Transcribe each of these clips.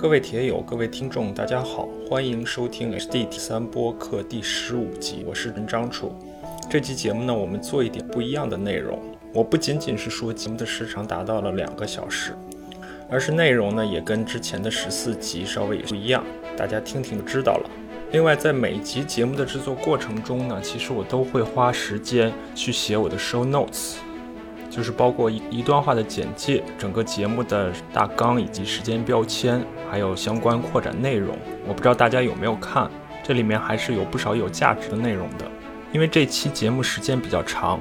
各位铁友、各位听众，大家好，欢迎收听 HD 第三播客第十五集，我是张楚。这期节目呢，我们做一点不一样的内容。我不仅仅是说节目的时长达到了两个小时，而是内容呢也跟之前的十四集稍微不一样，大家听听就知道了。另外，在每集节目的制作过程中呢，其实我都会花时间去写我的 show notes。就是包括一一段话的简介，整个节目的大纲以及时间标签，还有相关扩展内容。我不知道大家有没有看，这里面还是有不少有价值的内容的。因为这期节目时间比较长，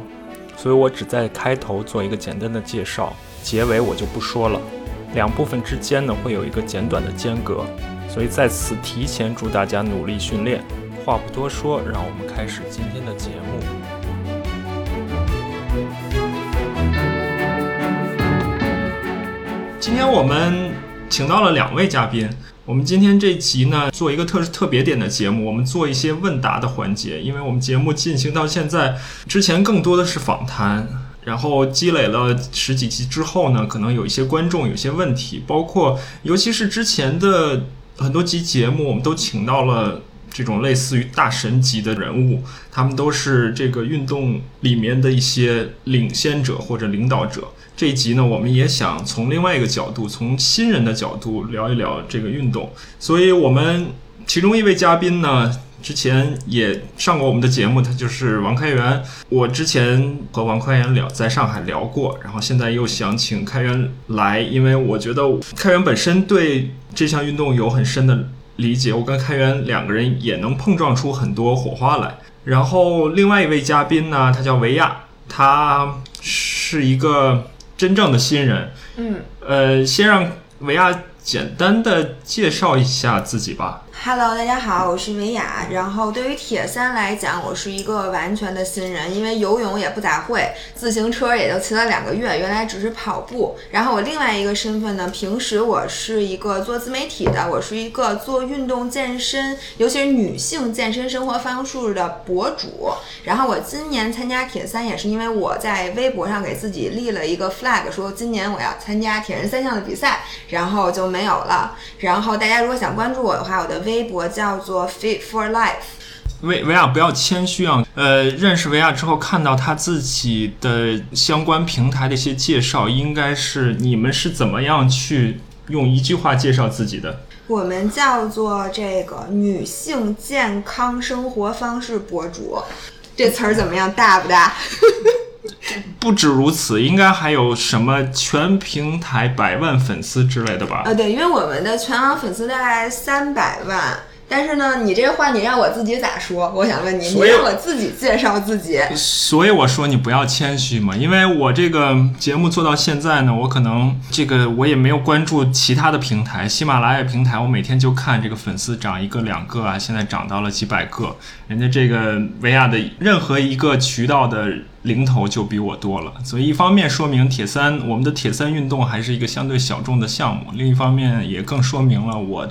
所以我只在开头做一个简单的介绍，结尾我就不说了。两部分之间呢会有一个简短的间隔，所以在此提前祝大家努力训练。话不多说，让我们开始今天的节目。今天我们请到了两位嘉宾。我们今天这集呢，做一个特特别点的节目，我们做一些问答的环节。因为我们节目进行到现在，之前更多的是访谈，然后积累了十几集之后呢，可能有一些观众有些问题，包括尤其是之前的很多集节目，我们都请到了这种类似于大神级的人物，他们都是这个运动里面的一些领先者或者领导者。这一集呢，我们也想从另外一个角度，从新人的角度聊一聊这个运动。所以，我们其中一位嘉宾呢，之前也上过我们的节目，他就是王开元。我之前和王开元聊，在上海聊过，然后现在又想请开元来，因为我觉得开元本身对这项运动有很深的理解，我跟开元两个人也能碰撞出很多火花来。然后，另外一位嘉宾呢，他叫维亚，他是一个。真正的新人，嗯，呃，先让维亚简单的介绍一下自己吧。Hello，大家好，我是维亚。然后对于铁三来讲，我是一个完全的新人，因为游泳也不咋会，自行车也就骑了两个月，原来只是跑步。然后我另外一个身份呢，平时我是一个做自媒体的，我是一个做运动健身，尤其是女性健身生活方式的博主。然后我今年参加铁三也是因为我在微博上给自己立了一个 flag，说今年我要参加铁人三项的比赛，然后就没有了。然后大家如果想关注我的话，我的微微微博叫做 Fit for Life。维维亚不要谦虚啊，呃，认识维亚之后，看到他自己的相关平台的一些介绍，应该是你们是怎么样去用一句话介绍自己的？我们叫做这个女性健康生活方式博主，这词儿怎么样？大不大？不止如此，应该还有什么全平台百万粉丝之类的吧？啊，对，因为我们的全网粉丝大概三百万。但是呢，你这话你让我自己咋说？我想问你，你让我自己介绍自己。所以我说你不要谦虚嘛，因为我这个节目做到现在呢，我可能这个我也没有关注其他的平台，喜马拉雅平台我每天就看这个粉丝涨一个两个啊，现在涨到了几百个。人家这个维亚的任何一个渠道的零头就比我多了，所以一方面说明铁三我们的铁三运动还是一个相对小众的项目，另一方面也更说明了我。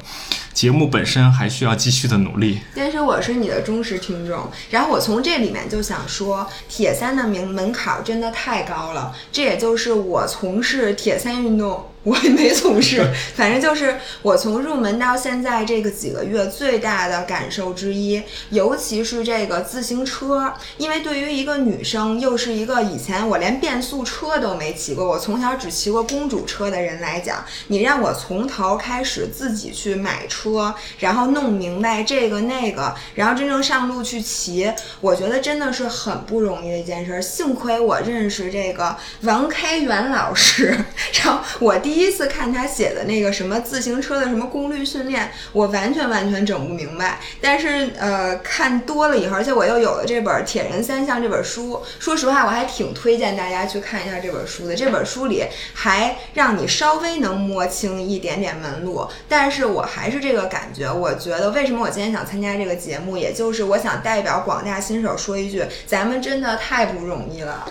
节目本身还需要继续的努力，但是我是你的忠实听众。然后我从这里面就想说，铁三的门门槛真的太高了。这也就是我从事铁三运动。我也没从事，反正就是我从入门到现在这个几个月最大的感受之一，尤其是这个自行车，因为对于一个女生，又是一个以前我连变速车都没骑过，我从小只骑过公主车的人来讲，你让我从头开始自己去买车，然后弄明白这个那个，然后真正上路去骑，我觉得真的是很不容易的一件事。幸亏我认识这个王开元老师，然后我第。第一次看他写的那个什么自行车的什么功率训练，我完全完全整不明白。但是呃，看多了以后，而且我又有了这本《铁人三项》这本书，说实话，我还挺推荐大家去看一下这本书的。这本书里还让你稍微能摸清一点点门路。但是我还是这个感觉，我觉得为什么我今天想参加这个节目，也就是我想代表广大新手说一句：咱们真的太不容易了。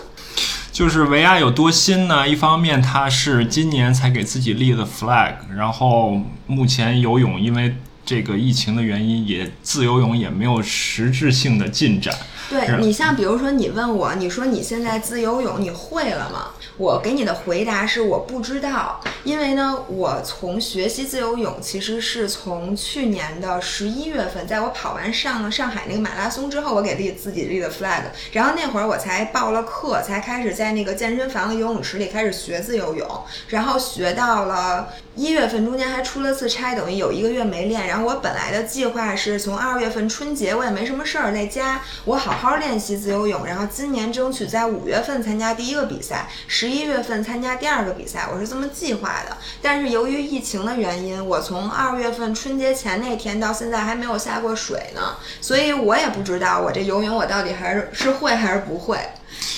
就是维亚有多新呢？一方面他是今年才给自己立的 flag，然后目前游泳因为这个疫情的原因，也自由泳也没有实质性的进展。对你像比如说你问我，你说你现在自由泳你会了吗？我给你的回答是我不知道，因为呢，我从学习自由泳其实是从去年的十一月份，在我跑完上了上海那个马拉松之后，我给立自己立的 flag，然后那会儿我才报了课，才开始在那个健身房的游泳池里开始学自由泳，然后学到了一月份中间还出了次差，等于有一个月没练。然后我本来的计划是从二月份春节我也没什么事儿，在家我好好好练习自由泳，然后今年争取在五月份参加第一个比赛，十一月份参加第二个比赛，我是这么计划的。但是由于疫情的原因，我从二月份春节前那天到现在还没有下过水呢，所以我也不知道我这游泳我到底还是是会还是不会。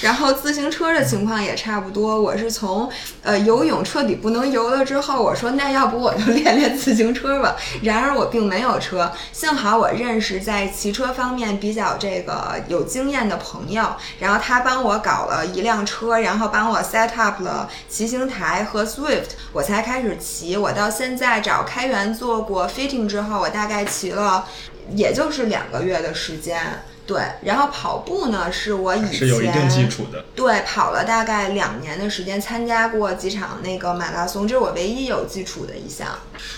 然后自行车的情况也差不多，我是从呃游泳彻底不能游了之后，我说那要不我就练练自行车吧。然而我并没有车，幸好我认识在骑车方面比较这个有经验的朋友，然后他帮我搞了一辆车，然后帮我 set up 了骑行台和 Swift，我才开始骑。我到现在找开源做过 fitting 之后，我大概骑了也就是两个月的时间。对，然后跑步呢，是我以前是有一定基础的。对，跑了大概两年的时间，参加过几场那个马拉松，这是我唯一有基础的一项。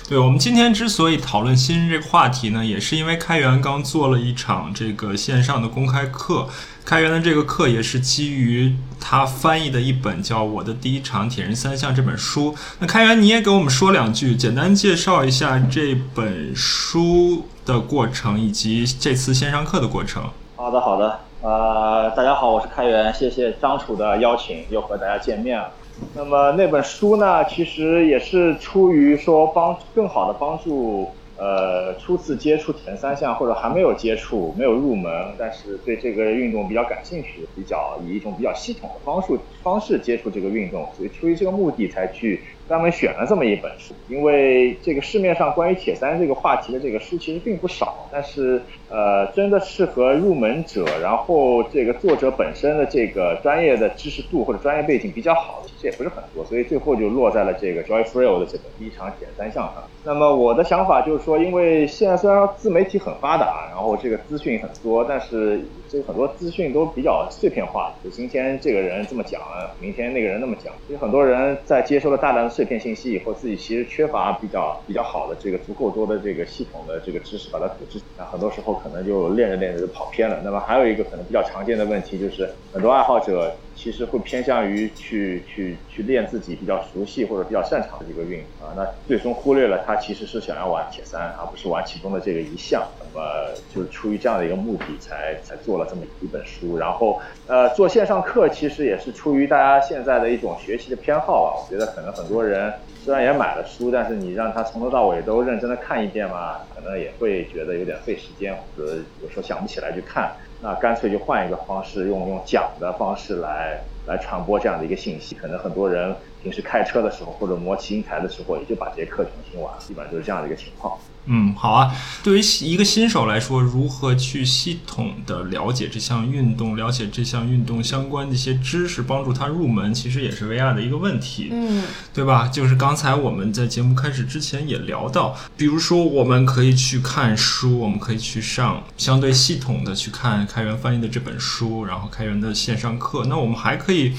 对，我们今天之所以讨论新这个话题呢，也是因为开源刚做了一场这个线上的公开课。开源的这个课也是基于他翻译的一本叫《我的第一场铁人三项》这本书。那开源，你也给我们说两句，简单介绍一下这本书的过程以及这次线上课的过程。好的，好的，呃，大家好，我是开源，谢谢张楚的邀请，又和大家见面了。那么那本书呢，其实也是出于说帮更好的帮助，呃，初次接触前三项或者还没有接触、没有入门，但是对这个运动比较感兴趣，比较以一种比较系统的方式方式接触这个运动，所以出于这个目的才去。专门选了这么一本书，因为这个市面上关于铁三这个话题的这个书其实并不少，但是呃，真的适合入门者，然后这个作者本身的这个专业的知识度或者专业背景比较好的，其实也不是很多，所以最后就落在了这个 Joy Freio 的这个第一场铁三项上。那么我的想法就是说，因为现在虽然自媒体很发达，然后这个资讯很多，但是就很多资讯都比较碎片化，就今天这个人这么讲，明天那个人那么讲，其实很多人在接收了大量的碎片信息以后，自己其实缺乏比较比较好的这个足够多的这个系统的这个知识把它组织，那很多时候可能就练着练着就跑偏了。那么还有一个可能比较常见的问题就是，很多爱好者其实会偏向于去去去练自己比较熟悉或者比较擅长的这个运啊，那最终忽略了他其实是想要玩铁三，而不是玩其中的这个一项。那么就是出于这样的一个目的，才才做了这么一本书。然后呃，做线上课其实也是出于大家现在的一种学习的偏好吧。我觉得可能很多。人虽然也买了书，但是你让他从头到尾都认真的看一遍嘛，可能也会觉得有点费时间，或者有时候想不起来去看，那干脆就换一个方式，用用讲的方式来来传播这样的一个信息。可能很多人平时开车的时候或者磨骑行台的时候，也就把这些课程听完，基本上就是这样的一个情况。嗯，好啊。对于一个新手来说，如何去系统的了解这项运动，了解这项运动相关的一些知识，帮助他入门，其实也是 VR 的一个问题，嗯，对吧？就是刚才我们在节目开始之前也聊到，比如说我们可以去看书，我们可以去上相对系统的去看开源翻译的这本书，然后开源的线上课。那我们还可以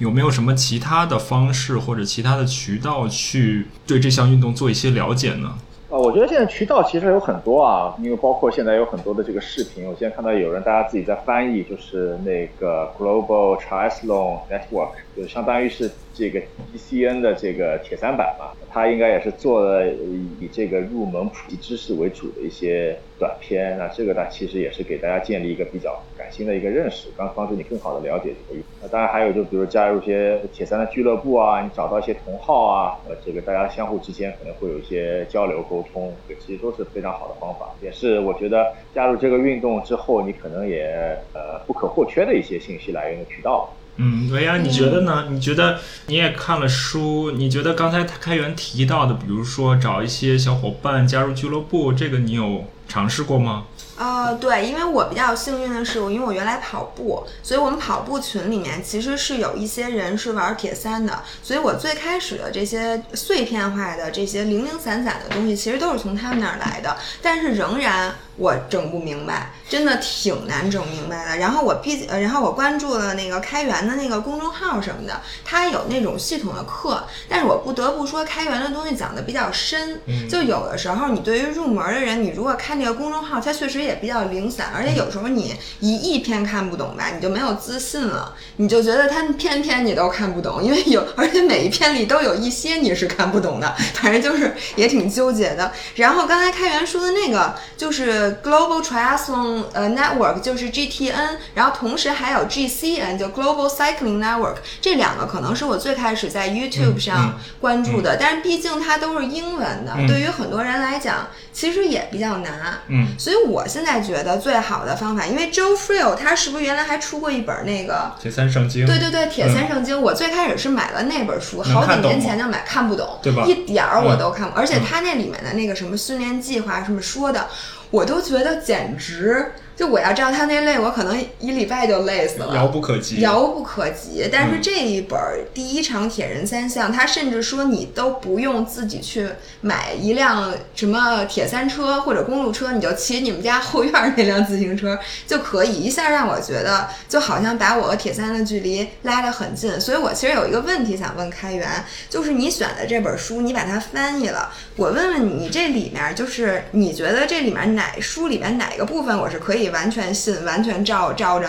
有没有什么其他的方式或者其他的渠道去对这项运动做一些了解呢？啊，我觉得现在渠道其实有很多啊，因为包括现在有很多的这个视频，我现在看到有人大家自己在翻译，就是那个 Global Triathlon Network，就相当于是。这个 GCN 的这个铁三板嘛，它应该也是做了以这个入门普及知识为主的一些短片。那这个呢，其实也是给大家建立一个比较感性的一个认识，帮帮助你更好的了解这个运动。那当然还有就比如加入一些铁三的俱乐部啊，你找到一些同好啊，呃，这个大家相互之间可能会有一些交流沟通，这其实都是非常好的方法。也是我觉得加入这个运动之后，你可能也呃不可或缺的一些信息来源的渠道。嗯，维亚，你觉得呢？你觉得你也看了书？你觉得刚才开源提到的，比如说找一些小伙伴加入俱乐部，这个你有尝试过吗？呃，对，因为我比较幸运的是，我因为我原来跑步，所以我们跑步群里面其实是有一些人是玩铁三的，所以我最开始的这些碎片化的这些零零散散的东西，其实都是从他们那儿来的。但是仍然，我整不明白，真的挺难整明白的。然后我毕，呃，然后我关注了那个开源的那个公众号什么的，它有那种系统的课，但是我不得不说，开源的东西讲的比较深。就有的时候，你对于入门的人，你如果看这个公众号，它确实也比较零散，而且有时候你一一篇看不懂吧，你就没有自信了，你就觉得它篇篇你都看不懂，因为有，而且每一篇里都有一些你是看不懂的，反正就是也挺纠结的。然后刚才开源说的那个就是 Global Triathlon 呃 Network，就是 GTN，然后同时还有 GCN，就 Global Cycling Network，这两个可能是我最开始在 YouTube 上关注的，但是毕竟它都是英文的，对于很多人来讲其实也比较难。嗯，所以我现在觉得最好的方法，因为 Joe Friel 他是不是原来还出过一本那个铁三圣经？对对对，铁三圣经，我最开始是买了那本书，好几年前就买，看不懂，对吧？一点儿我都看不，而且他那里面的那个什么训练计划什么说的，我都觉得简直。就我要照他那累，我可能一礼拜就累死了，遥不可及，遥不可及。但是这一本第一场铁人三项，他甚至说你都不用自己去买一辆什么铁三车或者公路车，你就骑你们家后院那辆自行车就可以，一下让我觉得就好像把我和铁三的距离拉得很近。所以我其实有一个问题想问开源，就是你选的这本书，你把它翻译了，我问问你，你这里面就是你觉得这里面哪书里面哪个部分我是可以。完全信，完全照照着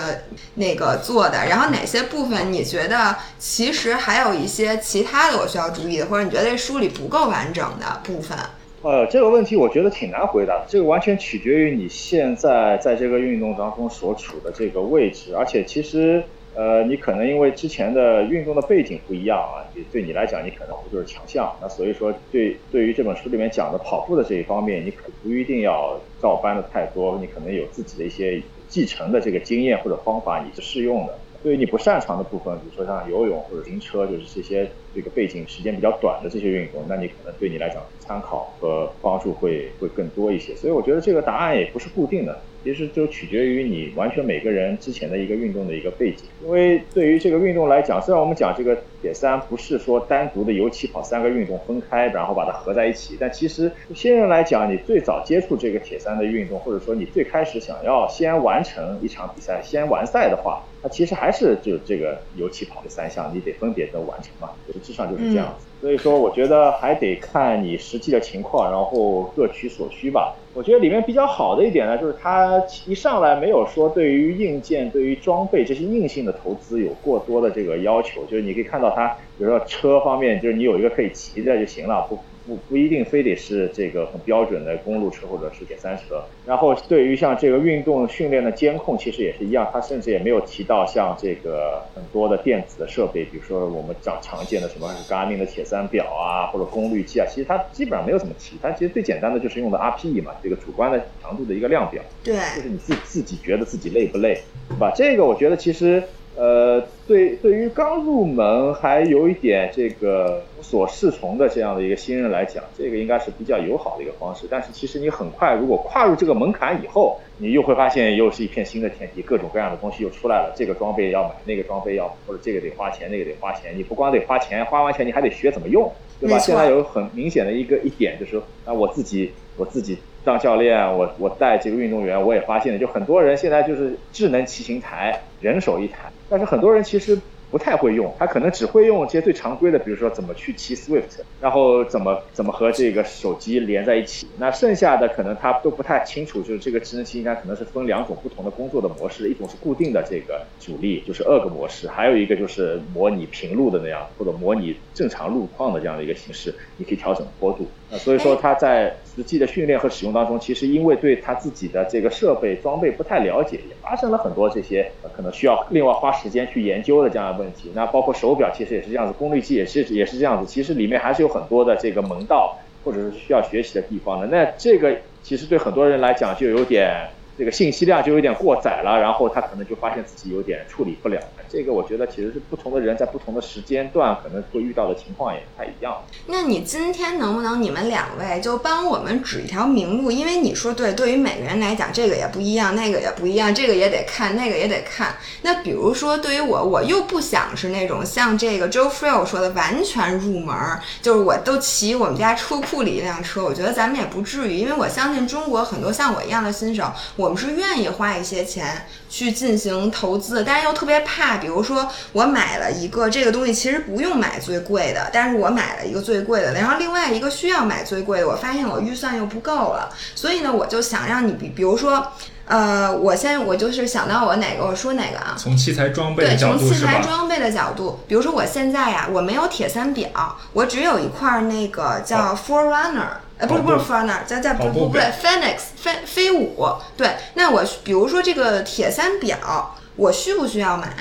那个做的。然后哪些部分你觉得其实还有一些其他的我需要注意的，或者你觉得这书里不够完整的部分？呃，这个问题我觉得挺难回答。这个完全取决于你现在在这个运动当中所处的这个位置，而且其实呃，你可能因为之前的运动的背景不一样啊，对你来讲，你可能不就是强项。那所以说，对对于这本书里面讲的跑步的这一方面，你可不一定要。照搬的太多，你可能有自己的一些继承的这个经验或者方法，你是适用的。对于你不擅长的部分，比如说像游泳或者自行车，就是这些这个背景时间比较短的这些运动，那你可能对你来讲参考和帮助会会更多一些。所以我觉得这个答案也不是固定的。其实就取决于你完全每个人之前的一个运动的一个背景，因为对于这个运动来讲，虽然我们讲这个铁三不是说单独的由起跑三个运动分开，然后把它合在一起，但其实新人来讲，你最早接触这个铁三的运动，或者说你最开始想要先完成一场比赛，先完赛的话，它其实还是就这个由起跑的三项，你得分别的完成嘛，实际上就是这样子。所以说，我觉得还得看你实际的情况，然后各取所需吧。我觉得里面比较好的一点呢，就是它一上来没有说对于硬件、对于装备这些硬性的投资有过多的这个要求，就是你可以看到它，比如说车方面，就是你有一个可以骑的就行了，不。不不一定非得是这个很标准的公路车或者是铁三车。然后对于像这个运动训练的监控，其实也是一样，它甚至也没有提到像这个很多的电子的设备，比如说我们常常见的什么 Garmin 的铁三表啊，或者功率计啊，其实它基本上没有怎么提。它其实最简单的就是用的 RPE 嘛，这个主观的强度的一个量表。对，就是你自自己觉得自己累不累，对吧？这个我觉得其实。呃，对，对于刚入门还有一点这个无所适从的这样的一个新人来讲，这个应该是比较友好的一个方式。但是其实你很快如果跨入这个门槛以后，你又会发现又是一片新的天地，各种各样的东西又出来了。这个装备要买，那个装备要，或者这个得花钱，那个得花钱。你不光得花钱，花完钱你还得学怎么用，对吧？现在有很明显的一个一点就是，啊，我自己我自己当教练，我我带这个运动员，我也发现了，就很多人现在就是智能骑行台，人手一台。但是很多人其实不太会用，他可能只会用这些最常规的，比如说怎么去骑 Swift，然后怎么怎么和这个手机连在一起。那剩下的可能他都不太清楚，就是这个智能机应该可能是分两种不同的工作的模式，一种是固定的这个阻力，就是二个模式，还有一个就是模拟平路的那样，或者模拟正常路况的这样的一个形式，你可以调整坡度。那所以说他在实际的训练和使用当中，其实因为对他自己的这个设备装备不太了解，也发生了很多这些可能需要另外花时间去研究的这样的问题。那包括手表其实也是这样子，功率计也是也是这样子。其实里面还是有很多的这个门道或者是需要学习的地方的。那这个其实对很多人来讲就有点这个信息量就有点过载了，然后他可能就发现自己有点处理不了。这个我觉得其实是不同的人在不同的时间段可能会遇到的情况也不太一样。那你今天能不能你们两位就帮我们指一条明路？因为你说对，对于每个人来讲，这个也不一样，那个也不一样，这个也得看，那个也得看。那比如说对于我，我又不想是那种像这个 Joe Friel 说的完全入门，就是我都骑我们家车库里一辆车，我觉得咱们也不至于，因为我相信中国很多像我一样的新手，我们是愿意花一些钱去进行投资，但是又特别怕。比如说，我买了一个这个东西，其实不用买最贵的，但是我买了一个最贵的，然后另外一个需要买最贵的，我发现我预算又不够了，所以呢，我就想让你比，比如说，呃，我先我就是想到我哪个，我说哪个啊？从器材装备的对，角度从器材？装备的角度，比如说我现在呀，我没有铁三表，我只有一块那个叫 Forerunner，呃，不是不是跑步 Forerunner，叫叫跑不不对，Phoenix 飞飞舞。对，那我比如说这个铁三表，我需不需要买？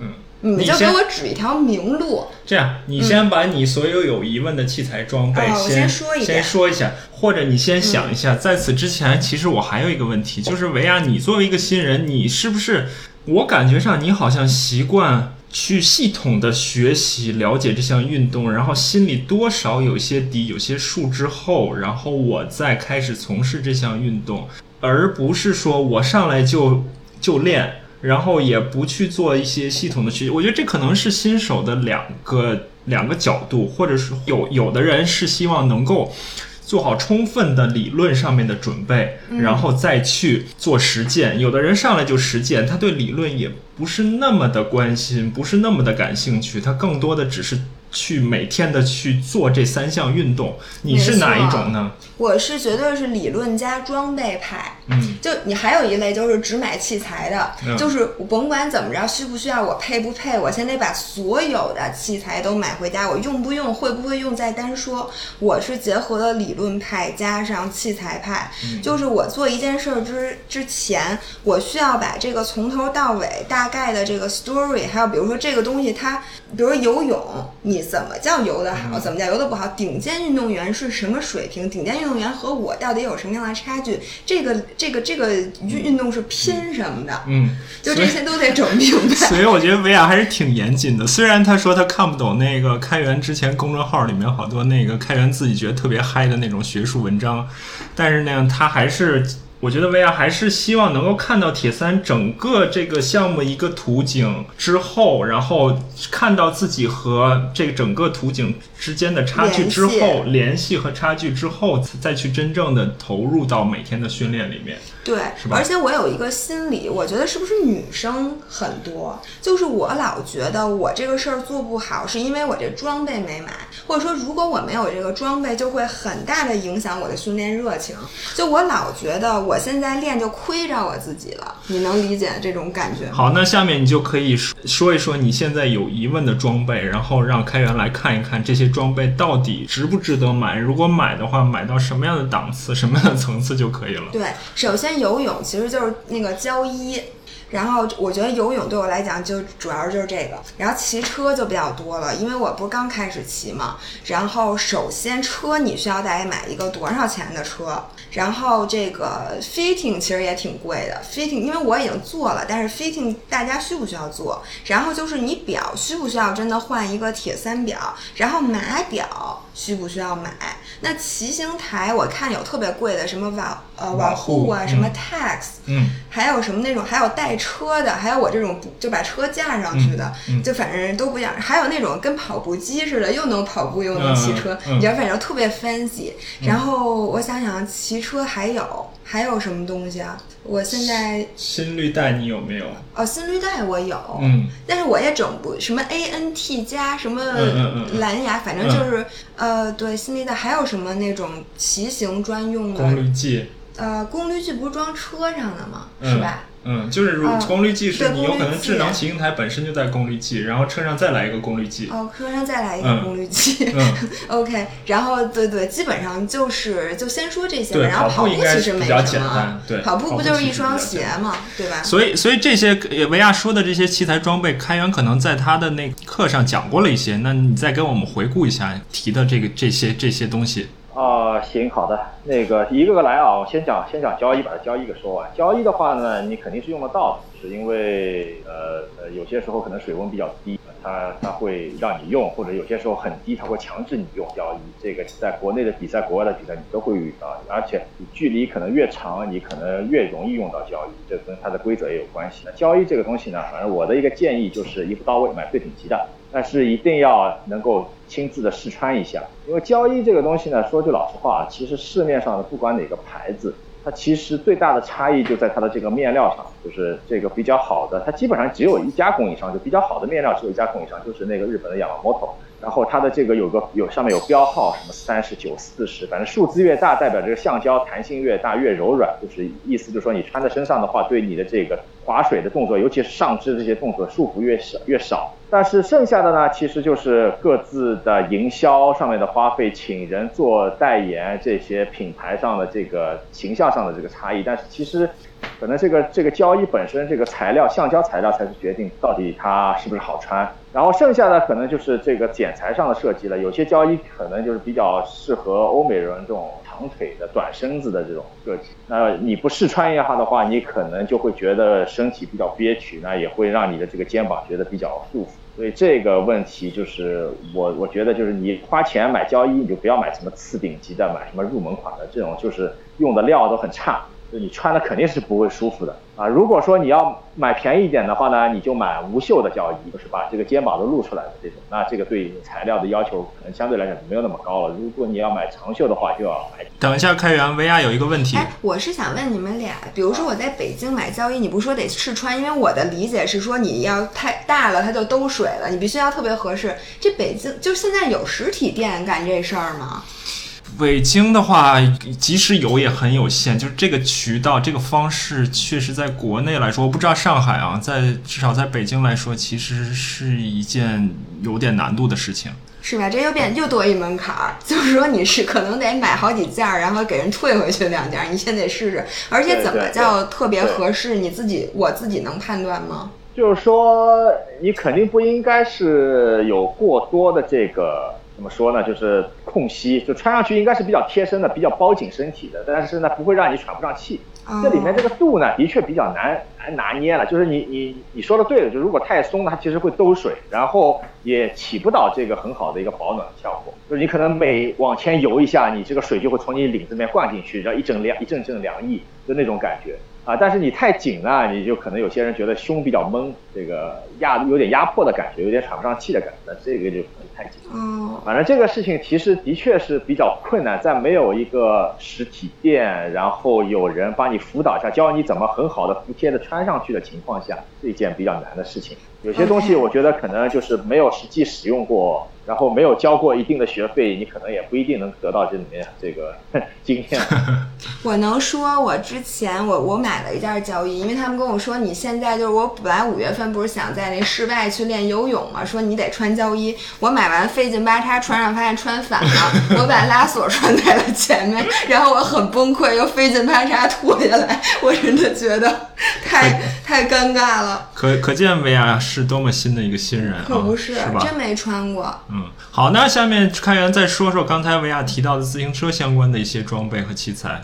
嗯，你们就给我指一条明路。这样，你先把你所有有疑问的器材装备嗯哦我先先说一下，或者你先想一下。在此之前，其实我还有一个问题，就是维亚，你作为一个新人，你是不是？我感觉上你好像习惯去系统的学习了解这项运动，然后心里多少有些底、有些数之后，然后我再开始从事这项运动，而不是说我上来就就练。然后也不去做一些系统的学习，我觉得这可能是新手的两个两个角度，或者是有有的人是希望能够做好充分的理论上面的准备，然后再去做实践。有的人上来就实践，他对理论也不是那么的关心，不是那么的感兴趣，他更多的只是去每天的去做这三项运动。你是哪一种呢？我是绝对是理论加装备派。嗯，就你还有一类就是只买器材的，嗯。就是我甭管怎么着，需不需要我配不配，我先得把所有的器材都买回家，我用不用会不会用再单说。我是结合了理论派加上器材派，就是我做一件事儿之之前，我需要把这个从头到尾大概的这个 story，还有比如说这个东西它，比如说游泳，你怎么叫游得好，怎么叫游得不好，顶尖运动员是什么水平，顶尖运动员和我到底有什么样的差距，这个这个这个运运动是拼什么的，嗯，就这些都得整明白。所以我觉得维亚还是挺严谨的。虽然他说他看不懂那个开源之前公众号里面好多那个开源自己觉得特别嗨的那种学术文章，但是呢，他还是。我觉得薇娅还是希望能够看到铁三整个这个项目一个图景之后，然后看到自己和这个整个图景之间的差距之后，联系和差距之后，再去真正的投入到每天的训练里面。对是，吧而且我有一个心理，我觉得是不是女生很多？就是我老觉得我这个事儿做不好，是因为我这装备没买，或者说如果我没有这个装备，就会很大的影响我的训练热情。就我老觉得我现在练就亏着我自己了，你能理解这种感觉吗？好，那下面你就可以说说一说你现在有疑问的装备，然后让开源来看一看这些装备到底值不值得买。如果买的话，买到什么样的档次、什么样的层次就可以了。对，首先游泳其实就是那个胶衣。然后我觉得游泳对我来讲就主要就是这个，然后骑车就比较多了，因为我不是刚开始骑嘛。然后首先车你需要大概买一个多少钱的车？然后这个 fitting 其实也挺贵的，fitting 因为我已经做了，但是 fitting 大家需不需要做？然后就是你表需不需要真的换一个铁三表？然后码表需不需要买？那骑行台我看有特别贵的，什么瓦呃瓦护啊，嗯什么 tax，嗯，还有什么那种，还有带车的，还有我这种不就把车架上去的，嗯嗯就反正都不一样。还有那种跟跑步机似的，又能跑步又能骑车，嗯嗯嗯你知道，反正特别 fancy。然后我想想，骑车还有还有什么东西啊？我现在心率带你有没有？哦，心率带我有，嗯，但是我也整不什么 ANT 加什么嗯嗯嗯蓝牙，反正就是、呃，对，心率带还有什么那种骑行专用的功率计，呃，功率计不是装车上的吗？嗯是吧？嗯，就是功率计是你有可能智能骑行台本身就在功率计，然后车上再来一个功率计。哦，车上再来一个嗯功率计。嗯，OK，然后对对，基本上就是就先说这些然后跑其实没比较简什么单对跑步不就是一双鞋简嘛，对吧？所以，所以这些呃维亚说的这些器材装备，开源可能在他的那课上讲过了一些。那你再给我们回顾一下提的这个这些这些东西。啊，行，好的，那个一个个来啊，我先讲先讲交易，把它交易给说完。交易的话呢，你肯定是用得到的，是因为呃呃，有些时候可能水温比较低，它它会让你用，或者有些时候很低，它会强制你用交易。这个在国内的比赛、国外的比赛你都会遇到，而且你距离可能越长，你可能越容易用到交易，这跟它的规则也有关系。那交易这个东西呢，反正我的一个建议就是一步到位，买最顶级的。但是一定要能够亲自的试穿一下，因为胶衣这个东西呢，说句老实话，其实市面上的不管哪个牌子，它其实最大的差异就在它的这个面料上，就是这个比较好的，它基本上只有一家供应商，就比较好的面料只有一家供应商，就是那个日本的 Yamamoto。然后它的这个有个有上面有标号，什么三十九、四十，反正数字越大，代表这个橡胶弹性越大，越柔软，就是意思就是说你穿在身上的话，对你的这个划水的动作，尤其是上肢这些动作，束缚越少越少。但是剩下的呢，其实就是各自的营销上面的花费，请人做代言这些品牌上的这个形象上的这个差异。但是其实。可能这个这个交易本身这个材料橡胶材料才是决定到底它是不是好穿，然后剩下的可能就是这个剪裁上的设计了。有些胶衣可能就是比较适合欧美人这种长腿的短身子的这种设计。那你不试穿一下的话，你可能就会觉得身体比较憋屈，那也会让你的这个肩膀觉得比较束缚。所以这个问题就是我我觉得就是你花钱买胶衣，你就不要买什么次顶级的，买什么入门款的这种，就是用的料都很差。就你穿的肯定是不会舒服的啊！如果说你要买便宜一点的话呢，你就买无袖的胶衣，就是把这个肩膀都露出来的这种。那这个对材料的要求可能相对来讲没有那么高了。如果你要买长袖的话，就要买。等一下，开源薇娅有一个问题。哎，我是想问你们俩，比如说我在北京买胶衣，你不说得试穿，因为我的理解是说你要太大了它就兜水了，你必须要特别合适。这北京就现在有实体店干这事儿吗？北京的话，即使有也很有限，就是这个渠道、这个方式，确实在国内来说，我不知道上海啊，在至少在北京来说，其实是一件有点难度的事情，是吧？这又变又多一门槛儿，就是说你是可能得买好几件儿，然后给人退回去两件儿，你先得试试。而且怎么叫特别合适，你自己我自己能判断吗？就是说，你肯定不应该是有过多的这个。怎么说呢？就是空隙，就穿上去应该是比较贴身的，比较包紧身体的，但是呢，不会让你喘不上气。这里面这个度呢，的确比较难难拿捏了。就是你你你说的对的，就如果太松，它其实会兜水，然后也起不到这个很好的一个保暖效果。就是你可能每往前游一下，你这个水就会从你领子面灌进去，然后一阵凉一阵阵凉意，就那种感觉。啊，但是你太紧了，你就可能有些人觉得胸比较闷，这个压有点压迫的感觉，有点喘不上气的感觉，那这个就可能太紧。哦，反正这个事情其实的确是比较困难，在没有一个实体店，然后有人帮你辅导一下，教你怎么很好的服帖的穿上去的情况下，是一件比较难的事情。有些东西我觉得可能就是没有实际使用过。然后没有交过一定的学费，你可能也不一定能得到这里面这个 经验。我能说，我之前我我买了一件胶衣，因为他们跟我说，你现在就是我本来五月份不是想在那室外去练游泳嘛，说你得穿胶衣。我买完费劲巴叉穿上，发现穿反了，我把拉锁穿在了前面，然后我很崩溃，又费劲巴叉脱下来，我真的觉得太太尴尬了。可可见薇娅是多么新的一个新人啊！可不是，是吧？真没穿过。嗯，好，那下面开源再说说刚才维亚提到的自行车相关的一些装备和器材。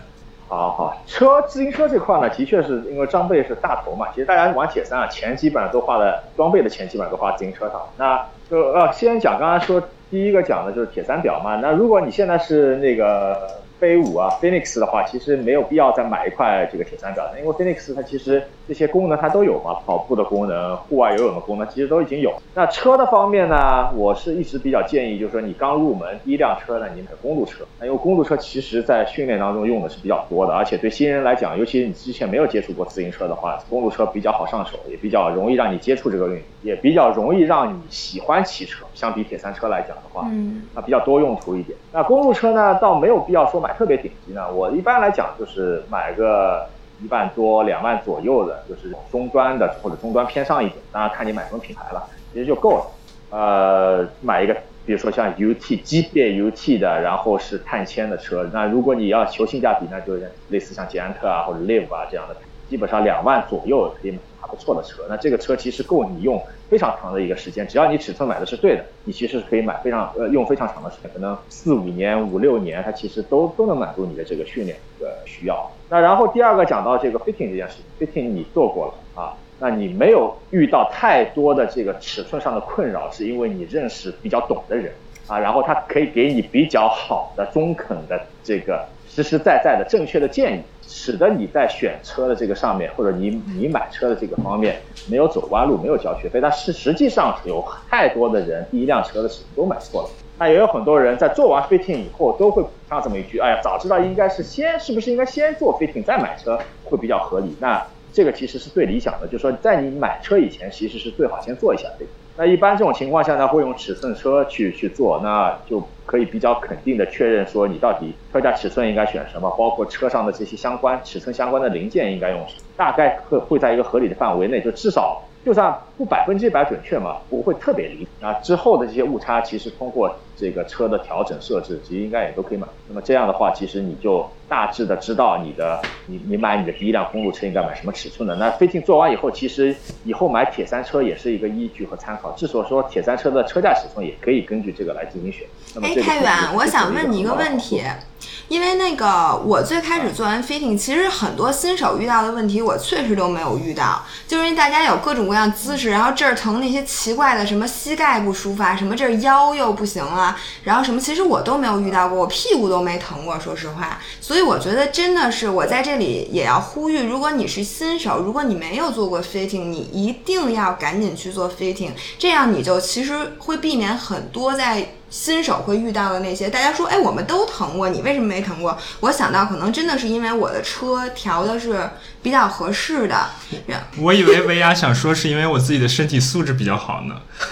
好好，车自行车这块呢，的确是因为装备是大头嘛。其实大家玩铁三啊，钱基本上都花在装备的钱基本上都花自行车上。那就呃，先讲刚才说第一个讲的就是铁三表嘛。那如果你现在是那个。飞舞啊，Phoenix 的话，其实没有必要再买一块这个铁三角的，因为 Phoenix 它其实这些功能它都有嘛，跑步的功能、户外游泳的功能，其实都已经有。那车的方面呢，我是一直比较建议，就是说你刚入门第一辆车呢，你买公路车，因为公路车其实在训练当中用的是比较多的，而且对新人来讲，尤其你之前没有接触过自行车的话，公路车比较好上手，也比较容易让你接触这个运动，也比较容易让你喜欢骑车。相比铁三车来讲的话，嗯，它比较多用途一点。那公路车呢，倒没有必要说买。特别顶级呢，我一般来讲就是买个一万多、两万左右的，就是中端的或者中端偏上一点，当然看你买什么品牌了，其实就够了。呃，买一个，比如说像 UT 级别 UT 的，然后是碳纤的车，那如果你要求性价比，那就类似像捷安特啊或者 Live 啊这样的，基本上两万左右可以买差不错的车。那这个车其实够你用非常长的一个时间，只要你尺寸买的是对的，你其实是可以买非常呃用非常长的时间，可能四五年、五六年，它其实都都能满足你的这个训练的需要。那然后第二个讲到这个 fitting 这件事情，fitting 你做过了啊，那你没有遇到太多的这个尺寸上的困扰，是因为你认识比较懂的人啊，然后他可以给你比较好的、中肯的这个实实在在的正确的建议。使得你在选车的这个上面，或者你你买车的这个方面没有走弯路，没有交学费。但是实际上有太多的人第一辆车的时候都买错了。那也有很多人在做完 fitting 以后都会补上这么一句：哎呀，早知道应该是先，是不是应该先做 fitting 再买车会比较合理？那这个其实是最理想的，就是说在你买车以前，其实是最好先做一下 fitting。那一般这种情况下呢，会用尺寸车去去做，那就可以比较肯定的确认说你到底车架尺寸应该选什么，包括车上的这些相关尺寸相关的零件应该用什么，大概会会在一个合理的范围内，就至少。就算不百分之百准确嘛，不会特别离啊。之后的这些误差，其实通过这个车的调整设置，其实应该也都可以满。那么这样的话，其实你就大致的知道你的你你买你的第一辆公路车应该买什么尺寸的。那 fitting 做完以后，其实以后买铁三车也是一个依据和参考。至少说铁三车的车架尺寸也可以根据这个来进行选。哎，开源，我想问你一个问题。因为那个，我最开始做完 fitting，其实很多新手遇到的问题，我确实都没有遇到。就是因为大家有各种各样姿势，然后这儿疼那些奇怪的，什么膝盖不舒服啊，什么这儿腰又不行啊，然后什么，其实我都没有遇到过，我屁股都没疼过，说实话。所以我觉得真的是，我在这里也要呼吁，如果你是新手，如果你没有做过 fitting，你一定要赶紧去做 fitting，这样你就其实会避免很多在。新手会遇到的那些，大家说，哎，我们都疼过，你为什么没疼过？我想到可能真的是因为我的车调的是比较合适的。我以为薇娅想说是因为我自己的身体素质比较好呢。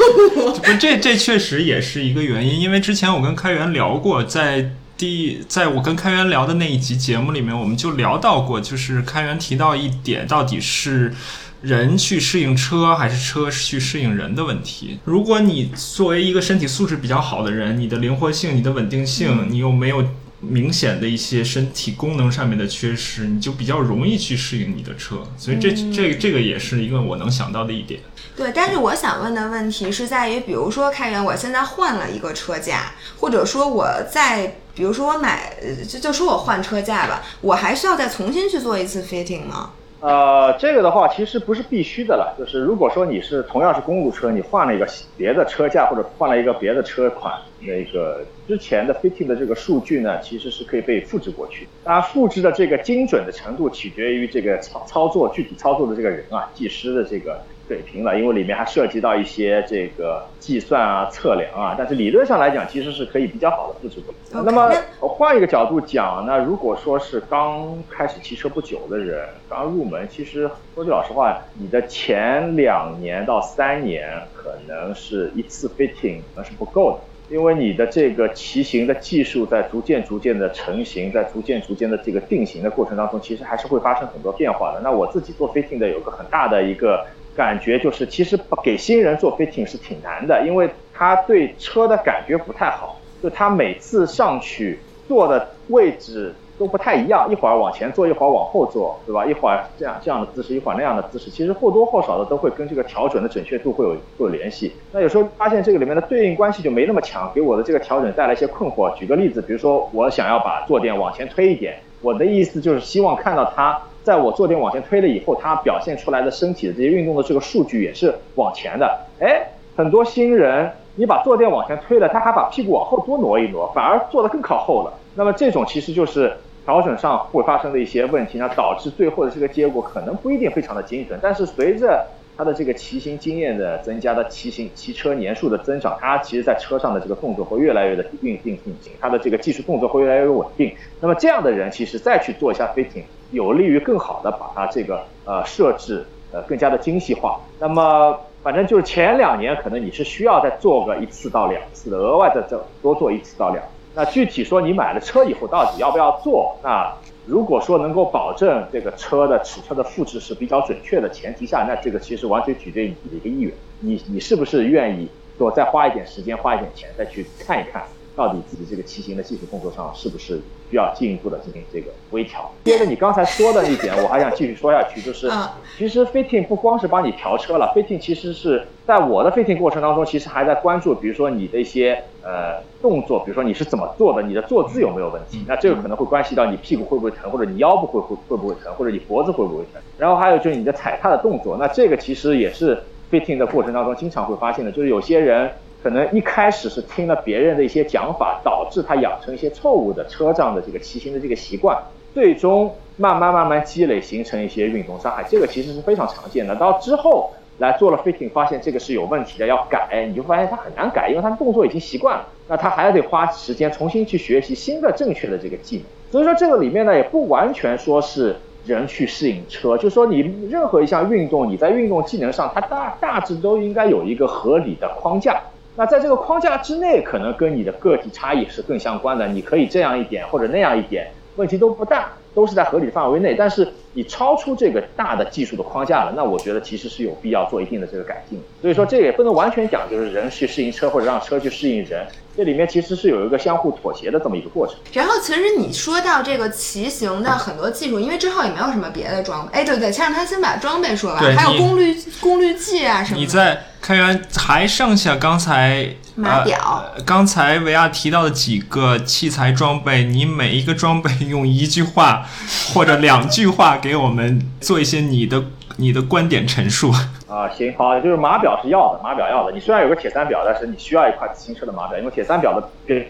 不，这这确实也是一个原因，因为之前我跟开源聊过，在第在我跟开源聊的那一集节目里面，我们就聊到过，就是开源提到一点，到底是。人去适应车，还是车去适应人的问题？如果你作为一个身体素质比较好的人，你的灵活性、你的稳定性，你又没有明显的一些身体功能上面的缺失，你就比较容易去适应你的车。所以这这这个也是一个我能想到的一点。对，但是我想问的问题是在于，比如说开源，我现在换了一个车架，或者说我在，比如说我买，就就说我换车架吧，我还需要再重新去做一次 fitting 吗？呃，这个的话其实不是必须的了，就是如果说你是同样是公路车，你换了一个别的车架或者换了一个别的车款，那个之前的 fitting 的这个数据呢，其实是可以被复制过去。当然，复制的这个精准的程度取决于这个操操作具体操作的这个人啊，技师的这个。水平了，因为里面还涉及到一些这个计算啊、测量啊，但是理论上来讲，其实是可以比较好的复制过来。那么换一个角度讲，呢如果说是刚开始骑车不久的人，刚入门，其实说句老实话，你的前两年到三年可能是一次 fitting 那是不够的，因为你的这个骑行的技术在逐渐逐渐的成型，在逐渐逐渐的这个定型的过程当中，其实还是会发生很多变化的。那我自己做 fitting 的有个很大的一个。感觉就是，其实给新人做 fitting 是挺难的，因为他对车的感觉不太好，就他每次上去坐的位置都不太一样，一会儿往前坐，一会儿往后坐，对吧？一会儿这样这样的姿势，一会儿那样的姿势，其实或多或少的都会跟这个调整的准确度会有会有联系。那有时候发现这个里面的对应关系就没那么强，给我的这个调整带来一些困惑。举个例子，比如说我想要把坐垫往前推一点，我的意思就是希望看到它。在我坐垫往前推了以后，它表现出来的身体的这些运动的这个数据也是往前的。哎，很多新人，你把坐垫往前推了，他还把屁股往后多挪一挪，反而坐得更靠后了。那么这种其实就是调整上会发生的一些问题，那导致最后的这个结果可能不一定非常的精准。但是随着他的这个骑行经验的增加，的骑行骑车年数的增长，他其实在车上的这个动作会越来越的运定定型，他的这个技术动作会越来越稳定。那么这样的人，其实再去做一下飞艇，有利于更好的把它这个呃设置呃更加的精细化。那么反正就是前两年可能你是需要再做个一次到两次的，额外的再多做一次到两次。那具体说你买了车以后到底要不要做？那如果说能够保证这个车的尺寸的复制是比较准确的前提下，那这个其实完全取决于你的一个意愿，你你是不是愿意说再花一点时间花一点钱再去看一看到底自己这个骑行的技术动作上是不是需要进一步的进行这个微调。接着你刚才说的一点，我还想继续说下去，就是其实 fitting 不光是帮你调车了，fitting 其实是在我的 fitting 过程当中，其实还在关注，比如说你的一些呃动作，比如说你是怎么做的，你的坐姿有没有问题，那这个可能会关系到你屁股会不会疼，或者你腰部会会会不会疼，或者你脖子会不会疼。然后还有就是你的踩踏的动作，那这个其实也是 fitting 的过程当中经常会发现的，就是有些人。可能一开始是听了别人的一些讲法，导致他养成一些错误的车上的这个骑行的这个习惯，最终慢慢慢慢积累形成一些运动伤害，这个其实是非常常见的。到之后来做了 fitting，发现这个是有问题的，要改，你就发现他很难改，因为他的动作已经习惯了，那他还得花时间重新去学习新的正确的这个技能。所以说这个里面呢，也不完全说是人去适应车，就是说你任何一项运动，你在运动技能上，它大大致都应该有一个合理的框架。那在这个框架之内，可能跟你的个体差异是更相关的。你可以这样一点或者那样一点，问题都不大，都是在合理范围内。但是你超出这个大的技术的框架了，那我觉得其实是有必要做一定的这个改进。所以说这也不能完全讲就是人去适应车或者让车去适应人。这里面其实是有一个相互妥协的这么一个过程。然后，其实你说到这个骑行的很多技术，因为之后也没有什么别的装备。哎，对对，先让他先把装备说完，还有功率功率计啊什么。你在开源还剩下刚才码表，刚才维亚提到的几个器材装备，你每一个装备用一句话或者两句话给我们做一些你的你的观点陈述。啊，行好，就是码表是要的，码表要的。你虽然有个铁三表，但是你需要一块自行车的码表，因为铁三表的边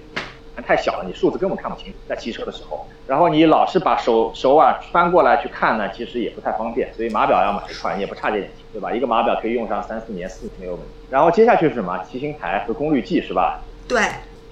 太小了，你数字根本看不清，在骑车的时候。然后你老是把手手腕翻过来去看呢，其实也不太方便。所以码表要买一块，也不差这点钱，对吧？一个码表可以用上三四年，四年没有问题。然后接下去是什么？骑行台和功率计是吧？对，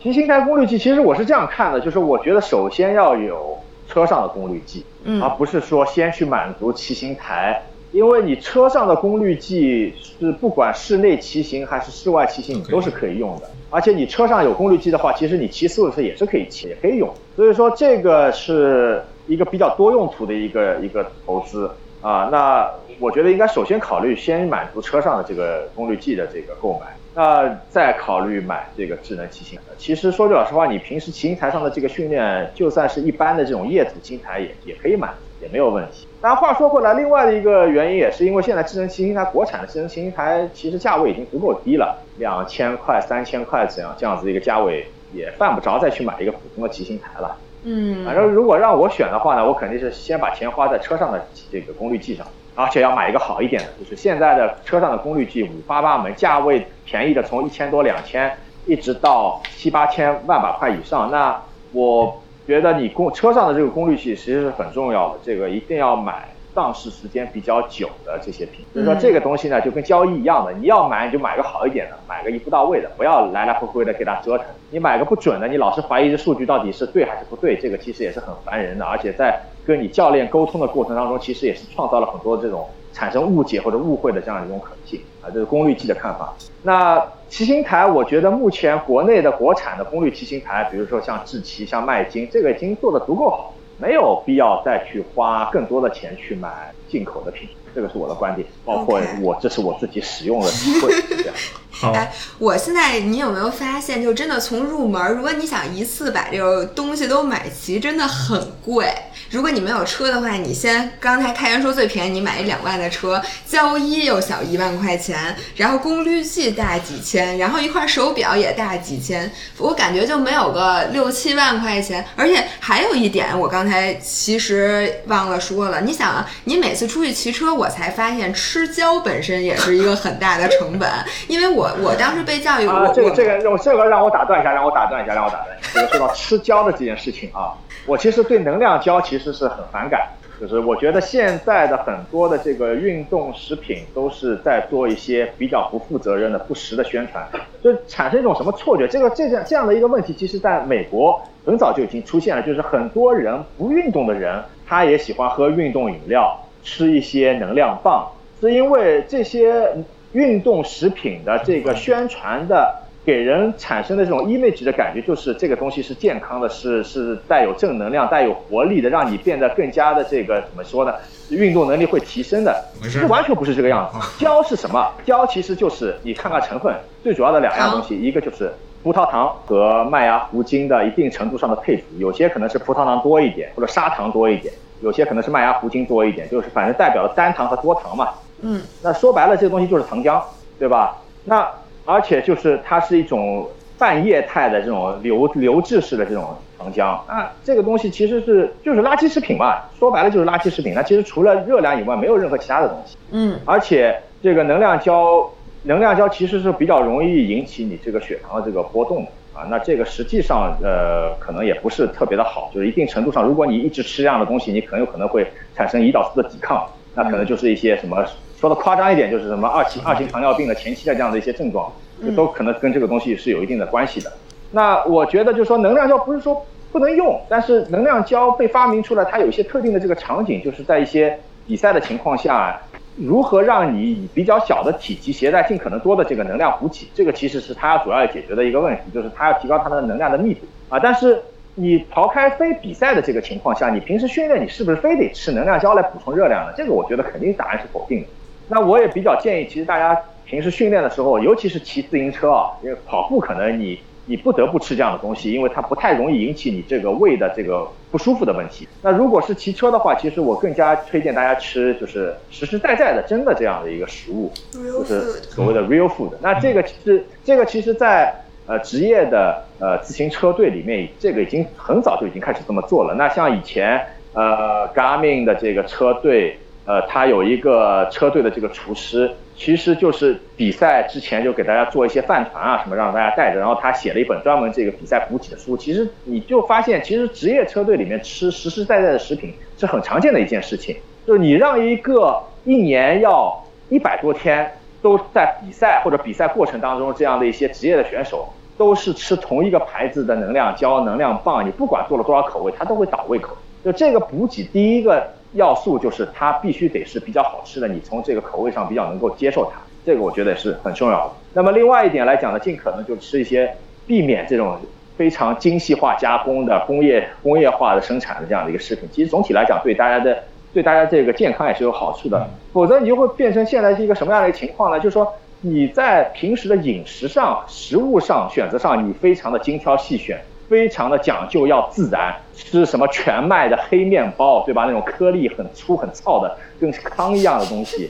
骑行台功率计，其实我是这样看的，就是我觉得首先要有车上的功率计，嗯，而不是说先去满足骑行台。因为你车上的功率计是不管室内骑行还是室外骑行，你都是可以用的。而且你车上有功率计的话，其实你骑四轮车也是可以骑，也可以用。所以说这个是一个比较多用途的一个一个投资啊。那我觉得应该首先考虑先满足车上的这个功率计的这个购买，那再考虑买这个智能骑行。其实说句老实话，你平时骑行台上的这个训练，就算是一般的这种叶子骑行台也也可以满足。也没有问题。但话说回来，另外的一个原因也是因为现在智能骑行台，国产的智能骑行台其实价位已经足够低了，两千块、三千块这样这样子一个价位，也犯不着再去买一个普通的骑行台了。嗯，反正如果让我选的话呢，我肯定是先把钱花在车上的这个功率计上，而且要买一个好一点的，就是现在的车上的功率计五花八门，价位便宜的从一千多、两千，一直到七八千、万把块以上。那我。觉得你功车上的这个功率器其实是很重要的，这个一定要买上市时间比较久的这些品。所以说这个东西呢，就跟交易一样的，你要买你就买个好一点的，买个一步到位的，不要来来回回的给它折腾。你买个不准的，你老是怀疑这数据到底是对还是不对，这个其实也是很烦人的。而且在跟你教练沟通的过程当中，其实也是创造了很多这种产生误解或者误会的这样一种可能性啊。这是功率计的看法。那骑行台，我觉得目前国内的国产的功率骑行台，比如说像智骑、像麦金，这个已经做的足够好，没有必要再去花更多的钱去买进口的品。这个是我的观点，包括我，这是我自己使用的体会。这样。哎，我现在你有没有发现，就真的从入门，如果你想一次把这个东西都买齐，真的很贵。如果你没有车的话，你先刚才开源说最便宜，你买一两万的车，交一又小一万块钱，然后功率计大几千，然后一块手表也大几千，我感觉就没有个六七万块钱。而且还有一点，我刚才其实忘了说了，你想啊，你每次出去骑车，我才发现吃胶本身也是一个很大的成本，因为我 我当时被教育，啊，这个这个让这个让我打断一下，让我打断一下，让我打断一下，这个说到吃胶的这件事情啊。我其实对能量胶其实其实是很反感，就是我觉得现在的很多的这个运动食品都是在做一些比较不负责任的、不实的宣传，就产生一种什么错觉？这个这样这样的一个问题，其实在美国很早就已经出现了，就是很多人不运动的人，他也喜欢喝运动饮料，吃一些能量棒，是因为这些运动食品的这个宣传的。给人产生的这种 image 的感觉，就是这个东西是健康的，是是带有正能量、带有活力的，让你变得更加的这个怎么说呢？运动能力会提升的。这完全不是这个样子。胶是什么？胶其实就是你看看成分，最主要的两样东西，一个就是葡萄糖和麦芽糊精的一定程度上的配比，有些可能是葡萄糖多一点，或者砂糖多一点，有些可能是麦芽糊精多一点，就是反正代表了单糖和多糖嘛。嗯，那说白了，这个东西就是糖浆，对吧？那而且就是它是一种半液态的这种流流质式的这种糖浆啊，这个东西其实是就是垃圾食品嘛，说白了就是垃圾食品。那其实除了热量以外，没有任何其他的东西。嗯，而且这个能量胶，能量胶其实是比较容易引起你这个血糖的这个波动的啊。那这个实际上呃可能也不是特别的好，就是一定程度上，如果你一直吃这样的东西，你很有可能会产生胰岛素的抵抗，那可能就是一些什么。说的夸张一点，就是什么二期二型糖尿病的前期的这样的一些症状，就都可能跟这个东西是有一定的关系的。那我觉得就是说，能量胶不是说不能用，但是能量胶被发明出来，它有一些特定的这个场景，就是在一些比赛的情况下，如何让你以比较小的体积携带尽可能多的这个能量补给，这个其实是它主要要解决的一个问题，就是它要提高它的能量的密度啊。但是你抛开非比赛的这个情况下，你平时训练你是不是非得吃能量胶来补充热量呢？这个我觉得肯定答案是否定的。那我也比较建议，其实大家平时训练的时候，尤其是骑自行车啊，因为跑步可能你你不得不吃这样的东西，因为它不太容易引起你这个胃的这个不舒服的问题。那如果是骑车的话，其实我更加推荐大家吃就是实实在在的真的这样的一个食物，就是所谓的 real food。那这个其实这个其实在呃职业的呃自行车队里面，这个已经很早就已经开始这么做了。那像以前呃 Garmin 的这个车队。呃，他有一个车队的这个厨师，其实就是比赛之前就给大家做一些饭团啊什么，让大家带着。然后他写了一本专门这个比赛补给的书。其实你就发现，其实职业车队里面吃实实在在的食品是很常见的一件事情。就是你让一个一年要一百多天都在比赛或者比赛过程当中这样的一些职业的选手，都是吃同一个牌子的能量胶、能量棒，你不管做了多少口味，它都会倒胃口。就这个补给，第一个。要素就是它必须得是比较好吃的，你从这个口味上比较能够接受它，这个我觉得是很重要的。那么另外一点来讲呢，尽可能就吃一些避免这种非常精细化加工的工业工业化的生产的这样的一个食品。其实总体来讲，对大家的对大家这个健康也是有好处的。否则你就会变成现在是一个什么样的情况呢？就是说你在平时的饮食上、食物上选择上，你非常的精挑细选。非常的讲究，要自然，吃什么全麦的黑面包，对吧？那种颗粒很粗很糙的，跟糠一样的东西，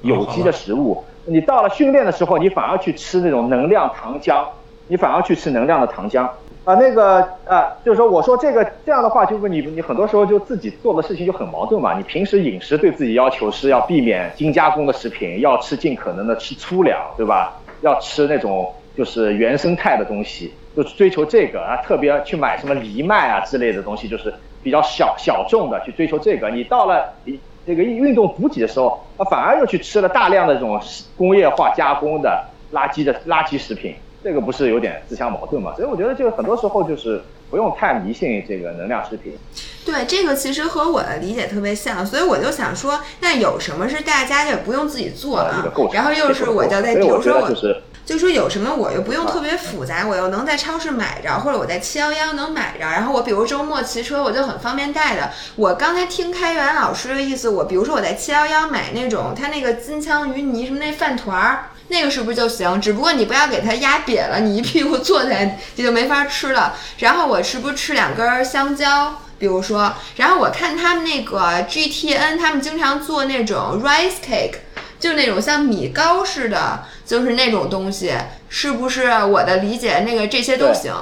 有机的食物。你到了训练的时候，你反而去吃那种能量糖浆，你反而去吃能量的糖浆啊。那个啊，就是说，我说这个这样的话，就是你你很多时候就自己做的事情就很矛盾嘛。你平时饮食对自己要求是要避免精加工的食品，要吃尽可能的吃粗粮，对吧？要吃那种就是原生态的东西。就追求这个啊，特别去买什么藜麦啊之类的东西，就是比较小小众的去追求这个。你到了你这个运动补给的时候，啊，反而又去吃了大量的这种工业化加工的垃圾的垃圾食品，这个不是有点自相矛盾吗？所以我觉得，就很多时候就是不用太迷信这个能量食品。对，这个其实和我的理解特别像，所以我就想说，那有什么是大家就不用自己做了？然后又是我就在，比如说我。就说有什么我又不用特别复杂，我又能在超市买着，或者我在七幺幺能买着，然后我比如周末骑车我就很方便带的。我刚才听开元老师的意思，我比如说我在七幺幺买那种他那个金枪鱼泥什么那饭团儿，那个是不是就行？只不过你不要给它压瘪了，你一屁股坐起来你就没法吃了。然后我是不是吃两根香蕉？比如说，然后我看他们那个 G T N，他们经常做那种 rice cake。就那种像米糕似的，就是那种东西，是不是我的理解？那个这些都行。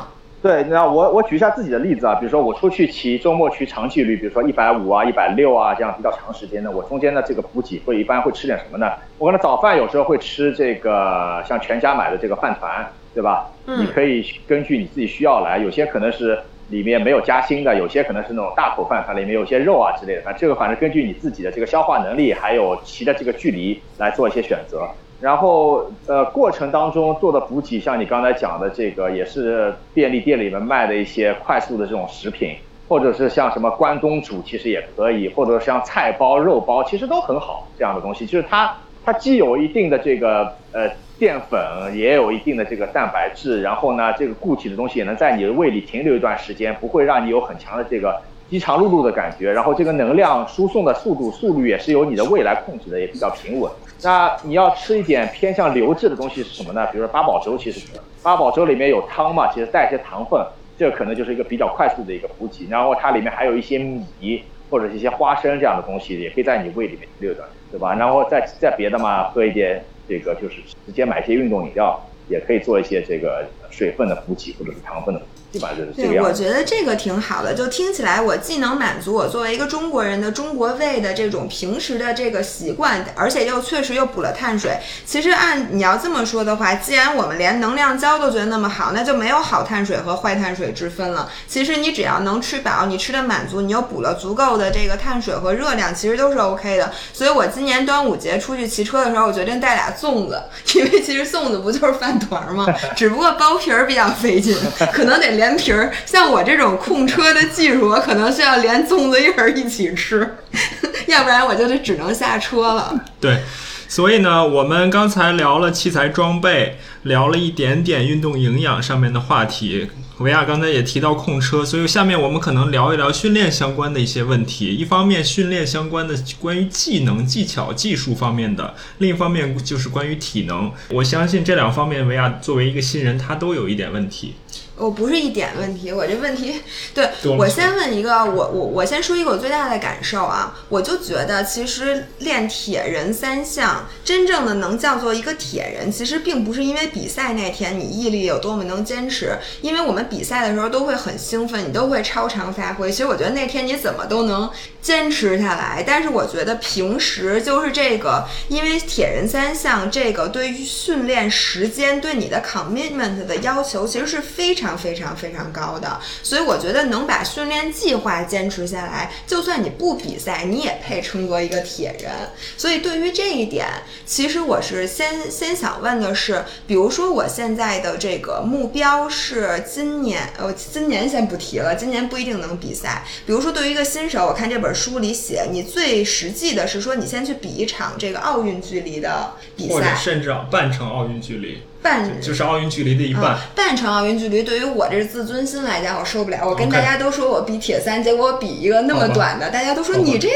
对，那我我举一下自己的例子啊，比如说我出去骑，周末去长距离，比如说一百五啊、一百六啊这样比较长时间的，我中间的这个补给会一般会吃点什么呢？我可能早饭有时候会吃这个像全家买的这个饭团，对吧？嗯。你可以根据你自己需要来，有些可能是。里面没有夹心的，有些可能是那种大口饭，它里面有些肉啊之类的。反正这个反正根据你自己的这个消化能力，还有骑的这个距离来做一些选择。然后呃过程当中做的补给，像你刚才讲的这个，也是便利店里面卖的一些快速的这种食品，或者是像什么关东煮，其实也可以，或者像菜包、肉包，其实都很好。这样的东西就是它它既有一定的这个呃。淀粉也有一定的这个蛋白质，然后呢，这个固体的东西也能在你的胃里停留一段时间，不会让你有很强的这个饥肠辘辘的感觉，然后这个能量输送的速度速率也是由你的胃来控制的，也比较平稳。那你要吃一点偏向流质的东西是什么呢？比如说八宝粥，其实八宝粥里面有汤嘛，其实带一些糖分，这可能就是一个比较快速的一个补给。然后它里面还有一些米或者一些花生这样的东西，也可以在你胃里面溜达，对吧？然后再再别的嘛，喝一点这个就是直接买一些运动饮料，也可以做一些这个水分的补给或者是糖分的。基本上就是这个对，我觉得这个挺好的，就听起来我既能满足我作为一个中国人的中国胃的这种平时的这个习惯，而且又确实又补了碳水。其实按你要这么说的话，既然我们连能量胶都觉得那么好，那就没有好碳水和坏碳水之分了。其实你只要能吃饱，你吃的满足，你又补了足够的这个碳水和热量，其实都是 OK 的。所以我今年端午节出去骑车的时候，我决定带俩粽子，因为其实粽子不就是饭团吗？只不过剥皮儿比较费劲，可能得。连皮儿，像我这种控车的技术，我可能需要连粽子叶儿一起吃，要不然我就得只能下车了。对，所以呢，我们刚才聊了器材装备，聊了一点点运动营养上面的话题。维亚刚才也提到控车，所以下面我们可能聊一聊训练相关的一些问题。一方面，训练相关的关于技能、技巧、技术方面的；另一方面，就是关于体能。我相信这两方面，维亚作为一个新人，他都有一点问题。我不是一点问题，我这问题，对我先问一个，我我我先说一个我最大的感受啊，我就觉得其实练铁人三项，真正的能叫做一个铁人，其实并不是因为比赛那天你毅力有多么能坚持，因为我们比赛的时候都会很兴奋，你都会超常发挥。其实我觉得那天你怎么都能坚持下来，但是我觉得平时就是这个，因为铁人三项这个对于训练时间对你的 commitment 的要求其实是非常。非常非常高的，所以我觉得能把训练计划坚持下来，就算你不比赛，你也配称作一个铁人。所以对于这一点，其实我是先先想问的是，比如说我现在的这个目标是今年，呃，今年先不提了，今年不一定能比赛。比如说对于一个新手，我看这本书里写，你最实际的是说，你先去比一场这个奥运距离的比赛，或者甚至半程奥运距离。半就是奥运距离的一半，半程奥运距离对于我这自尊心来讲，我受不了。我跟大家都说我比铁三，结果我比一个那么短的，大家都说你这个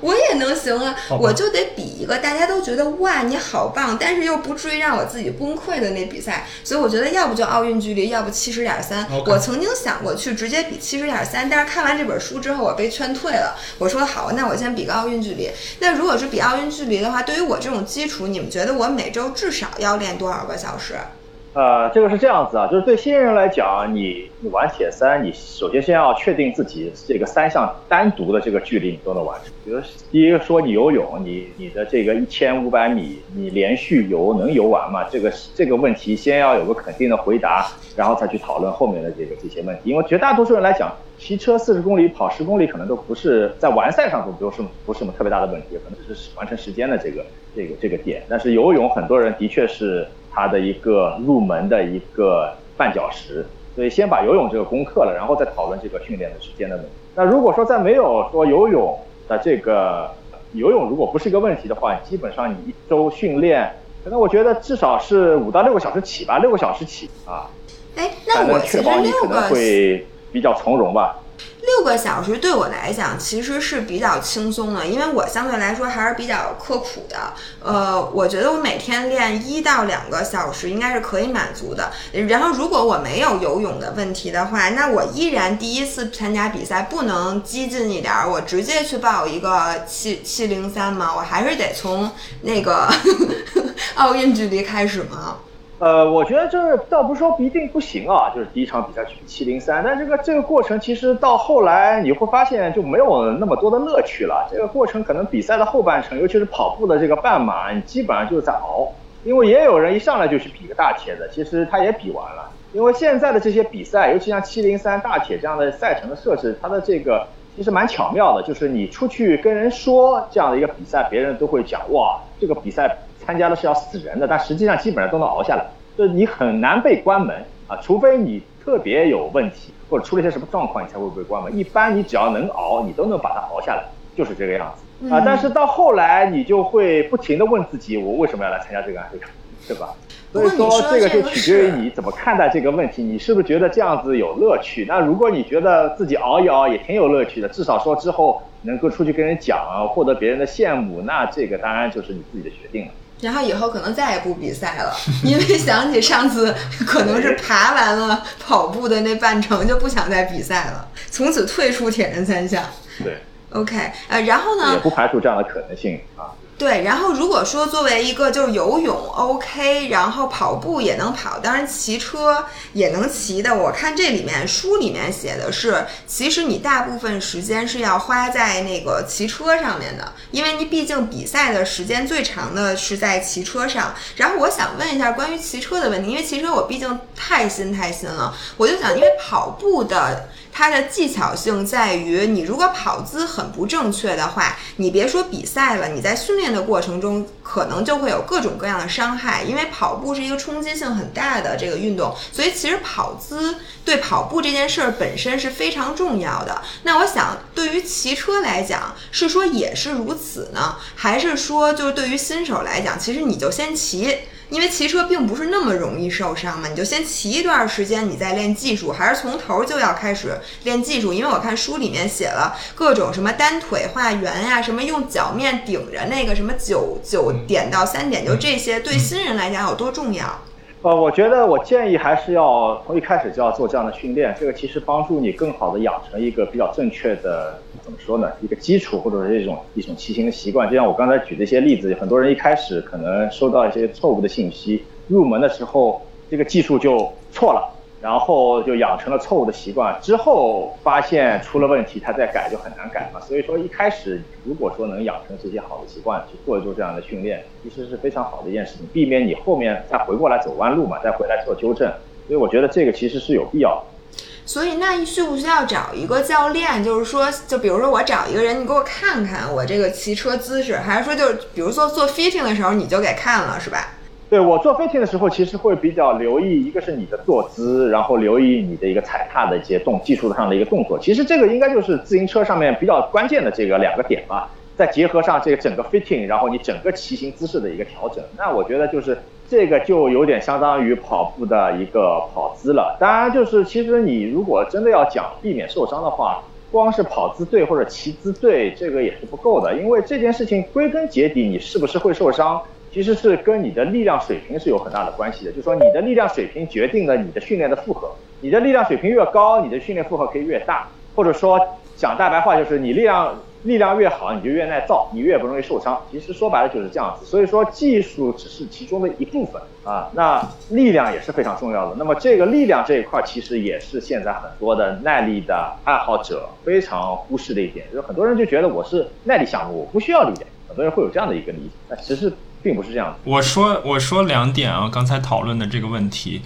我也能行啊，我就得比一个大家都觉得哇你好棒，但是又不至于让我自己崩溃的那比赛。所以我觉得要不就奥运距离，要不七十点三。我曾经想过去直接比七十点三，但是看完这本书之后，我被劝退了。我说好，那我先比个奥运距离。那如果是比奥运距离的话，对于我这种基础，你们觉得我每周至少要练多少个小时？是，呃，这个是这样子啊，就是对新人来讲，你你玩铁三，你首先先要确定自己这个三项单独的这个距离你都能完成。比如第一个说你游泳，你你的这个一千五百米，你连续游能游完吗？这个这个问题先要有个肯定的回答，然后再去讨论后面的这个这些问题。因为绝大多数人来讲，骑车四十公里、跑十公里可能都不是在完赛上都不是不是什么特别大的问题，可能只是完成时间的这个这个这个点。但是游泳很多人的确是。它的一个入门的一个绊脚石，所以先把游泳这个攻克了，然后再讨论这个训练的时间的问题。那如果说在没有说游泳的这个游泳如果不是一个问题的话，基本上你一周训练，可能我觉得至少是五到六个小时起吧，六个小时起啊，哎，那我确保你可能会比较从容吧。六个小时对我来讲其实是比较轻松的，因为我相对来说还是比较刻苦的。呃，我觉得我每天练一到两个小时应该是可以满足的。然后如果我没有游泳的问题的话，那我依然第一次参加比赛不能激进一点，我直接去报一个七七零三吗？我还是得从那个 奥运距离开始吗？呃，我觉得这倒不是说不一定不行啊，就是第一场比赛去七零三，但这个这个过程其实到后来你会发现就没有那么多的乐趣了。这个过程可能比赛的后半程，尤其是跑步的这个半马，你基本上就是在熬。因为也有人一上来就去比个大铁的，其实他也比完了。因为现在的这些比赛，尤其像七零三大铁这样的赛程的设置，它的这个其实蛮巧妙的，就是你出去跟人说这样的一个比赛，别人都会讲哇，这个比赛。参加的是要死人的，但实际上基本上都能熬下来，就是你很难被关门啊，除非你特别有问题或者出了一些什么状况，你才会被关门。一般你只要能熬，你都能把它熬下来，就是这个样子啊。但是到后来你就会不停的问自己，我为什么要来参加这个这个？对吧？所以说这个就取决于你怎么看待这个问题，你是不是觉得这样子有乐趣？那如果你觉得自己熬一熬也挺有乐趣的，至少说之后能够出去跟人讲，获得别人的羡慕，那这个当然就是你自己的决定了。然后以后可能再也不比赛了，因为想起上次可能是爬完了跑步的那半程就不想再比赛了，从此退出铁人三项。对，OK，呃，然后呢？也不排除这样的可能性啊。对，然后如果说作为一个就是游泳 OK，然后跑步也能跑，当然骑车也能骑的。我看这里面书里面写的是，其实你大部分时间是要花在那个骑车上面的，因为你毕竟比赛的时间最长的是在骑车上。然后我想问一下关于骑车的问题，因为骑车我毕竟太新太新了，我就想，因为跑步的。它的技巧性在于，你如果跑姿很不正确的话，你别说比赛了，你在训练的过程中可能就会有各种各样的伤害。因为跑步是一个冲击性很大的这个运动，所以其实跑姿对跑步这件事儿本身是非常重要的。那我想，对于骑车来讲，是说也是如此呢，还是说就是对于新手来讲，其实你就先骑？因为骑车并不是那么容易受伤嘛，你就先骑一段时间，你再练技术，还是从头就要开始练技术？因为我看书里面写了各种什么单腿画圆呀，什么用脚面顶着那个什么九九点到三点，就这些对新人来讲有多重要？呃，我觉得我建议还是要从一开始就要做这样的训练，这个其实帮助你更好的养成一个比较正确的。怎么说呢？一个基础或者是一种一种骑行的习惯，就像我刚才举的一些例子，很多人一开始可能收到一些错误的信息，入门的时候这个技术就错了，然后就养成了错误的习惯，之后发现出了问题，他再改就很难改嘛。所以说一开始如果说能养成这些好的习惯，去做一做这样的训练，其实是非常好的一件事情，避免你后面再回过来走弯路嘛，再回来做纠正。所以我觉得这个其实是有必要的。所以，那需不需要找一个教练？就是说，就比如说我找一个人，你给我看看我这个骑车姿势，还是说，就是比如说做 fitting 的时候你就给看了，是吧？对我做 fitting 的时候，其实会比较留意，一个是你的坐姿，然后留意你的一个踩踏的一些动技术上的一个动作。其实这个应该就是自行车上面比较关键的这个两个点吧。再结合上这个整个 fitting，然后你整个骑行姿势的一个调整，那我觉得就是这个就有点相当于跑步的一个跑姿了。当然，就是其实你如果真的要讲避免受伤的话，光是跑姿对或者骑姿对这个也是不够的，因为这件事情归根结底，你是不是会受伤，其实是跟你的力量水平是有很大的关系的。就说你的力量水平决定了你的训练的负荷，你的力量水平越高，你的训练负荷可以越大，或者说讲大白话就是你力量。力量越好，你就越耐造，你越不容易受伤。其实说白了就是这样子。所以说技术只是其中的一部分啊，那力量也是非常重要的。那么这个力量这一块，其实也是现在很多的耐力的爱好者非常忽视的一点。就是很多人就觉得我是耐力项目，我不需要力量。很多人会有这样的一个理解，但其实并不是这样。我说我说两点啊，刚才讨论的这个问题，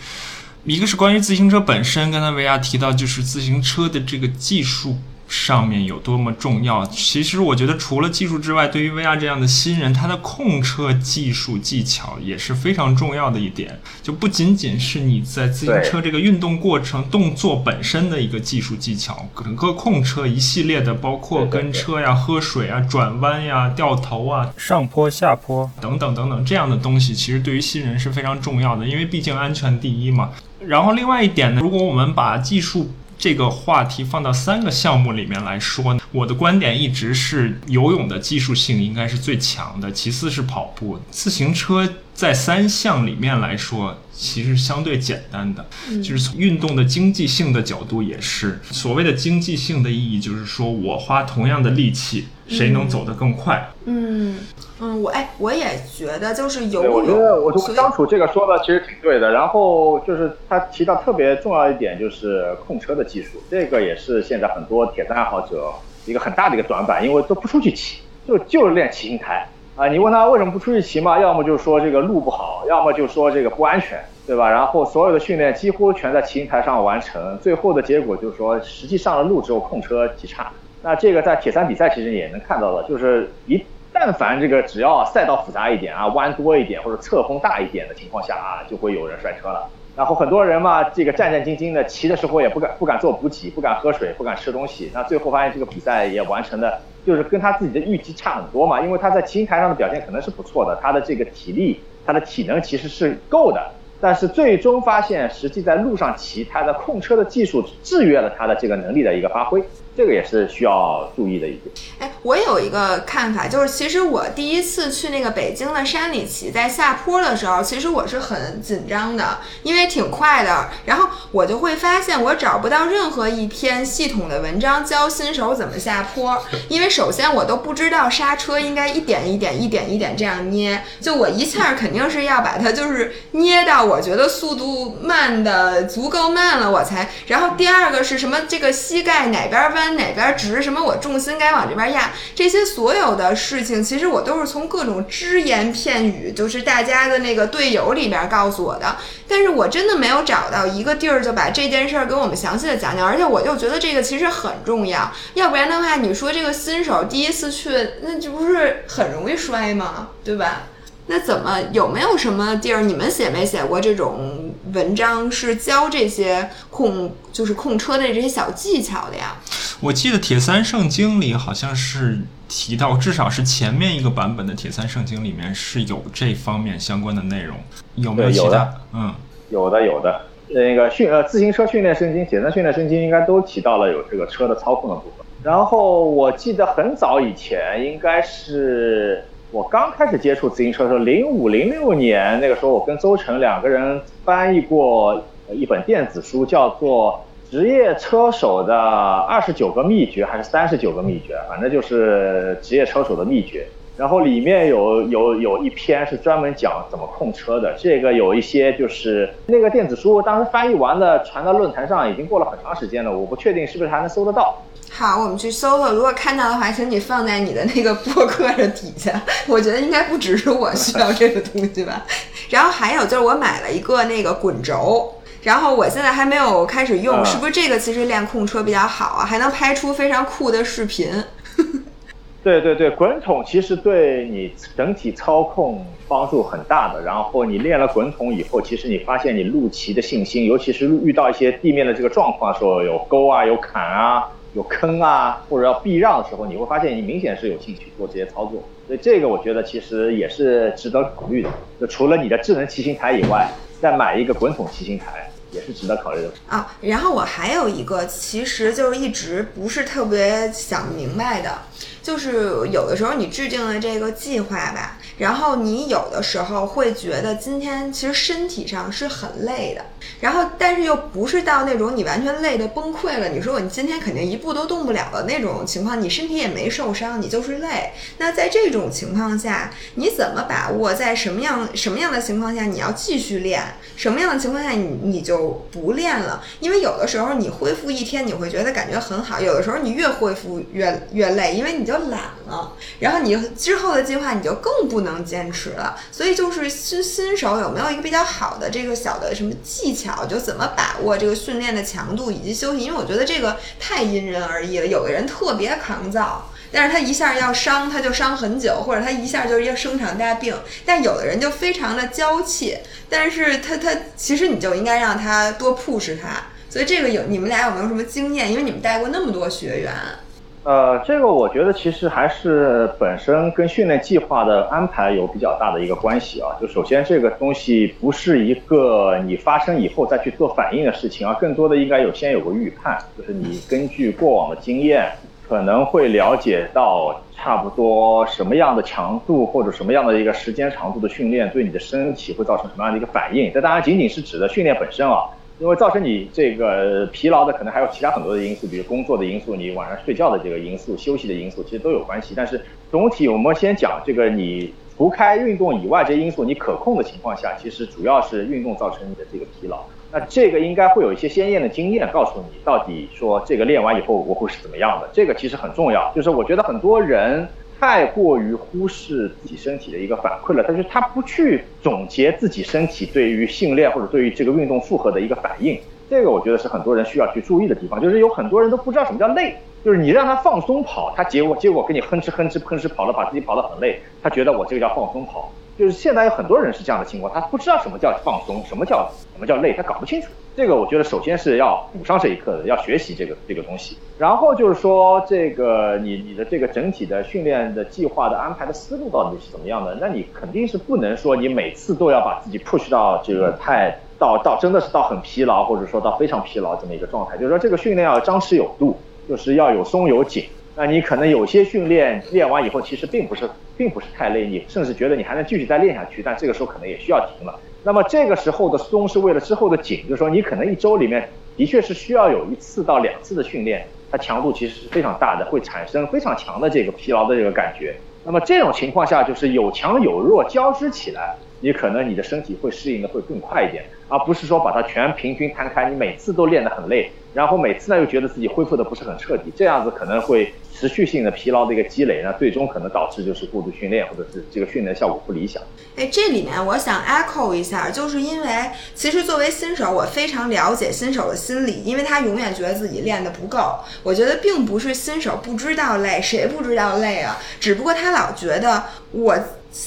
一个是关于自行车本身，刚才维亚提到就是自行车的这个技术。上面有多么重要？其实我觉得，除了技术之外，对于 VR 这样的新人，他的控车技术技巧也是非常重要的一点。就不仅仅是你在自行车这个运动过程动作本身的一个技术技巧，整个控车一系列的，包括跟车呀、喝水啊、转弯呀、掉头啊、上坡下坡等等等等这样的东西，其实对于新人是非常重要的，因为毕竟安全第一嘛。然后另外一点呢，如果我们把技术这个话题放到三个项目里面来说，我的观点一直是游泳的技术性应该是最强的，其次是跑步，自行车在三项里面来说其实相对简单的，就是从运动的经济性的角度也是。所谓的经济性的意义就是说我花同样的力气，谁能走得更快？嗯。嗯，我哎，我也觉得就是游泳。我觉得我就张楚这个说的其实挺对的。然后就是他提到特别重要一点，就是控车的技术，这个也是现在很多铁三爱好者一个很大的一个短板，因为都不出去骑，就就是练骑行台啊。你问他为什么不出去骑嘛？要么就说这个路不好，要么就说这个不安全，对吧？然后所有的训练几乎全在骑行台上完成，最后的结果就是说，实际上了路之后控车极差。那这个在铁三比赛其实也能看到的，就是一。但凡这个只要赛道复杂一点啊，弯多一点或者侧风大一点的情况下啊，就会有人摔车了。然后很多人嘛，这个战战兢兢的骑的时候也不敢不敢做补给，不敢喝水，不敢吃东西。那最后发现这个比赛也完成的，就是跟他自己的预期差很多嘛。因为他在骑行台上的表现可能是不错的，他的这个体力。他的体能其实是够的。但是最终发现，实际在路上骑，他的控车的技术制约了他的这个能力的一个发挥。这个也是需要注意的一点。哎，我有一个看法，就是其实我第一次去那个北京的山里骑，在下坡的时候，其实我是很紧张的，因为挺快的。然后我就会发现，我找不到任何一篇系统的文章教新手怎么下坡，因为首先我都不知道刹车应该一点一点、一点一点这样捏，就我一下肯定是要把它就是捏到我觉得速度慢的足够慢了，我才。然后第二个是什么？这个膝盖哪边弯？哪边直？什么？我重心该往这边压？这些所有的事情，其实我都是从各种只言片语，就是大家的那个队友里边告诉我的。但是我真的没有找到一个地儿就把这件事儿给我们详细的讲讲。而且我就觉得这个其实很重要，要不然的话，你说这个新手第一次去，那这不是很容易摔吗？对吧？那怎么有没有什么地儿？你们写没写过这种文章，是教这些控就是控车的这些小技巧的呀？我记得《铁三圣经》里好像是提到，至少是前面一个版本的《铁三圣经》里面是有这方面相关的内容。有没有其他？嗯，有的有的。那个训呃自行车训练圣经、铁三训练圣经应该都提到了有这个车的操控的部分。然后我记得很早以前应该是。我刚开始接触自行车的时候，零五零六年那个时候，我跟邹城两个人翻译过一本电子书，叫做《职业车手的二十九个秘诀》还是三十九个秘诀，反正就是职业车手的秘诀。然后里面有有有一篇是专门讲怎么控车的。这个有一些就是那个电子书当时翻译完了，传到论坛上，已经过了很长时间了，我不确定是不是还能搜得到。好，我们去搜搜。如果看到的话，请你放在你的那个博客的底下。我觉得应该不只是我需要这个东西吧。然后还有就是，我买了一个那个滚轴，然后我现在还没有开始用，是不是这个其实练控车比较好啊？还能拍出非常酷的视频。对对对，滚筒其实对你整体操控帮助很大的。然后你练了滚筒以后，其实你发现你路骑的信心，尤其是遇到一些地面的这个状况的时候，有沟啊，有坎啊。有坑啊，或者要避让的时候，你会发现你明显是有兴趣做这些操作，所以这个我觉得其实也是值得考虑的。就除了你的智能骑行台以外，再买一个滚筒骑行台也是值得考虑的啊。然后我还有一个，其实就是一直不是特别想明白的，就是有的时候你制定了这个计划吧，然后你有的时候会觉得今天其实身体上是很累的。然后，但是又不是到那种你完全累得崩溃了。你说我今天肯定一步都动不了的那种情况，你身体也没受伤，你就是累。那在这种情况下，你怎么把握在什么样什么样的情况下你要继续练，什么样的情况下你你就不练了？因为有的时候你恢复一天你会觉得感觉很好，有的时候你越恢复越越累，因为你就懒了。然后你之后的计划你就更不能坚持了。所以就是新新手有没有一个比较好的这个小的什么技巧？就怎么把握这个训练的强度以及休息，因为我觉得这个太因人而异了。有的人特别抗造，但是他一下要伤，他就伤很久，或者他一下就是要生场大病。但有的人就非常的娇气，但是他他其实你就应该让他多 push 他。所以这个有你们俩有没有什么经验？因为你们带过那么多学员。呃，这个我觉得其实还是本身跟训练计划的安排有比较大的一个关系啊。就首先这个东西不是一个你发生以后再去做反应的事情啊，更多的应该有先有个预判，就是你根据过往的经验，可能会了解到差不多什么样的强度或者什么样的一个时间长度的训练对你的身体会造成什么样的一个反应。这当然仅仅是指的训练本身啊。因为造成你这个疲劳的，可能还有其他很多的因素，比如工作的因素，你晚上睡觉的这个因素，休息的因素，其实都有关系。但是总体我们先讲这个，你除开运动以外这些因素，你可控的情况下，其实主要是运动造成你的这个疲劳。那这个应该会有一些鲜艳的经验告诉你，到底说这个练完以后我会是怎么样的。这个其实很重要，就是我觉得很多人。太过于忽视自己身体的一个反馈了，但是他不去总结自己身体对于训练或者对于这个运动负荷的一个反应，这个我觉得是很多人需要去注意的地方。就是有很多人都不知道什么叫累，就是你让他放松跑，他结果结果给你哼哧哼哧哼哧跑了，把自己跑得很累，他觉得我这个叫放松跑。就是现在有很多人是这样的情况，他不知道什么叫放松，什么叫什么叫累，他搞不清楚。这个我觉得首先是要补上这一课的，要学习这个这个东西。然后就是说，这个你你的这个整体的训练的计划的安排的思路到底是怎么样的？那你肯定是不能说你每次都要把自己 push 到这个太到到真的是到很疲劳，或者说到非常疲劳这么一个状态。就是说这个训练要张弛有度，就是要有松有紧。那你可能有些训练练完以后，其实并不是并不是太累，你甚至觉得你还能继续再练下去，但这个时候可能也需要停了。那么这个时候的松是为了之后的紧，就是说你可能一周里面的确是需要有一次到两次的训练，它强度其实是非常大的，会产生非常强的这个疲劳的这个感觉。那么这种情况下就是有强有弱交织起来，你可能你的身体会适应的会更快一点，而不是说把它全平均摊开，你每次都练得很累，然后每次呢又觉得自己恢复的不是很彻底，这样子可能会。持续性的疲劳的一个积累那，最终可能导致就是过度训练，或者是这个训练效果不理想。哎，这里面我想 echo 一下，就是因为其实作为新手，我非常了解新手的心理，因为他永远觉得自己练的不够。我觉得并不是新手不知道累，谁不知道累啊？只不过他老觉得我。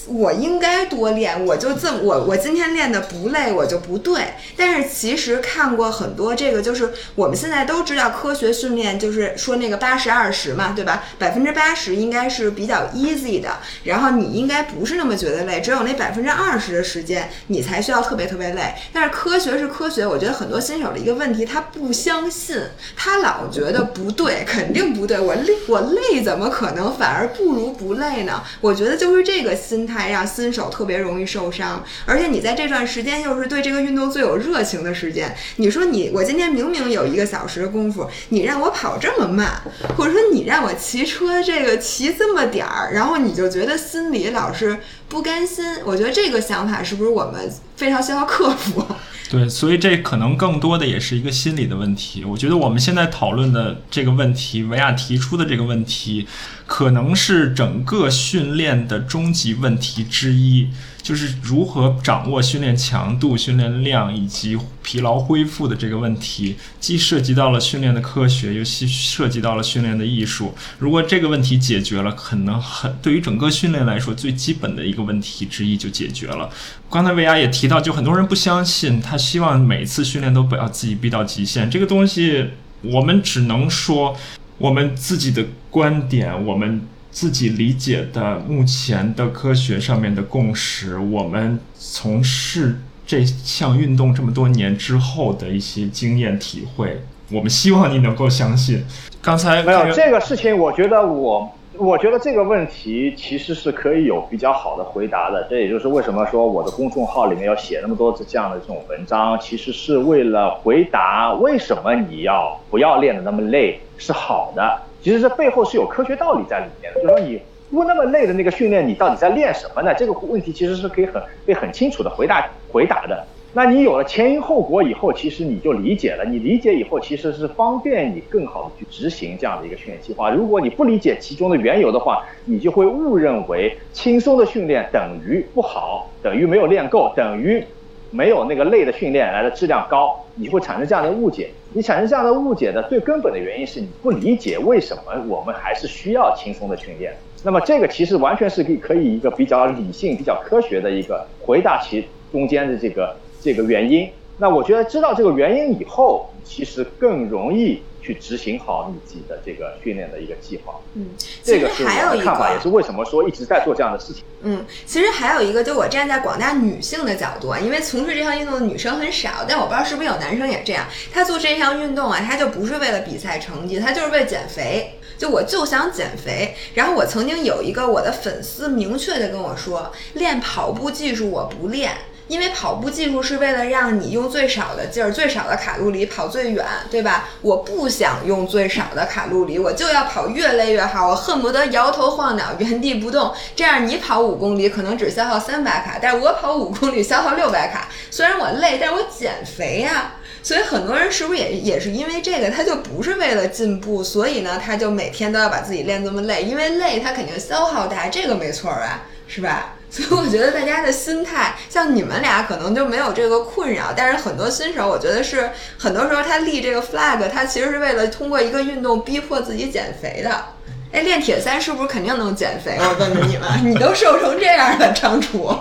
我应该多练，我就这么我我今天练的不累，我就不对。但是其实看过很多这个，就是我们现在都知道科学训练，就是说那个八十二十嘛，对吧？百分之八十应该是比较 easy 的，然后你应该不是那么觉得累，只有那百分之二十的时间你才需要特别特别累。但是科学是科学，我觉得很多新手的一个问题，他不相信，他老觉得不对，肯定不对。我累我累怎么可能反而不如不累呢？我觉得就是这个。心态让新手特别容易受伤，而且你在这段时间又是对这个运动最有热情的时间。你说你，我今天明明有一个小时的功夫，你让我跑这么慢，或者说你让我骑车这个骑这么点儿，然后你就觉得心里老是不甘心。我觉得这个想法是不是我们非常需要克服？对，所以这可能更多的也是一个心理的问题。我觉得我们现在讨论的这个问题，维亚提出的这个问题。可能是整个训练的终极问题之一，就是如何掌握训练强度、训练量以及疲劳恢复的这个问题，既涉及到了训练的科学，又涉及到了训练的艺术。如果这个问题解决了，可能很对于整个训练来说，最基本的一个问题之一就解决了。刚才维亚也提到，就很多人不相信，他希望每次训练都不要自己逼到极限。这个东西，我们只能说。我们自己的观点，我们自己理解的目前的科学上面的共识，我们从事这项运动这么多年之后的一些经验体会，我们希望你能够相信。刚才没有这个事情，我觉得我。我觉得这个问题其实是可以有比较好的回答的，这也就是为什么说我的公众号里面要写那么多这样的这种文章，其实是为了回答为什么你要不要练的那么累是好的。其实这背后是有科学道理在里面的，就是说你不那么累的那个训练，你到底在练什么呢？这个问题其实是可以很被很清楚的回答回答的。那你有了前因后果以后，其实你就理解了。你理解以后，其实是方便你更好的去执行这样的一个训练计划。如果你不理解其中的缘由的话，你就会误认为轻松的训练等于不好，等于没有练够，等于没有那个累的训练来的质量高。你会产生这样的误解。你产生这样的误解的最根本的原因是你不理解为什么我们还是需要轻松的训练。那么这个其实完全是可以可以一个比较理性、比较科学的一个回答其中间的这个。这个原因，那我觉得知道这个原因以后，其实更容易去执行好你自己的这个训练的一个计划。嗯，这个是我的看法，也是为什么说一直在做这样的事情。嗯，其实还有一个，就我站在广大女性的角度啊，因为从事这项运动的女生很少，但我不知道是不是有男生也这样。他做这项运动啊，他就不是为了比赛成绩，他就是为了减肥。就我就想减肥。然后我曾经有一个我的粉丝明确的跟我说，练跑步技术我不练。因为跑步技术是为了让你用最少的劲儿、最少的卡路里跑最远，对吧？我不想用最少的卡路里，我就要跑越累越好。我恨不得摇头晃脑、原地不动。这样你跑五公里可能只消耗三百卡，但是我跑五公里消耗六百卡。虽然我累，但是我减肥呀。所以很多人是不是也也是因为这个，他就不是为了进步，所以呢，他就每天都要把自己练这么累，因为累他肯定消耗大，这个没错啊，是吧？所以我觉得大家的心态，像你们俩可能就没有这个困扰，但是很多新手，我觉得是很多时候他立这个 flag，他其实是为了通过一个运动逼迫自己减肥的。哎，练铁三是不是肯定能减肥？我问问你们，你都瘦成这样了，张楚，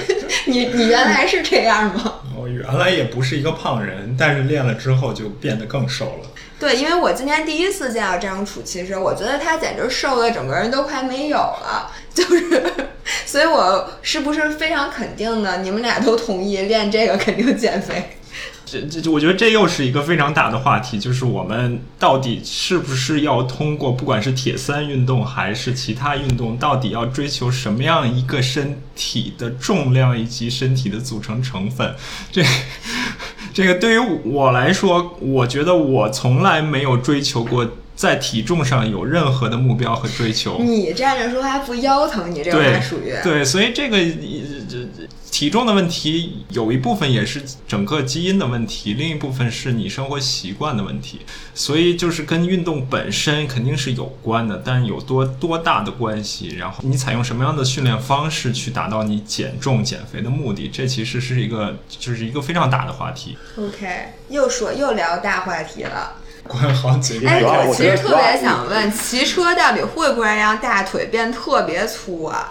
你你原来是这样吗？我原来也不是一个胖人，但是练了之后就变得更瘦了。对，因为我今天第一次见到张楚，其实我觉得他简直瘦的整个人都快没有了，就是，所以我是不是非常肯定的？你们俩都同意练这个肯定减肥？这这，我觉得这又是一个非常大的话题，就是我们到底是不是要通过不管是铁三运动还是其他运动，到底要追求什么样一个身体的重量以及身体的组成成分？这这个对于我来说，我觉得我从来没有追求过在体重上有任何的目标和追求。你站着说话不腰疼，你这还属于对，所以这个呃这这体重的问题有一部分也是整个基因的问题，另一部分是你生活习惯的问题，所以就是跟运动本身肯定是有关的，但有多多大的关系，然后你采用什么样的训练方式去达到你减重减肥的目的，这其实是一个就是一个非常大的话题。OK，又说又聊大话题了。关好嘴哎，我其实特别想问，骑车到底会不会让大腿变特别粗啊？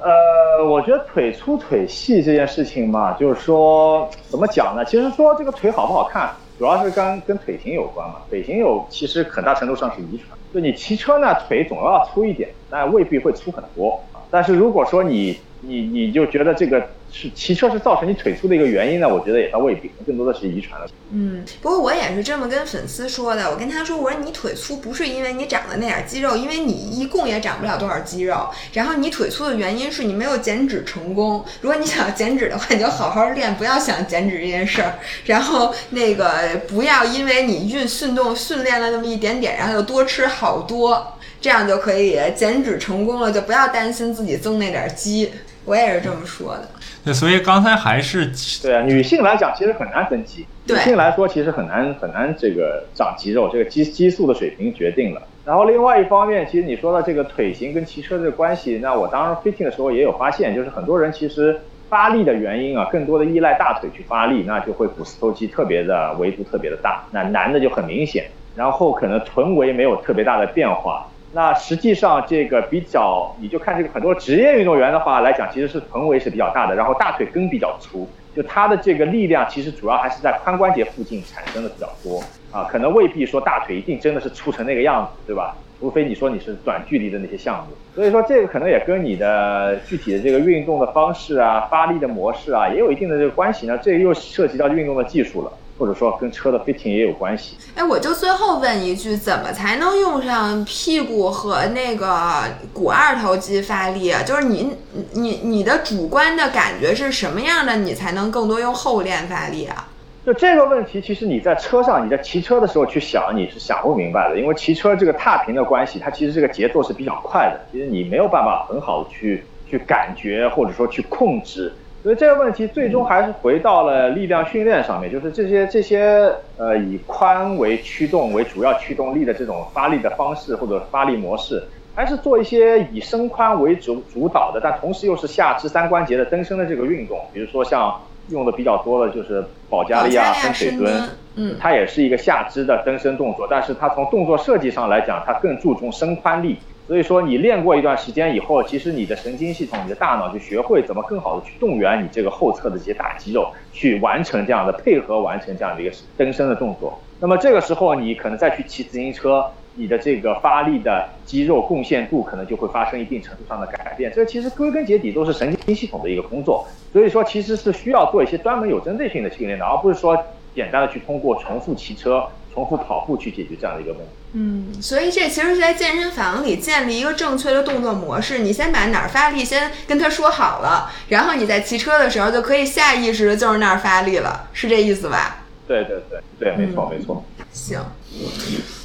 呃，我觉得腿粗腿细这件事情嘛，就是说怎么讲呢？其实说这个腿好不好看，主要是跟跟腿型有关嘛。腿型有其实很大程度上是遗传。就你骑车呢，腿总要粗一点，但未必会粗很多啊。但是如果说你你你就觉得这个是骑车是造成你腿粗的一个原因呢，我觉得也倒未必，更多的是遗传了。嗯，不过我也是这么跟粉丝说的。我跟他说，我说你腿粗不是因为你长了那点肌肉，因为你一共也长不了多少肌肉。然后你腿粗的原因是你没有减脂成功。如果你想要减脂的话，你就好好练，不要想减脂这件事儿。然后那个不要因为你运运动训练了那么一点点，然后就多吃好多，这样就可以减脂成功了，就不要担心自己增那点肌。我也是这么说的。对，所以刚才还是对啊，女性来讲其实很难增肌，女对性来说其实很难很难这个长肌肉，这个激激素的水平决定了。然后另外一方面，其实你说到这个腿型跟骑车这个关系，那我当时 fitting 的时候也有发现，就是很多人其实发力的原因啊，更多的依赖大腿去发力，那就会股四头肌特别的维度特别的大，那男的就很明显，然后可能臀围没有特别大的变化。那实际上这个比较，你就看这个很多职业运动员的话来讲，其实是臀围是比较大的，然后大腿根比较粗，就他的这个力量其实主要还是在髋关节附近产生的比较多啊，可能未必说大腿一定真的是粗成那个样子，对吧？除非你说你是短距离的那些项目，所以说这个可能也跟你的具体的这个运动的方式啊、发力的模式啊，也有一定的这个关系呢。这又涉及到运动的技术了，或者说跟车的 fitting 也有关系。哎，我就最后问一句，怎么才能用上屁股和那个股二头肌发力啊？就是你你你的主观的感觉是什么样的，你才能更多用后链发力啊？就这个问题，其实你在车上，你在骑车的时候去想，你是想不明白的，因为骑车这个踏频的关系，它其实这个节奏是比较快的，其实你没有办法很好去去感觉或者说去控制，所以这个问题最终还是回到了力量训练上面，就是这些这些呃以髋为驱动为主要驱动力的这种发力的方式或者发力模式，还是做一些以伸髋为主主导的，但同时又是下肢三关节的蹬伸的这个运动，比如说像用的比较多的就是保加利亚分腿蹲，嗯，它也是一个下肢的蹬伸动作，但是它从动作设计上来讲，它更注重伸髋力。所以说，你练过一段时间以后，其实你的神经系统、你的大脑就学会怎么更好的去动员你这个后侧的这些大肌肉，去完成这样的配合完成这样的一个蹬伸的动作。那么这个时候，你可能再去骑自行车，你的这个发力的肌肉贡献度可能就会发生一定程度上的改变。这其实归根结底都是神经系统的一个工作。所以说，其实是需要做一些专门有针对性的训练的，而不是说简单的去通过重复骑车、重复跑步去解决这样的一个问题。嗯，所以这其实是在健身房里建立一个正确的动作模式。你先把哪儿发力先跟他说好了，然后你在骑车的时候就可以下意识的就是那儿发力了，是这意思吧？对对对对，没错没错。行，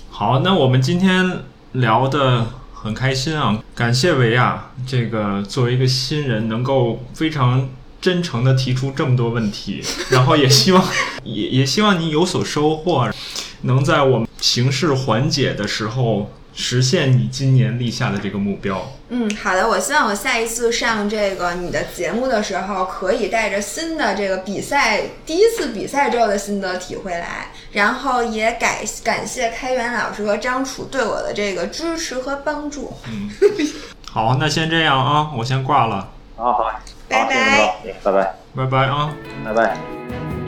好，那我们今天聊的很开心啊，感谢维亚这个作为一个新人能够非常真诚的提出这么多问题，然后也希望也也希望你有所收获，能在我们形势缓解的时候实现你今年立下的这个目标。嗯，好的。我希望我下一次上这个你的节目的时候，可以带着新的这个比赛第一次比赛之后的心得体会来，然后也感感谢开源老师和张楚对我的这个支持和帮助。嗯，好，那先这样啊，我先挂了。好好，拜拜，拜拜，拜拜啊，拜拜。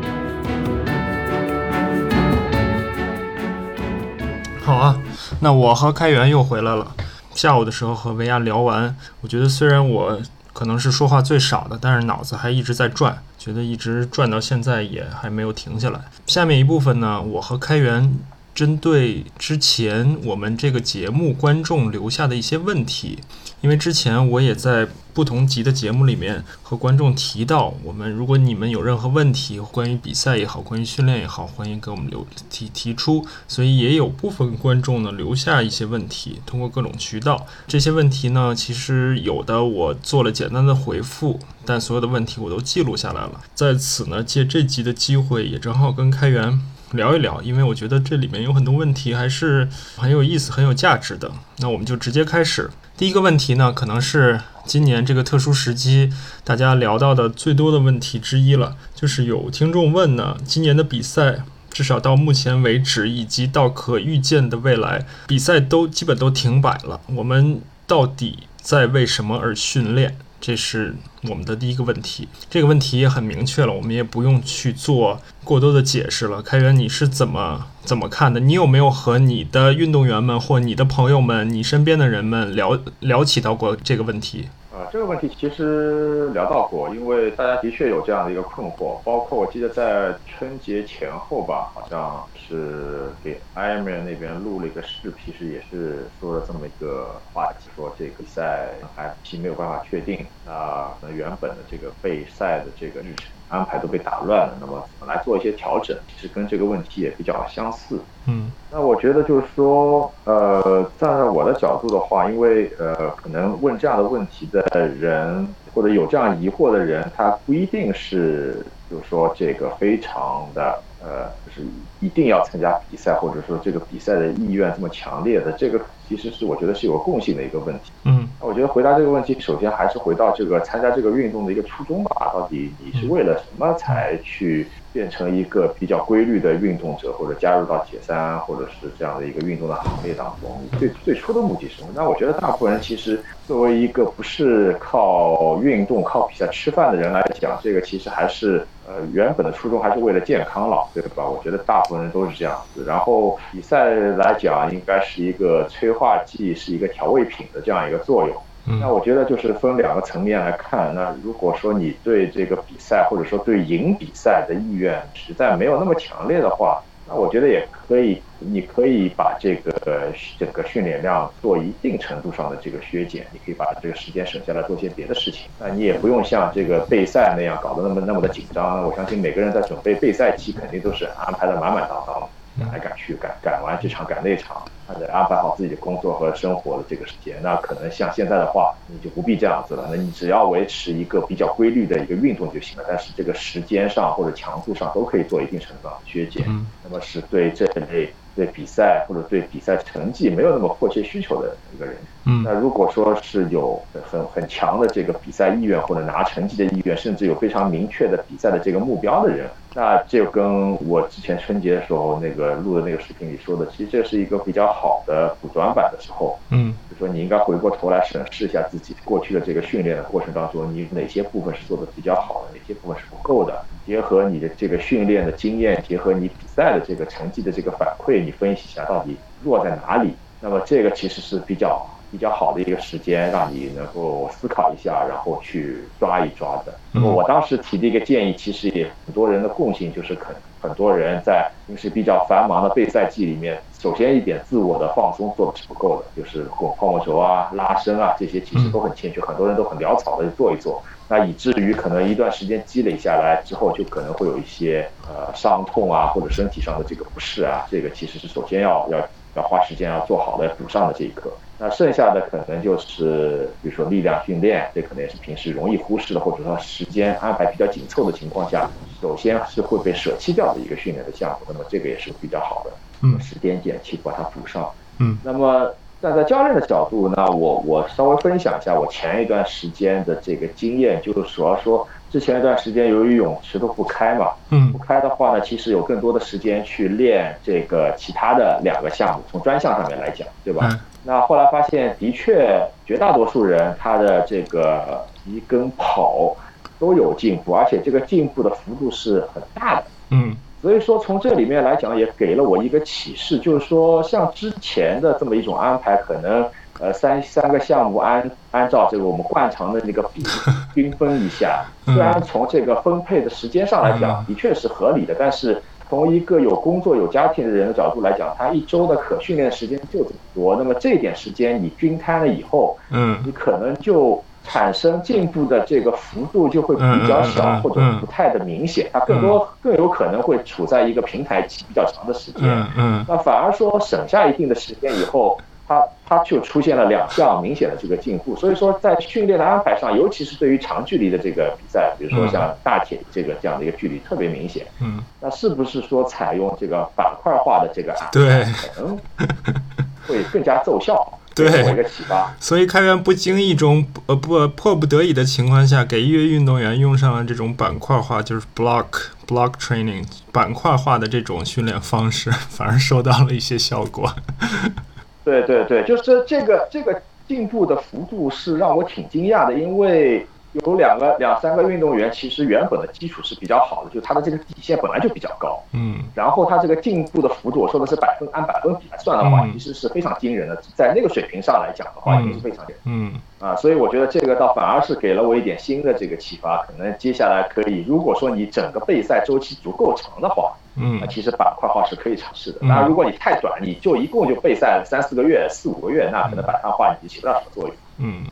好啊，那我和开源又回来了。下午的时候和维亚聊完，我觉得虽然我可能是说话最少的，但是脑子还一直在转，觉得一直转到现在也还没有停下来。下面一部分呢，我和开源针对之前我们这个节目观众留下的一些问题。因为之前我也在不同集的节目里面和观众提到，我们如果你们有任何问题，关于比赛也好，关于训练也好，欢迎给我们留提提出。所以也有部分观众呢留下一些问题，通过各种渠道。这些问题呢，其实有的我做了简单的回复，但所有的问题我都记录下来了。在此呢，借这集的机会，也正好跟开源聊一聊，因为我觉得这里面有很多问题还是很有意思、很有价值的。那我们就直接开始。第一个问题呢，可能是今年这个特殊时期大家聊到的最多的问题之一了，就是有听众问呢，今年的比赛至少到目前为止，以及到可预见的未来，比赛都基本都停摆了，我们到底在为什么而训练？这是我们的第一个问题，这个问题也很明确了，我们也不用去做过多的解释了。开源，你是怎么怎么看的？你有没有和你的运动员们或你的朋友们、你身边的人们聊聊起到过这个问题？啊，这个问题其实聊到过，因为大家的确有这样的一个困惑，包括我记得在春节前后吧，好像。是给 irm 那边录了一个视频，是也是说了这么一个话题，说这个比赛还期没有办法确定，那原本的这个备赛的这个日程安排都被打乱了，那么怎么来做一些调整？其实跟这个问题也比较相似。嗯，那我觉得就是说，呃，站在我的角度的话，因为呃，可能问这样的问题的人，或者有这样疑惑的人，他不一定是，就是说这个非常的。呃，就是一定要参加比赛，或者说这个比赛的意愿这么强烈的，这个其实是我觉得是有共性的一个问题。嗯，那我觉得回答这个问题，首先还是回到这个参加这个运动的一个初衷吧。到底你是为了什么才去变成一个比较规律的运动者，或者加入到铁三，或者是这样的一个运动的行列当中？最最初的目的是什么？那我觉得大部分人其实作为一个不是靠运动、靠比赛吃饭的人来讲，这个其实还是。呃，原本的初衷还是为了健康了，对吧？我觉得大部分人都是这样子。然后比赛来讲，应该是一个催化剂，是一个调味品的这样一个作用。那我觉得就是分两个层面来看。那如果说你对这个比赛，或者说对赢比赛的意愿实在没有那么强烈的话，那我觉得也可以，你可以把这个整个训练量做一定程度上的这个削减，你可以把这个时间省下来做些别的事情。那你也不用像这个备赛那样搞得那么那么的紧张。我相信每个人在准备备赛期肯定都是安排的满满当当，赶来赶去，赶赶完这场赶那场。他得安排好自己的工作和生活的这个时间，那可能像现在的话，你就不必这样子了。那你只要维持一个比较规律的一个运动就行了。但是这个时间上或者强度上都可以做一定程度上的削减。那么是对这类对比赛或者对比赛成绩没有那么迫切需求的一个人。嗯，那如果说是有很很强的这个比赛意愿或者拿成绩的意愿，甚至有非常明确的比赛的这个目标的人。那就跟我之前春节的时候那个录的那个视频里说的，其实这是一个比较好的补短板的时候。嗯，就说你应该回过头来审视一下自己过去的这个训练的过程当中，你哪些部分是做的比较好的，哪些部分是不够的。结合你的这个训练的经验，结合你比赛的这个成绩的这个反馈，你分析一下到底弱在哪里。那么这个其实是比较。比较好的一个时间，让你能够思考一下，然后去抓一抓的。那么我当时提的一个建议，其实也很多人的共性就是，很很多人在平时比较繁忙的备赛季里面，首先一点自我的放松做的是不够的，就是滚泡沫轴啊、拉伸啊这些其实都很欠缺，很多人都很潦草的做一做，那以至于可能一段时间积累下来之后，就可能会有一些呃伤痛啊，或者身体上的这个不适啊，这个其实是首先要要要花时间要做好的补上的这一课。那剩下的可能就是，比如说力量训练，这可能也是平时容易忽视的，或者说时间安排比较紧凑的情况下，首先是会被舍弃掉的一个训练的项目。那么这个也是比较好的，嗯，时间点去把它补上。嗯，那么。站在教练的角度，呢我我稍微分享一下我前一段时间的这个经验，就是主要说之前一段时间由于泳池都不开嘛，嗯不开的话呢，其实有更多的时间去练这个其他的两个项目，从专项上面来讲，对吧？嗯那后来发现，的确绝大多数人他的这个一跟跑都有进步，而且这个进步的幅度是很大的。嗯所以说从这里面来讲，也给了我一个启示，就是说像之前的这么一种安排，可能呃三三个项目按按照这个我们惯常的那个比 均分一下，虽然从这个分配的时间上来讲的确是合理的，但是从一个有工作有家庭的人的角度来讲，他一周的可训练时间就这么多，那么这点时间你均摊了以后，嗯。你可能就产生进步的这个幅度就会比较小，或者嗯不太的明显，它更多更有可能会处在一个平台期比较长的时间。嗯嗯。那反而说省下一定的时间以后，它它就出现了两项明显的这个进步。所以说在训练的安排上，尤其是对于长距离的这个比赛，比如说像大铁这个这样的一个距离特别明显。嗯，那是不是说采用这个板块化的这个安排，对可能会更加奏效？对给一个启发。所以开源不经意中，呃不迫不得已的情况下，给业余运动员用上了这种板块化，就是 block block training 板块化的这种训练方式，反而收到了一些效果。对对对，就是这个这个进步的幅度是让我挺惊讶的，因为有两个两三个运动员其实原本的基础是比较好的，就他的这个底线本来就比较高，嗯。然后他这个进步的幅度，我说的是百分按百分比来算的话，嗯。其实是非常惊人的，在那个水平上来讲的话，已经是非常惊人嗯。啊，所以我觉得这个倒反而是给了我一点新的这个启发，可能接下来可以，如果说你整个备赛周期足够长的话，嗯那其实板块化是可以尝试的。嗯当然，如果你太短，你就一共就备赛三四个月、四五个月，那可能板块化你就起不到什么作用。嗯，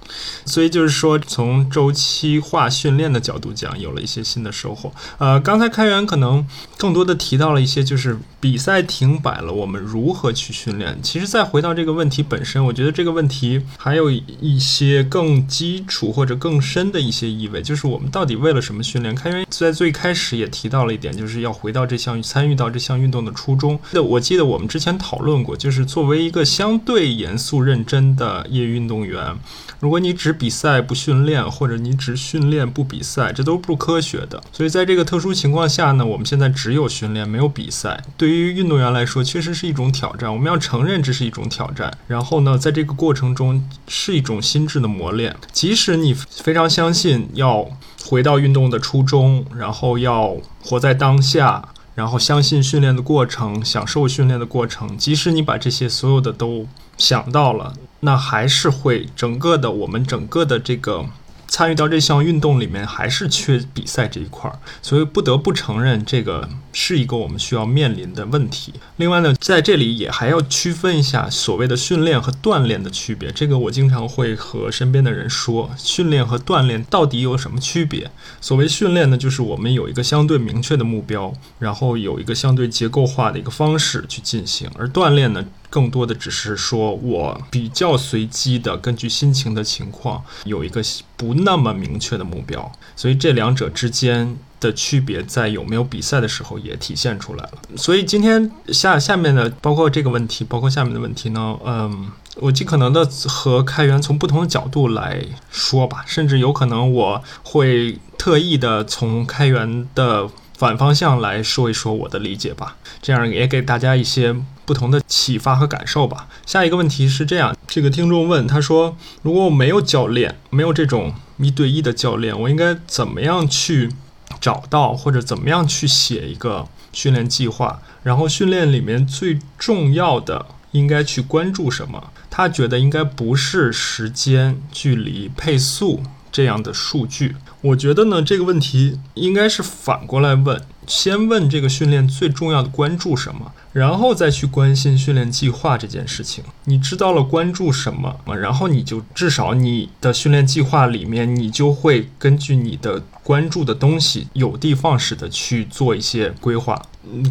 所以就是说，从周期化训练的角度讲，有了一些新的收获。呃，刚才开源可能更多的提到了一些，就是比赛停摆了，我们如何去训练。其实再回到这个问题本身，我觉得这个问题还有一些更基础或者更深的一些意味，就是我们到底为了什么训练？开源在最开始也提到了一点，就是要回到这项参与到这项运动的初衷。我记得我们之前讨论过，就是作为一个相对严肃认真的业余运动员。如果你只比赛不训练，或者你只训练不比赛，这都不科学的。所以在这个特殊情况下呢，我们现在只有训练，没有比赛。对于运动员来说，确实是一种挑战。我们要承认这是一种挑战。然后呢，在这个过程中是一种心智的磨练。即使你非常相信要回到运动的初衷，然后要活在当下。然后相信训练的过程，享受训练的过程。即使你把这些所有的都想到了，那还是会整个的我们整个的这个参与到这项运动里面，还是缺比赛这一块儿。所以不得不承认，这个是一个我们需要面临的问题。另外呢，在这里也还要区分一下所谓的训练和锻炼的区别。这个我经常会和身边的人说，训练和锻炼到底有什么区别？所谓训练呢，就是我们有一个相对明确的目标，然后有一个相对结构化的一个方式去进行；而锻炼呢，更多的只是说我比较随机的根据心情的情况有一个不那么明确的目标，所以这两者之间。的区别在有没有比赛的时候也体现出来了。所以今天下下面的包括这个问题，包括下面的问题呢，嗯，我尽可能的和开源从不同的角度来说吧，甚至有可能我会特意的从开源的反方向来说一说我的理解吧，这样也给大家一些不同的启发和感受吧。下一个问题是这样，这个听众问他说，如果我没有教练，没有这种一对一的教练，我应该怎么样去？找到或者怎么样去写一个训练计划，然后训练里面最重要的应该去关注什么？他觉得应该不是时间、距离、配速这样的数据。我觉得呢，这个问题应该是反过来问：先问这个训练最重要的关注什么，然后再去关心训练计划这件事情。你知道了关注什么，然后你就至少你的训练计划里面，你就会根据你的关注的东西，有的放矢的去做一些规划。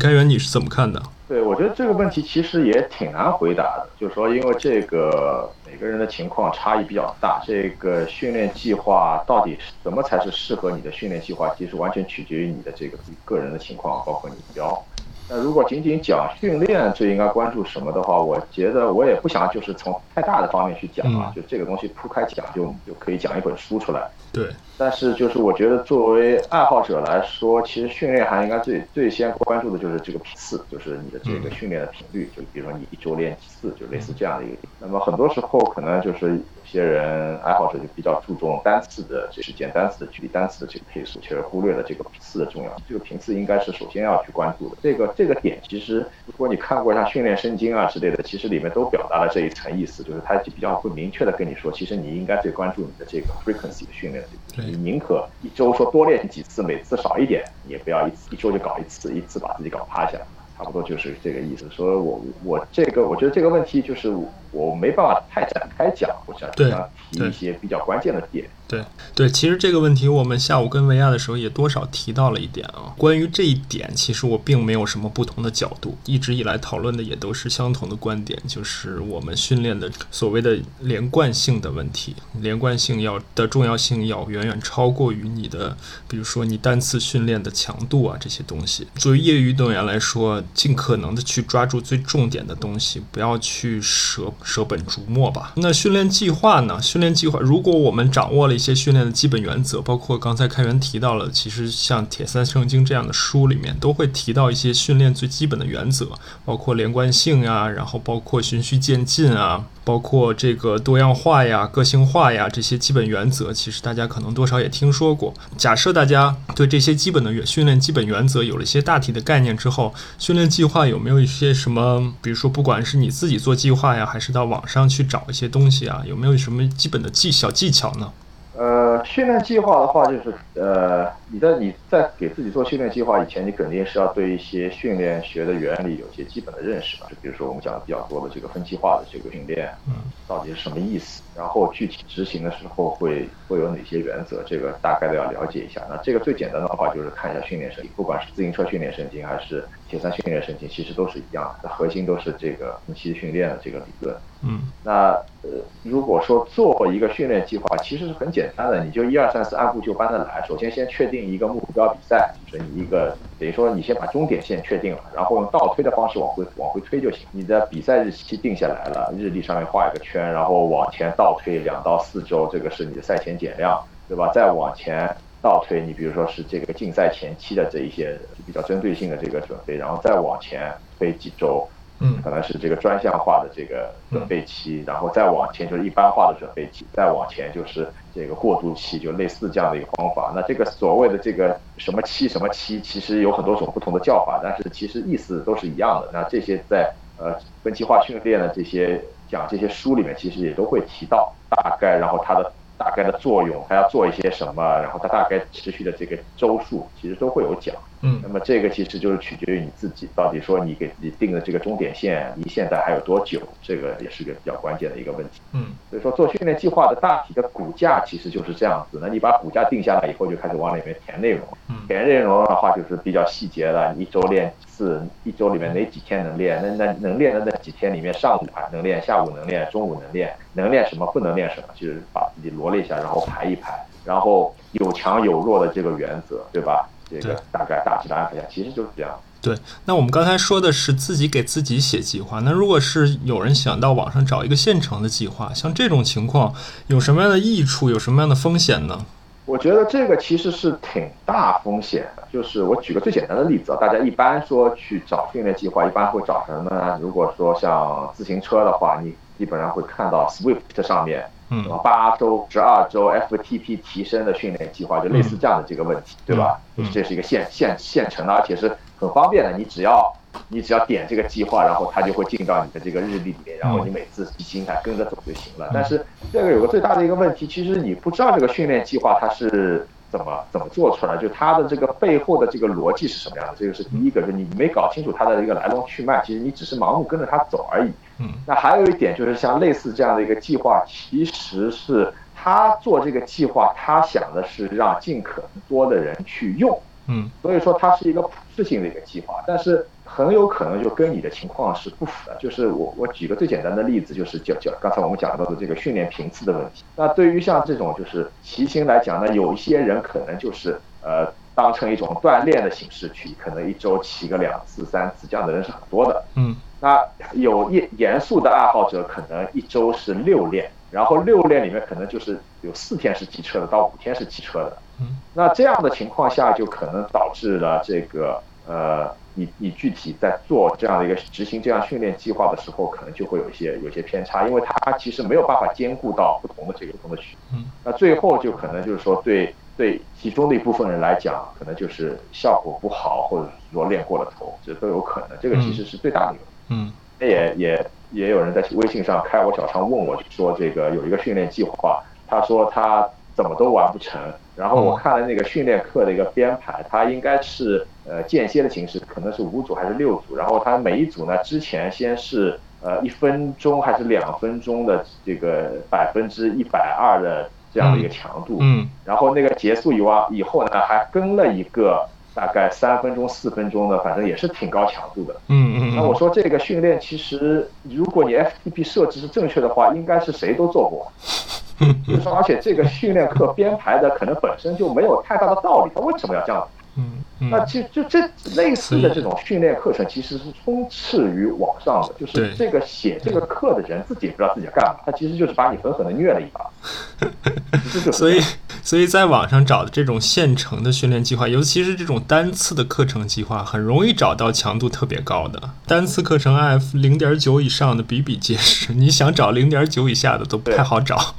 开源，你是怎么看的？对，我觉得这个问题其实也挺难回答的，就是说，因为这个每个人的情况差异比较大，这个训练计划到底怎么才是适合你的训练计划，其实完全取决于你的这个个人的情况，包括你目标。那如果仅仅讲训练，最应该关注什么的话，我觉得我也不想就是从太大的方面去讲啊，就这个东西铺开讲就就可以讲一本书出来。对。但是就是我觉得作为爱好者来说，其实训练还应该最最先关注的就是这个频次，就是你的这个训练的频率，就比如说你一周练几次，就类似这样的一个。那么很多时候可能就是。些人爱好者就比较注重单次的这时间、单次的距离、单次的这个配速，却忽略了这个频次的重要。这个频次应该是首先要去关注的。这个这个点，其实如果你看过像训练圣经啊之类的，其实里面都表达了这一层意思，就是它比较会明确的跟你说，其实你应该最关注你的这个 frequency 的训练，你宁可一周说多练几次，每次少一点，也不要一次一周就搞一次，一次把自己搞趴下。差不多就是这个意思。所以我我这个我觉得这个问题就是我没办法太展开讲，我想提一些比较关键的点。对对，其实这个问题我们下午跟维亚的时候也多少提到了一点啊。关于这一点，其实我并没有什么不同的角度，一直以来讨论的也都是相同的观点，就是我们训练的所谓的连贯性的问题，连贯性要的重要性要远远超过于你的，比如说你单次训练的强度啊这些东西。作为业余运动员来说，尽可能的去抓住最重点的东西，不要去舍舍本逐末吧。那训练计划呢？训练计划，如果我们掌握了一些训练的基本原则，包括刚才开源提到了，其实像《铁三圣经》这样的书里面都会提到一些训练最基本的原则，包括连贯性呀，然后包括循序渐进啊，包括这个多样化呀、个性化呀这些基本原则，其实大家可能多少也听说过。假设大家对这些基本的训练基本原则有了一些大体的概念之后，训练计划有没有一些什么，比如说不管是你自己做计划呀，还是到网上去找一些东西啊，有没有什么基本的技小技巧呢？呃，训练计划的话，就是呃，你在你在给自己做训练计划以前，你肯定是要对一些训练学的原理有些基本的认识吧？就比如说我们讲的比较多的这个分期化的这个训练，嗯，到底是什么意思？然后具体执行的时候会会有哪些原则？这个大概的要了解一下。那这个最简单的话就是看一下训练圣经，不管是自行车训练圣经还是铁三训练圣经，其实都是一样的，核心都是这个分期训练的这个理论。嗯，那呃，如果说做一个训练计划，其实是很简单的，你就一二三四按部就班的来。首先先确定一个目标比赛，就是你一个等于说你先把终点线确定了，然后用倒推的方式往回往回推就行。你的比赛日期定下来了，日历上面画一个圈，然后往前。倒推两到四周，这个是你的赛前减量，对吧？再往前倒推，你比如说是这个竞赛前期的这一些比较针对性的这个准备，然后再往前推几周，嗯，可能是这个专项化的这个准备期，然后再往前就是一般化的准备期，再往前就是这个过渡期，就类似这样的一个方法。那这个所谓的这个什么期什么期，其实有很多种不同的叫法，但是其实意思都是一样的。那这些在呃分期化训练的这些。讲这些书里面其实也都会提到大概，然后它的大概的作用，还要做一些什么，然后它大概持续的这个周数，其实都会有讲。嗯，那么这个其实就是取决于你自己，到底说你给自己定的这个终点线离现在还有多久，这个也是个比较关键的一个问题。嗯，所以说做训练计划的大体的骨架其实就是这样子。那你把骨架定下来以后，就开始往里面填内容。填内容的话就是比较细节了，一周练。次一周里面哪几天能练？那那能练的那几天里面，上午还能练，下午能练，中午能练，能练什么，不能练什么，就是把自己罗列一下，然后排一排，然后有强有弱的这个原则，对吧？这个大概大致的安排一下，其实就是这样。对，那我们刚才说的是自己给自己写计划，那如果是有人想到网上找一个现成的计划，像这种情况有什么样的益处，有什么样的风险呢？我觉得这个其实是挺大风险的，就是我举个最简单的例子啊，大家一般说去找训练计划，一般会找什么呢？如果说像自行车的话，你基本上会看到 Swift 上面，嗯，八周、十二周 FTP 提升的训练计划，就类似这样的这个问题，对吧？这是一个现现现成的，而且是很方便的，你只要。你只要点这个计划，然后它就会进到你的这个日历里面，然后你每次心态跟着走就行了。但是这个有个最大的一个问题，其实你不知道这个训练计划它是怎么怎么做出来，就它的这个背后的这个逻辑是什么样的，这个是第一个，就你没搞清楚它的一个来龙去脉，其实你只是盲目跟着它走而已。嗯。那还有一点就是像类似这样的一个计划，其实是他做这个计划，他想的是让尽可能多的人去用。嗯。所以说它是一个普适性的一个计划，但是。很有可能就跟你的情况是不符的。就是我我举个最简单的例子，就是叫叫刚才我们讲到的这个训练频次的问题。那对于像这种就是骑行来讲呢，有一些人可能就是呃当成一种锻炼的形式去，可能一周骑个两次、三次，这样的人是很多的。嗯，那有严严肃的爱好者，可能一周是六练，然后六练里面可能就是有四天是骑车的，到五天是骑车的。嗯，那这样的情况下，就可能导致了这个呃，你你具体在做这样的一个执行这样训练计划的时候，可能就会有一些有一些偏差，因为它其实没有办法兼顾到不同的这个不同的需求。嗯，那最后就可能就是说对。对其中的一部分人来讲，可能就是效果不好，或者说练过了头，这都有可能。这个其实是最大的原因。嗯，也也也有人在微信上开我小窗问我，说这个有一个训练计划，他说他怎么都完不成。然后我看了那个训练课的一个编排，他应该是呃间歇的形式，可能是五组还是六组。然后他每一组呢，之前先是呃一分钟还是两分钟的这个百分之一百二的。这样的一个强度，嗯，然后那个结束以后以后呢，还跟了一个大概三分钟、四分钟的，反正也是挺高强度的，嗯嗯。那我说这个训练其实，如果你 FTP 设置是正确的话，应该是谁都做过，就是说，而且这个训练课编排的可能本身就没有太大的道理，他为什么要这样？嗯，那其实就这类似的这种训练课程，其实是充斥于网上的。就是这个写这个课的人自己也不知道自己干嘛，他其实就是把你狠狠的虐了一把。所以，所以在网上找的这种现成的训练计划，尤其是这种单次的课程计划，很容易找到强度特别高的单次课程，IF 零点九以上的比比皆是。你想找零点九以下的都不太好找。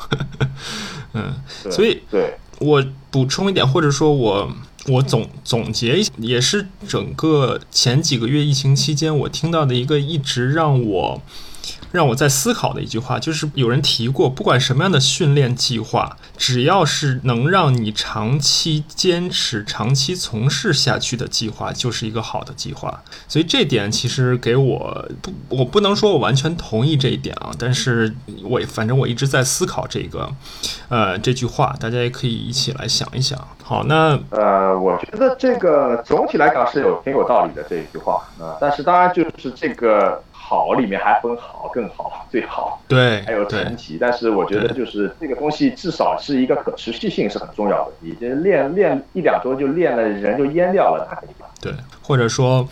嗯，所以对我补充一点，或者说我。我总总结一下，也是整个前几个月疫情期间，我听到的一个一直让我。让我在思考的一句话，就是有人提过，不管什么样的训练计划，只要是能让你长期坚持、长期从事下去的计划，就是一个好的计划。所以这点其实给我不，我不能说我完全同意这一点啊，但是我反正我一直在思考这个，呃，这句话，大家也可以一起来想一想。好，那呃，我觉得这个总体来讲是有挺有道理的这一句话啊，但是当然就是这个。好里面还分好、更好、最好，对，还有层级。但是我觉得就是这个东西至少是一个可持续性是很重要的。你这练练一两周就练了，人就淹掉了。对，或者说。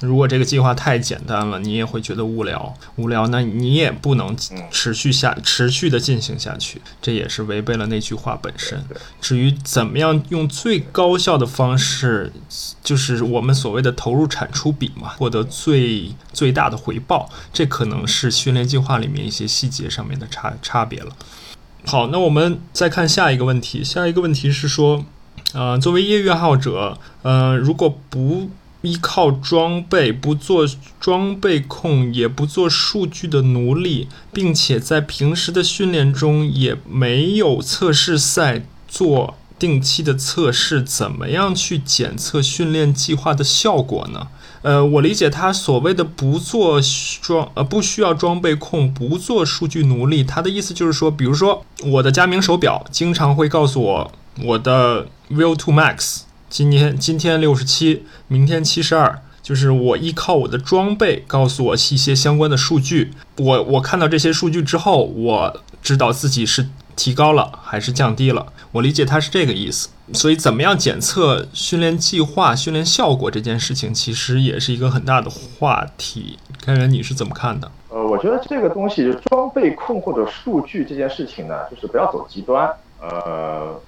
如果这个计划太简单了，你也会觉得无聊。无聊，那你也不能持续下、持续的进行下去，这也是违背了那句话本身。至于怎么样用最高效的方式，就是我们所谓的投入产出比嘛，获得最最大的回报，报这可能是训练计划里面一些细节上面的差差别了。好，那我们再看下一个问题。下一个问题是说，呃，作为业余爱好者，呃，如果不依靠装备，不做装备控，也不做数据的奴隶，并且在平时的训练中也没有测试赛做定期的测试，怎么样去检测训练计划的效果呢？呃，我理解他所谓的不做装呃不需要装备控，不做数据奴隶，他的意思就是说，比如说我的佳明手表经常会告诉我我的 Will to Max。今天今天六十七，明天七十二，就是我依靠我的装备告诉我一些相关的数据。我我看到这些数据之后，我知道自己是提高了还是降低了。我理解它是这个意思。所以，怎么样检测训练计划、训练效果这件事情，其实也是一个很大的话题。开源，你是怎么看的？呃，我觉得这个东西，装备控或者数据这件事情呢，就是不要走极端。呃。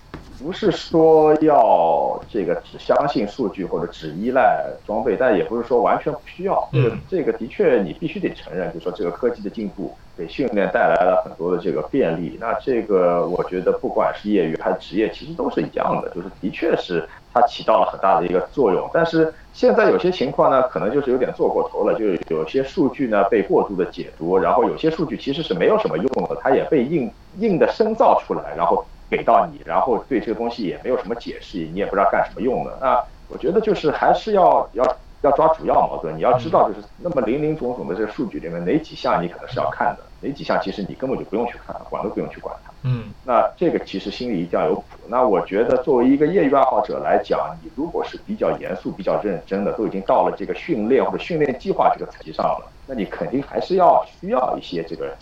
不是说要这个只相信数据或者只依赖装备，但也不是说完全不需要。这个这个的确你必须得承认，就是说这个科技的进步给训练带来了很多的这个便利。那这个我觉得不管是业余还是职业，其实都是一样的，就是的确是它起到了很大的一个作用。但是现在有些情况呢，可能就是有点做过头了，就是有些数据呢被过度的解读，然后有些数据其实是没有什么用的，它也被硬硬的深造出来，然后。给到你，然后对这个东西也没有什么解释，你也不知道干什么用的。那我觉得就是还是要要要抓主要矛盾。你要知道，就是那么林林总总的这个数据里面，哪几项你可能是要看的，哪几项其实你根本就不用去看，管都不用去管它。嗯，那这个其实心里一定要有谱。那我觉得作为一个业余爱好者来讲，你如果是比较严肃、比较认真的，都已经到了这个训练或者训练计划这个层级上了，那你肯定还是要需要一些这个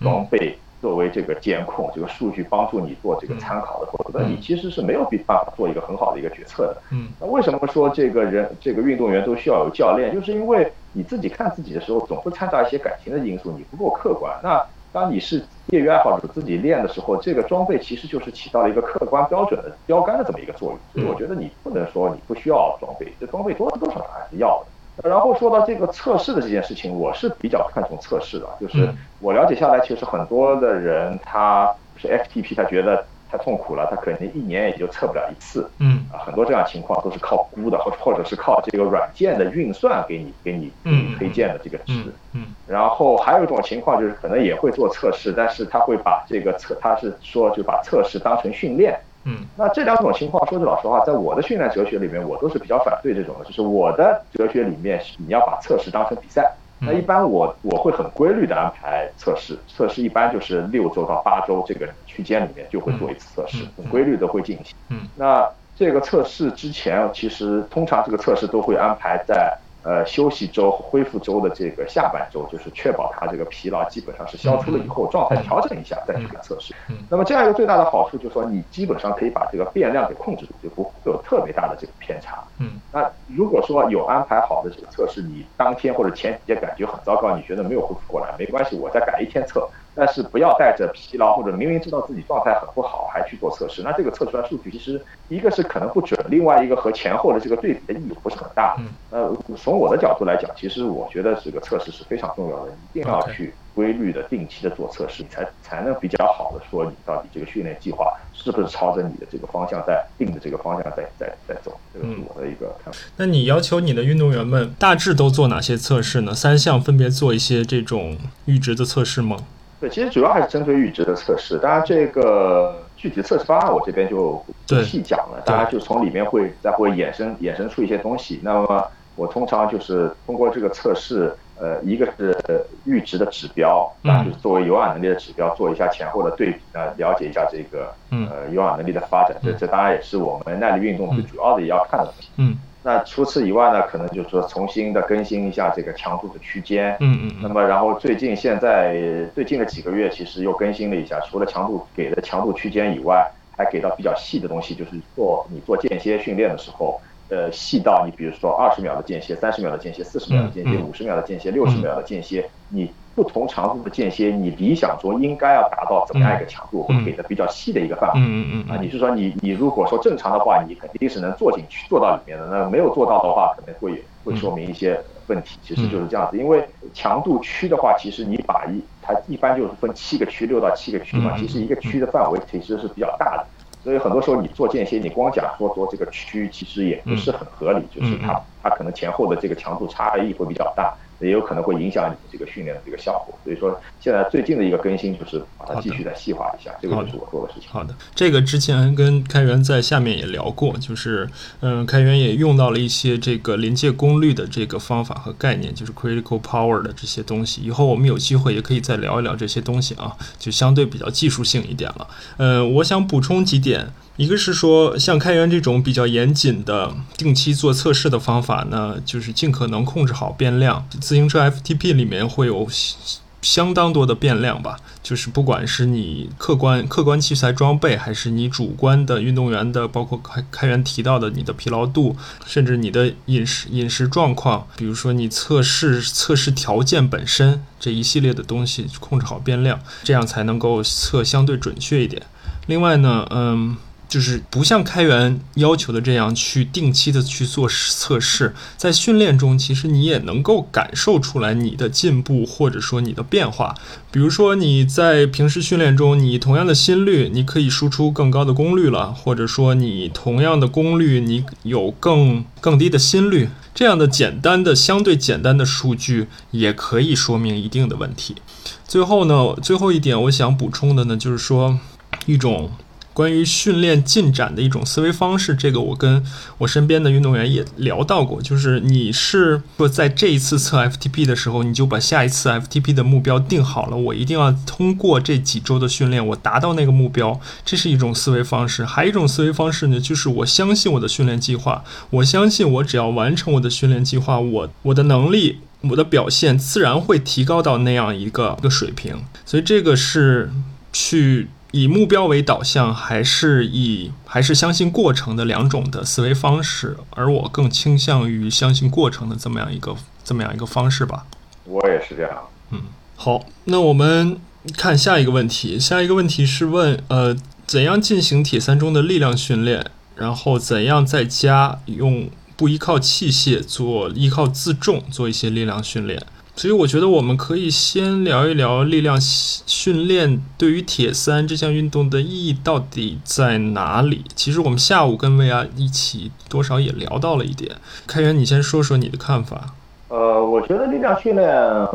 装备。作为这个监控，这个数据帮助你做这个参考的，否则你其实是没有办法做一个很好的一个决策的。嗯，那为什么说这个人这个运动员都需要有教练？就是因为你自己看自己的时候，总会掺杂一些感情的因素，你不够客观。那当你是业余爱好者自己练的时候，这个装备其实就是起到了一个客观标准的标杆的这么一个作用。所以我觉得你不能说你不需要装备，这装备多多少少还是要的。然后说到这个测试的这件事情，我是比较看重测试的，就是我了解下来，其实很多的人他是 FTP，他觉得太痛苦了，他可能一年也就测不了一次，嗯。啊，很多这样情况都是靠估的，或或者是靠这个软件的运算给你给你给你推荐的这个值，嗯，然后还有一种情况就是可能也会做测试，但是他会把这个测，他是说就把测试当成训练。嗯，那这两种情况，说句老实话，在我的训练哲学里面，我都是比较反对这种的。就是我的哲学里面，你要把测试当成比赛。那一般我我会很规律的安排测试，测试一般就是六周到八周这个区间里面就会做一次测试，很规律的会进行。嗯，那这个测试之前，其实通常这个测试都会安排在。呃，休息周、恢复周的这个下半周，就是确保它这个疲劳基本上是消除了以后，状态调整一下再去给测试。那么这样一个最大的好处就是说，你基本上可以把这个变量给控制住，就不会有特别大的这个偏差。嗯，那如果说有安排好的这个测试，你当天或者前几天感觉很糟糕，你觉得没有恢复过来，没关系，我再改一天测。但是不要带着疲劳或者明明知道自己状态很不好还去做测试，那这个测出来数据其实一个是可能不准，另外一个和前后的这个对比的意义不是很大。呃，从我的角度来讲，其实我觉得这个测试是非常重要的，一定要去规律的、定期的做测试，你才才能比较好的说你到底这个训练计划是不是朝着你的这个方向在定的这个方向在在在走。这个是我的一个看法。那你要求你的运动员们大致都做哪些测试呢？三项分别做一些这种阈值的测试吗？对，其实主要还是针对阈值的测试。当然，这个具体的测试方案我这边就不细讲了。大家就从里面会再会衍生衍生出一些东西。那么我通常就是通过这个测试，呃，一个是阈值的指标，啊，就是作为有氧能力的指标，做一下前后的对比，呢，了解一下这个呃有氧能力的发展。这这当然也是我们耐力运动最主要的也要看的东西。嗯。那除此以外呢，可能就是说重新的更新一下这个强度的区间。嗯嗯。那么，然后最近现在最近的几个月，其实又更新了一下，除了强度给的强度区间以外，还给到比较细的东西，就是做你做间歇训练的时候，呃，细到你比如说二十秒的间歇、三十秒的间歇、四十秒的间歇、五十秒的间歇、六十秒的间歇，你。不同长度的间歇，你理想中应该要达到怎么样一个强度，会给的比较细的一个范围。嗯嗯嗯。啊，你是说你你如果说正常的话，你肯定是能做进去，做到里面的。那没有做到的话，可能会会说明一些问题。其实就是这样子，因为强度区的话，其实你把一它一般就是分七个区，六到七个区嘛。其实一个区的范围其实是比较大的，所以很多时候你做间歇，你光讲说做这个区，其实也不是很合理。就是它它可能前后的这个强度差异会比较大。也有可能会影响你这个训练的这个效果，所以说现在最近的一个更新就是把它继续再细化一下，这个就是我做的事情。好的，这个之前跟开源在下面也聊过，就是嗯，开源也用到了一些这个临界功率的这个方法和概念，就是 critical power 的这些东西。以后我们有机会也可以再聊一聊这些东西啊，就相对比较技术性一点了。嗯，我想补充几点。一个是说，像开源这种比较严谨的定期做测试的方法呢，就是尽可能控制好变量。自行车 FTP 里面会有相当多的变量吧，就是不管是你客观客观器材装备，还是你主观的运动员的，包括开开源提到的你的疲劳度，甚至你的饮食饮食状况，比如说你测试测试条件本身这一系列的东西，控制好变量，这样才能够测相对准确一点。另外呢，嗯。就是不像开源要求的这样去定期的去做测试，在训练中，其实你也能够感受出来你的进步或者说你的变化。比如说你在平时训练中，你同样的心率，你可以输出更高的功率了，或者说你同样的功率，你有更更低的心率，这样的简单的相对简单的数据也可以说明一定的问题。最后呢，最后一点我想补充的呢，就是说一种。关于训练进展的一种思维方式，这个我跟我身边的运动员也聊到过。就是你是说在这一次测 FTP 的时候，你就把下一次 FTP 的目标定好了，我一定要通过这几周的训练，我达到那个目标，这是一种思维方式。还有一种思维方式呢，就是我相信我的训练计划，我相信我只要完成我的训练计划，我我的能力。我的表现自然会提高到那样一个一个水平。所以这个是去以目标为导向，还是以还是相信过程的两种的思维方式。而我更倾向于相信过程的这么样一个这么样一个方式吧。我也是这样。嗯，好，那我们看下一个问题。下一个问题是问呃，怎样进行铁三中的力量训练？然后怎样在家用不依靠器械做依靠自重做一些力量训练？所以我觉得我们可以先聊一聊力量训练对于铁三这项运动的意义到底在哪里。其实我们下午跟薇娅一起多少也聊到了一点。开源，你先说说你的看法。呃，我觉得力量训练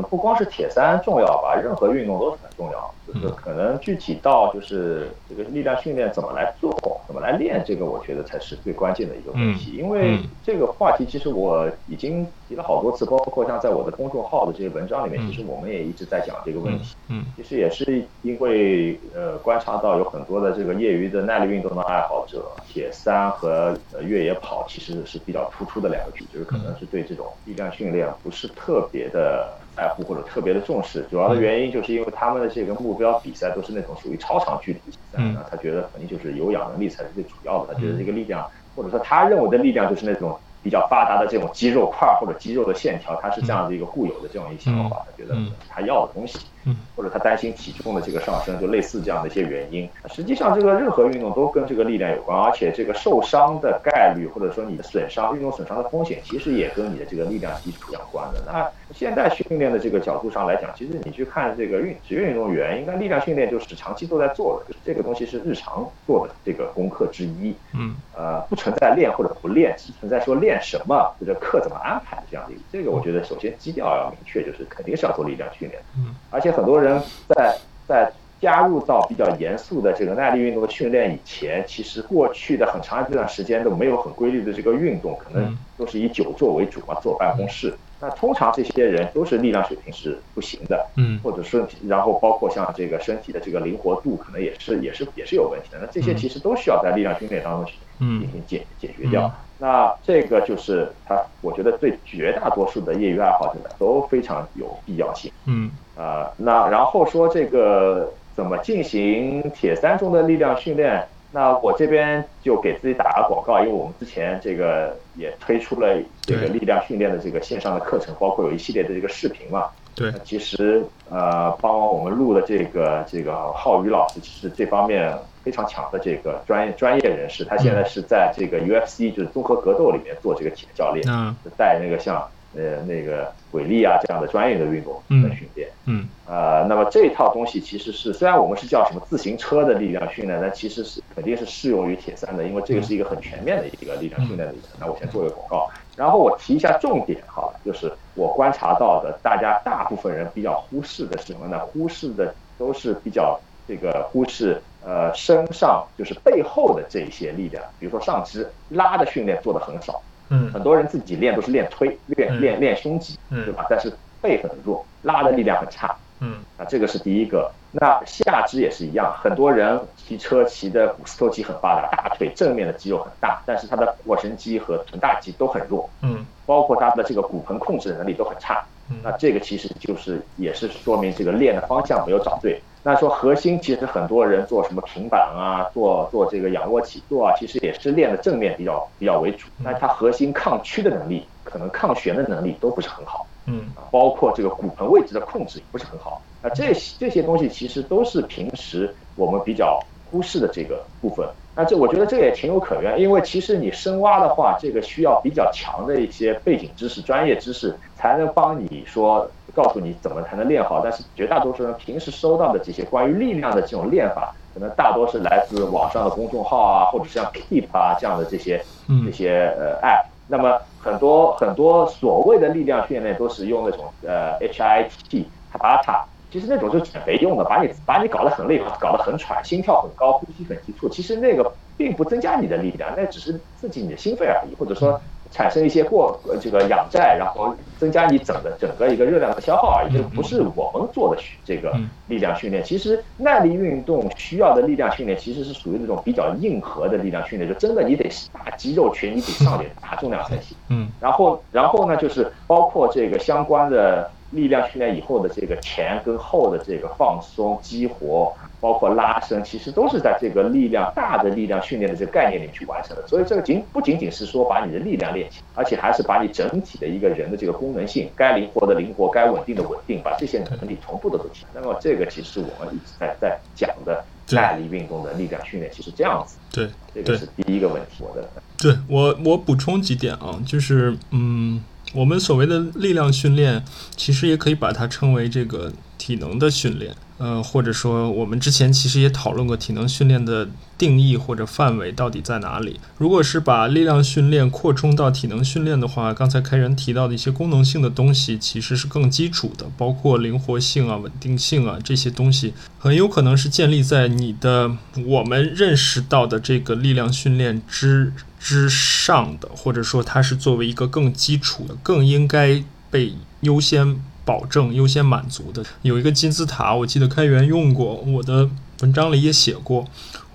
不光是铁三重要吧，任何运动都很重要。就是可能具体到就是这个力量训练怎么来做，怎么来练，这个我觉得才是最关键的一个问题。因为这个话题其实我已经提了好多次，包括像在我的公众号的这些文章里面，其实我们也一直在讲这个问题。嗯，其实也是因为呃观察到有很多的这个业余的耐力运动的爱好者，铁三和呃越野跑其实是比较突出的两个局，就是可能是对这种力量训练不是特别的。在乎或者特别的重视，主要的原因就是因为他们的这个目标比赛都是那种属于超长距离比赛，那他觉得肯定就是有氧能力才是最主要的，他觉得这个力量或者说他认为的力量就是那种比较发达的这种肌肉块或者肌肉的线条，他是这样的一个固有的这种一个想法，他觉得他要的东西。嗯，或者他担心体重的这个上升，就类似这样的一些原因。实际上，这个任何运动都跟这个力量有关，而且这个受伤的概率，或者说你的损伤、运动损伤的风险，其实也跟你的这个力量基础相关的。那现代训练的这个角度上来讲，其实你去看这个运职业运动员，应该力量训练就是长期都在做的，就是这个东西是日常做的这个功课之一。嗯，呃，不存在练或者不练，只存在说练什么或者课怎么安排这样的。这个我觉得首先基调要明确，就是肯定是要做力量训练。嗯，而且。很多人在在加入到比较严肃的这个耐力运动的训练以前，其实过去的很长一段时间都没有很规律的这个运动，可能都是以久坐为主嘛，坐办公室。那通常这些人都是力量水平是不行的，嗯，或者是然后包括像这个身体的这个灵活度，可能也是也是也是有问题的。那这些其实都需要在力量训练当中去进行解解决掉。那这个就是他，我觉得对绝大多数的业余爱好者都非常有必要性。嗯，啊，那然后说这个怎么进行铁三中的力量训练？那我这边就给自己打个广告，因为我们之前这个也推出了这个力量训练的这个线上的课程，包括有一系列的这个视频嘛。对，其实呃，帮我们录的这个这个浩宇老师，其实这方面非常强的这个专业专业人士，他现在是在这个 UFC 就是综合格斗里面做这个铁教练，嗯带那个像。呃，那个轨力啊，这样的专业的运动的训练，嗯，呃，那么这套东西其实是，虽然我们是叫什么自行车的力量训练，但其实是肯定是适用于铁三的，因为这个是一个很全面的一个力量训练的。那我先做一个广告，然后我提一下重点哈，就是我观察到的，大家大部分人比较忽视的是什么呢？忽视的都是比较这个忽视呃身上就是背后的这些力量，比如说上肢拉的训练做的很少。嗯，很多人自己练都是练推，练练练胸肌，对吧？但是背很弱，拉的力量很差。嗯，啊，这个是第一个。那下肢也是一样，很多人骑车骑的股四头肌很发达，大腿正面的肌肉很大，但是他的腘绳肌和臀大肌都很弱。嗯，包括他的这个骨盆控制能力都很差。那这个其实就是也是说明这个练的方向没有找对。那说核心，其实很多人做什么平板啊，做做这个仰卧起坐啊，其实也是练的正面比较比较为主。那它核心抗屈的能力，可能抗旋的能力都不是很好。嗯，包括这个骨盆位置的控制也不是很好。那这这些东西其实都是平时我们比较忽视的这个部分。那这我觉得这也情有可原，因为其实你深挖的话，这个需要比较强的一些背景知识、专业知识，才能帮你说告诉你怎么才能练好。但是绝大多数人平时收到的这些关于力量的这种练法，可能大多是来自网上的公众号啊，或者像 Keep 啊这样的这些这些呃 App。那么很多很多所谓的力量训练都是用那种呃 HIT、Tabata。其实那种就是减肥用的，把你把你搞得很累，搞得很喘，心跳很高，呼吸很急促。其实那个并不增加你的力量，那只是刺激你的心肺而已，或者说产生一些过这个氧债，然后增加你整个整个一个热量的消耗而已，这不是我们做的这个力量训练。其实耐力运动需要的力量训练，其实是属于那种比较硬核的力量训练，就真的你得大肌肉群，你得上点大重量才行。嗯，然后然后呢，就是包括这个相关的力量训练以后的这个前跟后的这个放松激活。包括拉伸，其实都是在这个力量大的力量训练的这个概念里去完成的。所以这个仅不仅仅是说把你的力量练起，而且还是把你整体的一个人的这个功能性，该灵活的灵活，该稳定的稳定，把这些能力同步的都提。那么这个其实我们一直在在讲的耐力运动的力量训练，其实这样子。对，这个是第一个问题。我的，对我我补充几点啊，就是嗯，我们所谓的力量训练，其实也可以把它称为这个体能的训练。呃，或者说，我们之前其实也讨论过体能训练的定义或者范围到底在哪里。如果是把力量训练扩充到体能训练的话，刚才开源提到的一些功能性的东西其实是更基础的，包括灵活性啊、稳定性啊这些东西，很有可能是建立在你的我们认识到的这个力量训练之之上的，或者说它是作为一个更基础的、更应该被优先。保证优先满足的有一个金字塔，我记得开源用过，我的文章里也写过，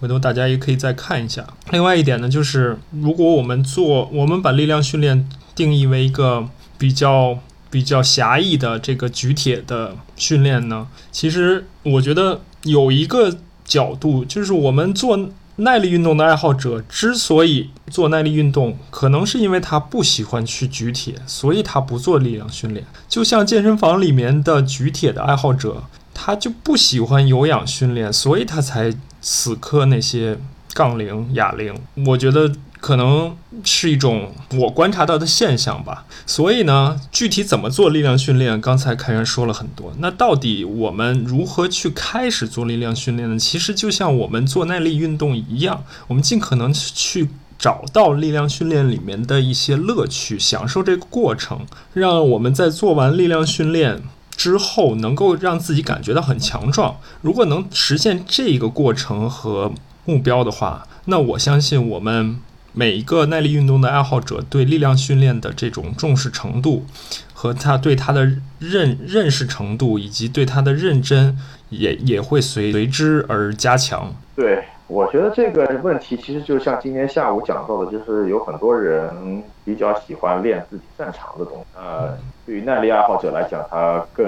回头大家也可以再看一下。另外一点呢，就是如果我们做，我们把力量训练定义为一个比较比较狭义的这个举铁的训练呢，其实我觉得有一个角度，就是我们做。耐力运动的爱好者之所以做耐力运动，可能是因为他不喜欢去举铁，所以他不做力量训练。就像健身房里面的举铁的爱好者，他就不喜欢有氧训练，所以他才死磕那些杠铃、哑铃。我觉得。可能是一种我观察到的现象吧。所以呢，具体怎么做力量训练，刚才开源说了很多。那到底我们如何去开始做力量训练呢？其实就像我们做耐力运动一样，我们尽可能去找到力量训练里面的一些乐趣，享受这个过程，让我们在做完力量训练之后，能够让自己感觉到很强壮。如果能实现这个过程和目标的话，那我相信我们。每一个耐力运动的爱好者对力量训练的这种重视程度，和他对他的认认识程度，以及对他的认真，也也会随随之而加强。对，我觉得这个问题其实就像今天下午讲到的，就是有很多人比较喜欢练自己擅长的东西。呃，对于耐力爱好者来讲，他更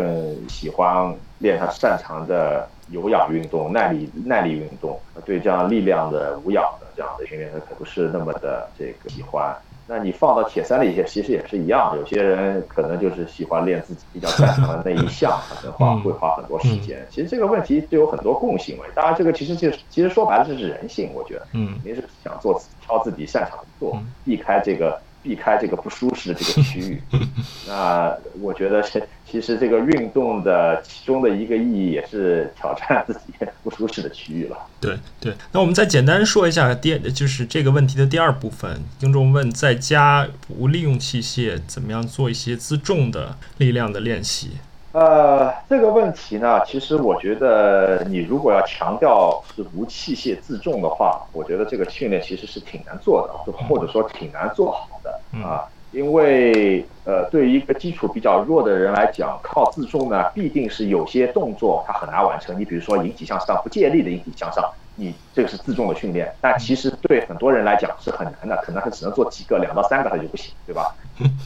喜欢练他擅长的有氧运动、耐力耐力运动。对这样力量的无氧的。这样的训练他可不是那么的这个喜欢。那你放到铁三里些，其实也是一样。有些人可能就是喜欢练自己比较擅长的那一项，可能花会花很多时间。其实这个问题就有很多共性嘛。当然，这个其实就是其实说白了就是人性，我觉得，嗯，您是想做挑自己擅长的做，避开这个。避开这个不舒适的这个区域，那我觉得是其实这个运动的其中的一个意义也是挑战自己不舒适的区域了。对对，那我们再简单说一下第就是这个问题的第二部分，听众问在家不利用器械怎么样做一些自重的力量的练习。呃，这个问题呢，其实我觉得你如果要强调是无器械自重的话，我觉得这个训练其实是挺难做的，或者说挺难做好的啊。因为呃，对于一个基础比较弱的人来讲，靠自重呢，必定是有些动作他很难完成。你比如说引体向上，不借力的引体向上，你这个是自重的训练，但其实对很多人来讲是很难的，可能他只能做几个，两到三个他就不行，对吧？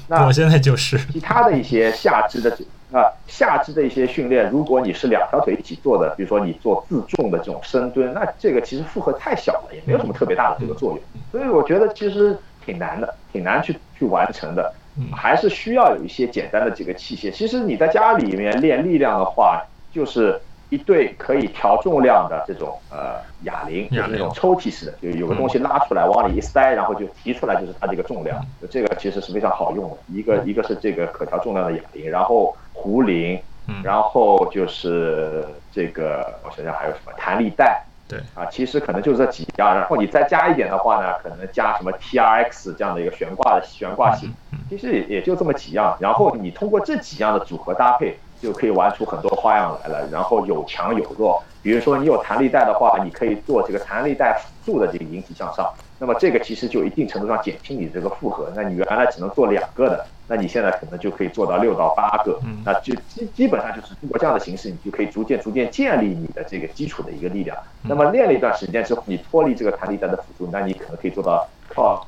那我现在就是其他的一些下肢的。啊，下肢的一些训练，如果你是两条腿一起做的，比如说你做自重的这种深蹲，那这个其实负荷太小了，也没有什么特别大的这个作用。所以我觉得其实挺难的，挺难去去完成的，还是需要有一些简单的这个器械。其实你在家里面练力量的话，就是。一对可以调重量的这种呃哑铃，就是那种抽屉式的，就有个东西拉出来往里一塞，然后就提出来，就是它这个重量。这个其实是非常好用的。一个一个是这个可调重量的哑铃，然后壶铃，然后就是这个我想想还有什么弹力带。对啊，其实可能就这几样。然后你再加一点的话呢，可能加什么 T R X 这样的一个悬挂的悬挂型，其实也也就这么几样。然后你通过这几样的组合搭配。就可以玩出很多花样来了。然后有强有弱，比如说你有弹力带的话，你可以做这个弹力带辅助的这个引体向上。那么这个其实就一定程度上减轻你这个负荷。那你原来只能做两个的，那你现在可能就可以做到六到八个。那就基基本上就是通过这样的形式，你就可以逐渐逐渐建立你的这个基础的一个力量。那么练了一段时间之后，你脱离这个弹力带的辅助，那你可能可以做到靠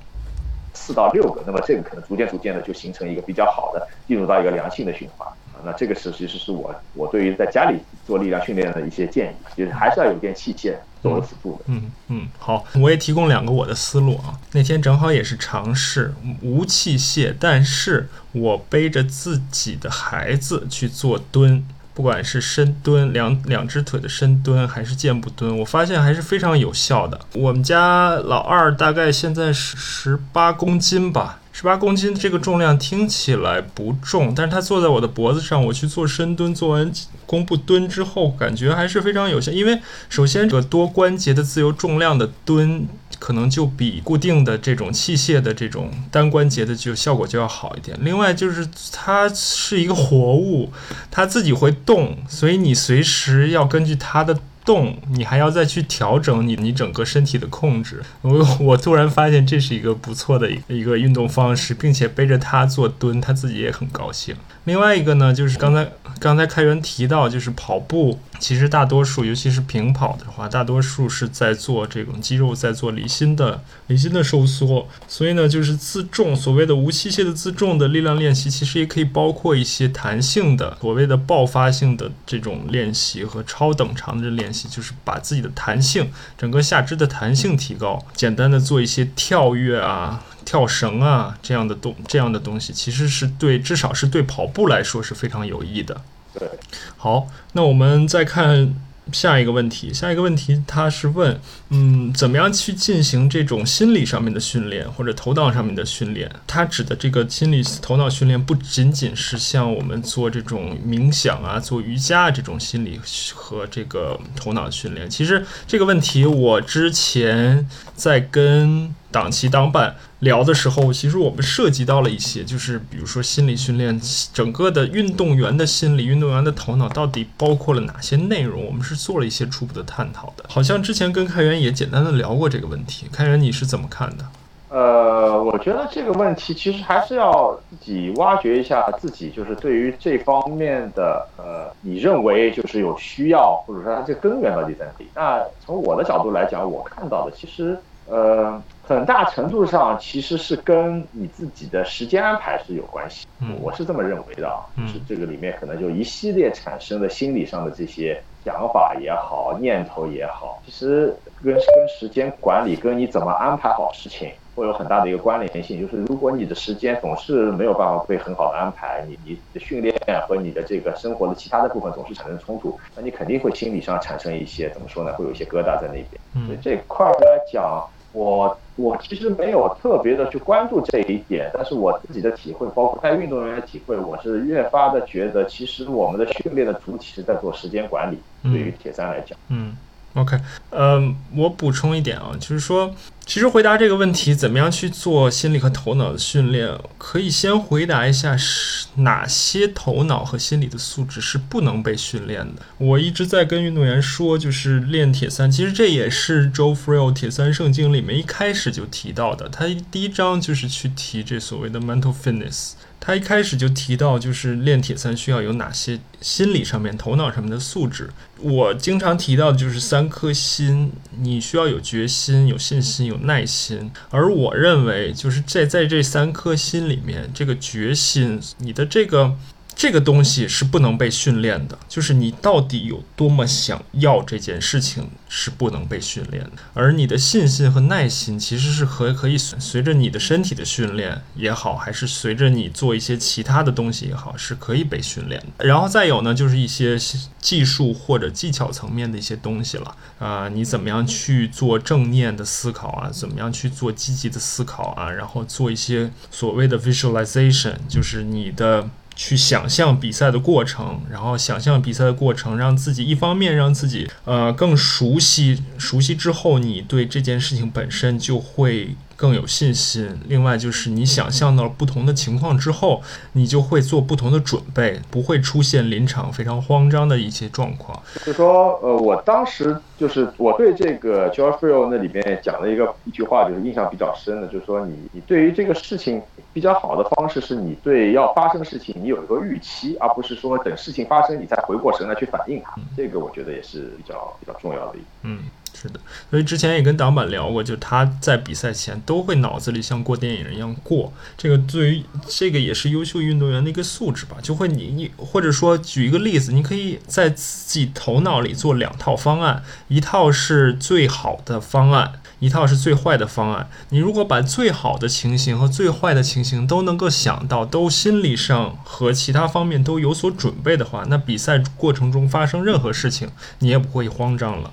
四到六个。那么这个可能逐渐逐渐的就形成一个比较好的，进入到一个良性的循环。那这个是其实是我我对于在家里做力量训练的一些建议，就是还是要有点器械作为辅助的。嗯嗯，好，我也提供两个我的思路啊。那天正好也是尝试无器械，但是我背着自己的孩子去做蹲，不管是深蹲，两两只腿的深蹲，还是箭步蹲，我发现还是非常有效的。我们家老二大概现在是十八公斤吧。十八公斤这个重量听起来不重，但是它坐在我的脖子上，我去做深蹲，做完弓步蹲之后，感觉还是非常有效。因为首先这个多关节的自由重量的蹲，可能就比固定的这种器械的这种单关节的就效果就要好一点。另外就是它是一个活物，它自己会动，所以你随时要根据它的。动，你还要再去调整你你整个身体的控制。我我突然发现这是一个不错的一个运动方式，并且背着它做蹲，他自己也很高兴。另外一个呢，就是刚才刚才开源提到，就是跑步，其实大多数，尤其是平跑的话，大多数是在做这种肌肉在做离心的离心的收缩。所以呢，就是自重，所谓的无器械的自重的力量练习，其实也可以包括一些弹性的，所谓的爆发性的这种练习和超等长的练习，就是把自己的弹性，整个下肢的弹性提高，简单的做一些跳跃啊。跳绳啊，这样的东这样的东西，其实是对至少是对跑步来说是非常有益的。对，好，那我们再看下一个问题。下一个问题，他是问，嗯，怎么样去进行这种心理上面的训练或者头脑上面的训练？他指的这个心理头脑训练，不仅仅是像我们做这种冥想啊、做瑜伽这种心理和这个头脑训练。其实这个问题，我之前在跟党旗党办。聊的时候，其实我们涉及到了一些，就是比如说心理训练，整个的运动员的心理、运动员的头脑到底包括了哪些内容？我们是做了一些初步的探讨的。好像之前跟开源也简单的聊过这个问题，开源你是怎么看的？呃，我觉得这个问题其实还是要自己挖掘一下自己，就是对于这方面的呃，你认为就是有需要，或者说它这根源到底在哪里？那从我的角度来讲，我看到的其实呃。很大程度上其实是跟你自己的时间安排是有关系，嗯我是这么认为的啊，是这个里面可能就一系列产生的心理上的这些想法也好，念头也好，其实跟跟时间管理跟你怎么安排好事情会有很大的一个关联性。就是如果你的时间总是没有办法被很好的安排，你你的训练和你的这个生活的其他的部分总是产生冲突，那你肯定会心理上产生一些怎么说呢？会有一些疙瘩在那边。所以这块来讲。我我其实没有特别的去关注这一点，但是我自己的体会，包括带运动员的体会，我是越发的觉得，其实我们的训练的主体是在做时间管理。对于铁三来讲，嗯。OK，呃，我补充一点啊，就是说，其实回答这个问题，怎么样去做心理和头脑的训练，可以先回答一下是哪些头脑和心理的素质是不能被训练的。我一直在跟运动员说，就是练铁三，其实这也是 Joe Friel《铁三圣经》里面一开始就提到的，他第一章就是去提这所谓的 mental fitness。他一开始就提到，就是练铁三需要有哪些心理上面、头脑上面的素质。我经常提到的就是三颗心，你需要有决心、有信心、有耐心。而我认为，就是在在这三颗心里面，这个决心，你的这个。这个东西是不能被训练的，就是你到底有多么想要这件事情是不能被训练的。而你的信心和耐心其实是可可以随随着你的身体的训练也好，还是随着你做一些其他的东西也好，是可以被训练的。然后再有呢，就是一些技术或者技巧层面的一些东西了啊，你怎么样去做正念的思考啊？怎么样去做积极的思考啊？然后做一些所谓的 visualization，就是你的。去想象比赛的过程，然后想象比赛的过程，让自己一方面让自己呃更熟悉，熟悉之后，你对这件事情本身就会更有信心。另外就是你想象到不同的情况之后，你就会做不同的准备，不会出现临场非常慌张的一些状况。就说，呃，我当时就是我对这个 George Field 那里面讲了一个一句话，就是印象比较深的，就是说你你对于这个事情比较好的方式是你对要发生的事情你有一个预期，而不是说等事情发生你再回过神来去反应它。这个我觉得也是比较比较重要的一。嗯。是的，所以之前也跟挡板聊过，就他在比赛前都会脑子里像过电影一样过。这个对于这个也是优秀运动员的一个素质吧。就会你你或者说举一个例子，你可以在自己头脑里做两套方案，一套是最好的方案，一套是最坏的方案。你如果把最好的情形和最坏的情形都能够想到，都心理上和其他方面都有所准备的话，那比赛过程中发生任何事情，你也不会慌张了。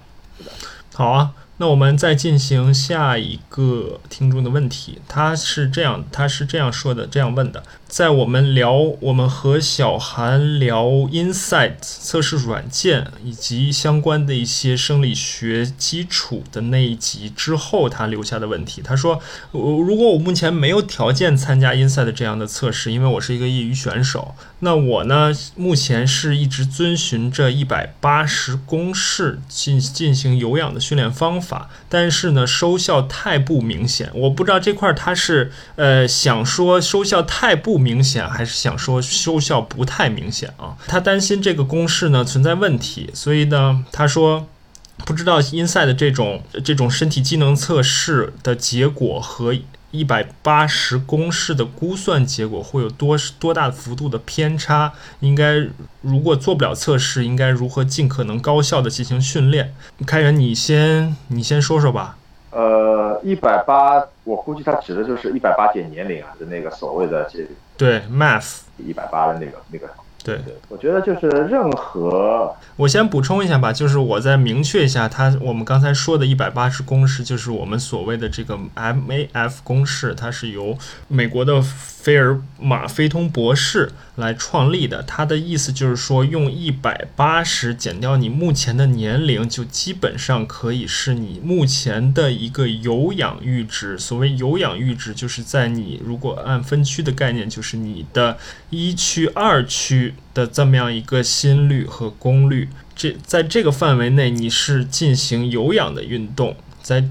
好啊，那我们再进行下一个听众的问题。他是这样，他是这样说的，这样问的。在我们聊，我们和小韩聊 Insight 测试软件以及相关的一些生理学基础的那一集之后，他留下的问题，他说：我如果我目前没有条件参加 Insight 这样的测试，因为我是一个业余选手，那我呢，目前是一直遵循着一百八十公式进进行有氧的训练方法，但是呢，收效太不明显。我不知道这块他是呃想说收效太不。明显还是想说收效不太明显啊？他担心这个公式呢存在问题，所以呢他说不知道 Inside 这种这种身体机能测试的结果和一百八十公式的估算结果会有多多大幅度的偏差？应该如果做不了测试，应该如何尽可能高效的进行训练？开源，你先你先说说吧。呃，一百八，我估计它指的就是一百八减年龄啊的那个所谓的这个对 math 一百八的那个那个。对，我觉得就是任何，我先补充一下吧，就是我再明确一下，它我们刚才说的一百八十公式，就是我们所谓的这个 MAF 公式，它是由美国的菲尔马菲通博士来创立的。它的意思就是说，用一百八十减掉你目前的年龄，就基本上可以是你目前的一个有氧阈值。所谓有氧阈值，就是在你如果按分区的概念，就是你的一区、二区。的这么样一个心率和功率，这在这个范围内，你是进行有氧的运动，在。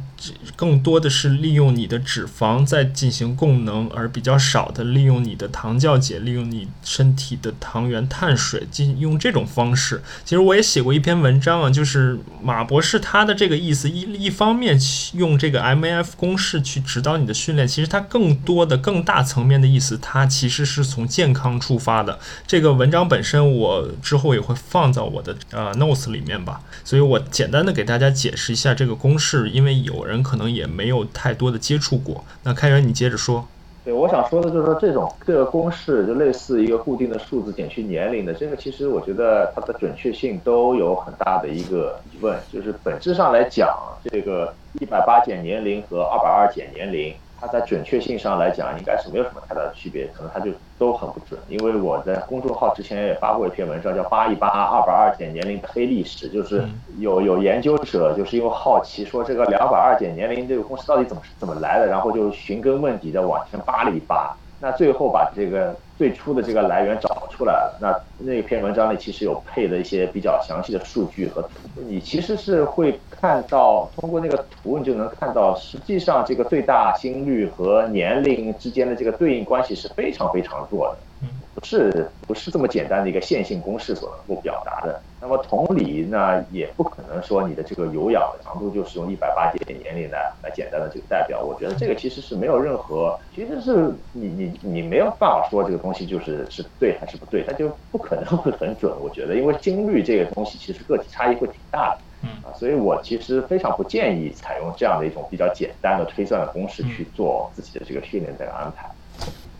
更多的是利用你的脂肪在进行供能，而比较少的利用你的糖酵解，利用你身体的糖原、碳水进用这种方式。其实我也写过一篇文章啊，就是马博士他的这个意思，一一方面用这个 MAF 公式去指导你的训练，其实它更多的、更大层面的意思，它其实是从健康出发的。这个文章本身我之后也会放到我的呃 notes 里面吧，所以我简单的给大家解释一下这个公式，因为有人。人可能也没有太多的接触过。那开源，你接着说。对，我想说的就是说，这种这个公式就类似一个固定的数字减去年龄的，这个其实我觉得它的准确性都有很大的一个疑问。就是本质上来讲，这个一百八减年龄和二百二减年龄。它在准确性上来讲，应该是没有什么太大的区别，可能它就都很不准。因为我在公众号之前也发过一篇文章，叫“扒一扒二百二减年龄的黑历史”，就是有有研究者就是因为好奇说这个两百二减年龄这个公式到底怎么怎么来的，然后就寻根问底的往前扒了一扒。那最后把这个最初的这个来源找出来了。那那篇文章里其实有配了一些比较详细的数据和图，你其实是会看到，通过那个图你就能看到，实际上这个最大心率和年龄之间的这个对应关系是非常非常弱的。不是不是这么简单的一个线性公式所能够表达的。那么同理，呢也不可能说你的这个有氧的强度就是用一百八减年龄来来简单的这个代表。我觉得这个其实是没有任何，其实是你你你没有办法说这个东西就是是对还是不对，它就不可能会很准。我觉得，因为心率这个东西其实个体差异会挺大的，嗯啊，所以我其实非常不建议采用这样的一种比较简单的推算的公式去做自己的这个训练的安排。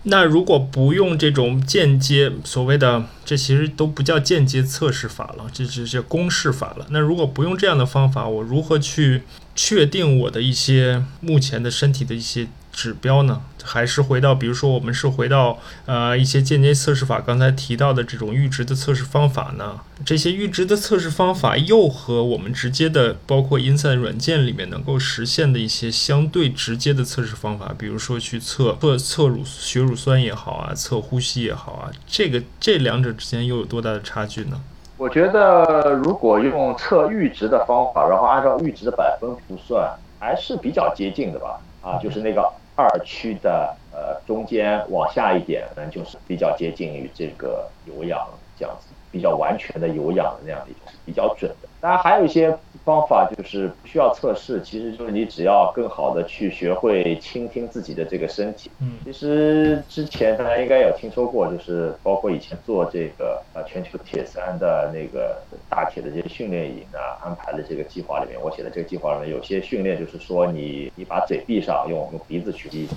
那如果不用这种间接所谓的，这其实都不叫间接测试法了，这只是公式法了。那如果不用这样的方法，我如何去确定我的一些目前的身体的一些指标呢？还是回到，比如说我们是回到呃一些间接测试法刚才提到的这种阈值的测试方法呢？这些阈值的测试方法又和我们直接的，包括 Insight 软件里面能够实现的一些相对直接的测试方法，比如说去测测测乳血乳酸也好啊，测呼吸也好啊，这个这两者之间又有多大的差距呢？我觉得如果用测阈值的方法，然后按照阈值的百分符算，还是比较接近的吧？啊，就是那个。二区的呃中间往下一点，可能就是比较接近于这个有氧这样子，比较完全的有氧的那样的一种比较准的。当然还有一些方法就是不需要测试，其实就是你只要更好的去学会倾听自己的这个身体。嗯，其实之前大家应该有听说过，就是包括以前做这个呃全球铁三的那个大铁的这些训练营啊，安排的这个计划里面，我写的这个计划里面有些训练就是说你你把嘴闭上，用用鼻子去吸，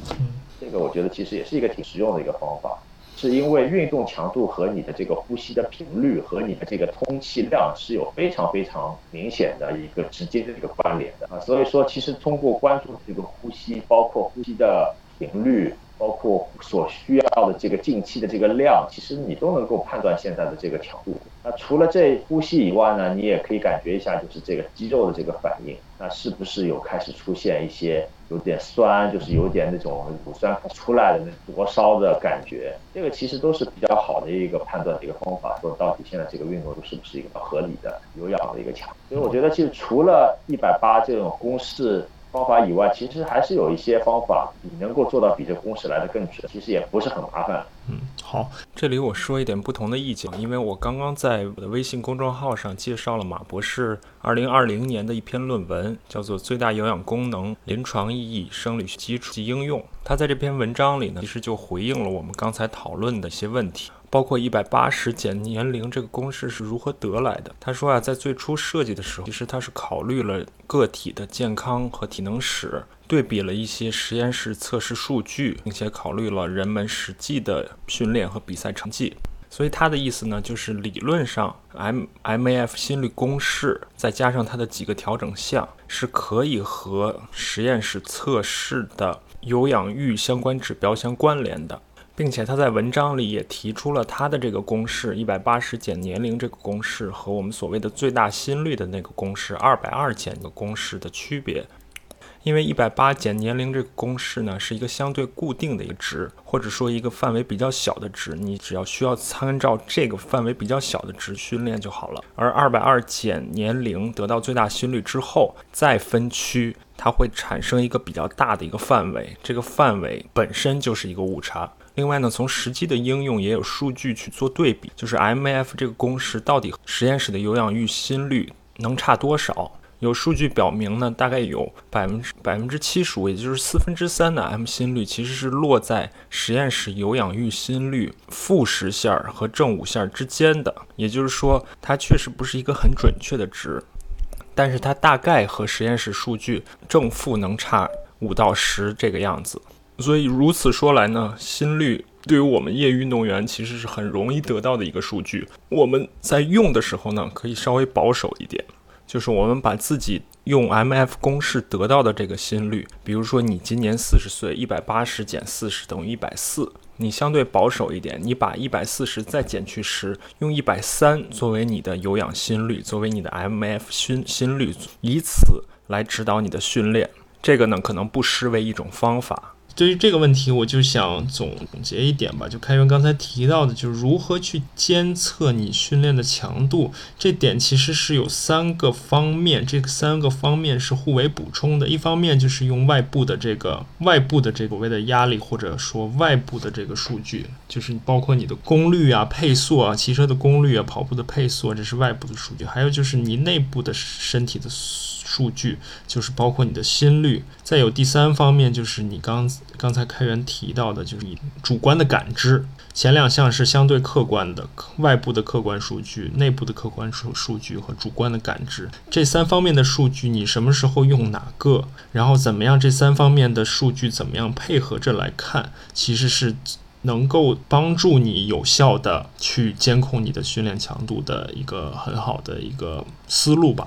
这个我觉得其实也是一个挺实用的一个方法。是因为运动强度和你的这个呼吸的频率和你的这个通气量是有非常非常明显的一个直接的一个关联的啊，所以说其实通过关注这个呼吸，包括呼吸的频率。包括所需要的这个近期的这个量，其实你都能够判断现在的这个强度。那除了这呼吸以外呢，你也可以感觉一下，就是这个肌肉的这个反应，那是不是有开始出现一些有点酸，就是有点那种乳酸出来的那灼烧的感觉？这个其实都是比较好的一个判断的一个方法，说到底现在这个运动是不是一个合理的有氧的一个强度。所以我觉得，其实除了一百八这种公式。方法以外，其实还是有一些方法，你能够做到比这公式来的更准，其实也不是很麻烦。嗯，好，这里我说一点不同的意见，因为我刚刚在我的微信公众号上介绍了马博士二零二零年的一篇论文，叫做《最大有氧功能：临床意义、生理学基础及应用》。他在这篇文章里呢，其实就回应了我们刚才讨论的一些问题。包括一百八十减年龄这个公式是如何得来的？他说啊，在最初设计的时候，其实他是考虑了个体的健康和体能史，对比了一些实验室测试数据，并且考虑了人们实际的训练和比赛成绩。所以他的意思呢，就是理论上 M M A F 心率公式再加上它的几个调整项，是可以和实验室测试的有氧阈相关指标相关联的。并且他在文章里也提出了他的这个公式，一百八十减年龄这个公式和我们所谓的最大心率的那个公式二百二减的公式的区别。因为一百八减年龄这个公式呢是一个相对固定的一个值，或者说一个范围比较小的值，你只要需要参照这个范围比较小的值训练就好了。而二百二减年龄得到最大心率之后再分区，它会产生一个比较大的一个范围，这个范围本身就是一个误差。另外呢，从实际的应用也有数据去做对比，就是 M A F 这个公式到底实验室的有氧阈心率能差多少？有数据表明呢，大概有百分之百分之七十五，也就是四分之三的 M 心率其实是落在实验室有氧阈心率负十下和正五下之间的，也就是说，它确实不是一个很准确的值，但是它大概和实验室数据正负能差五到十这个样子。所以如此说来呢，心率对于我们业余运动员其实是很容易得到的一个数据。我们在用的时候呢，可以稍微保守一点，就是我们把自己用 M F 公式得到的这个心率，比如说你今年四十岁，一百八十减四十等于一百四，你相对保守一点，你把一百四十再减去十，用一百三作为你的有氧心率，作为你的 M F 心心率，以此来指导你的训练。这个呢，可能不失为一种方法。对于这个问题，我就想总结一点吧。就开源刚才提到的，就是如何去监测你训练的强度，这点其实是有三个方面，这三个方面是互为补充的。一方面就是用外部的这个外部的这个所谓的压力，或者说外部的这个数据，就是包括你的功率啊、配速啊、骑车的功率啊、跑步的配速啊，这是外部的数据。还有就是你内部的身体的。数据就是包括你的心率，再有第三方面就是你刚刚才开源提到的，就是你主观的感知。前两项是相对客观的，外部的客观数据、内部的客观数数据和主观的感知这三方面的数据，你什么时候用哪个，然后怎么样这三方面的数据怎么样配合着来看，其实是能够帮助你有效的去监控你的训练强度的一个很好的一个思路吧。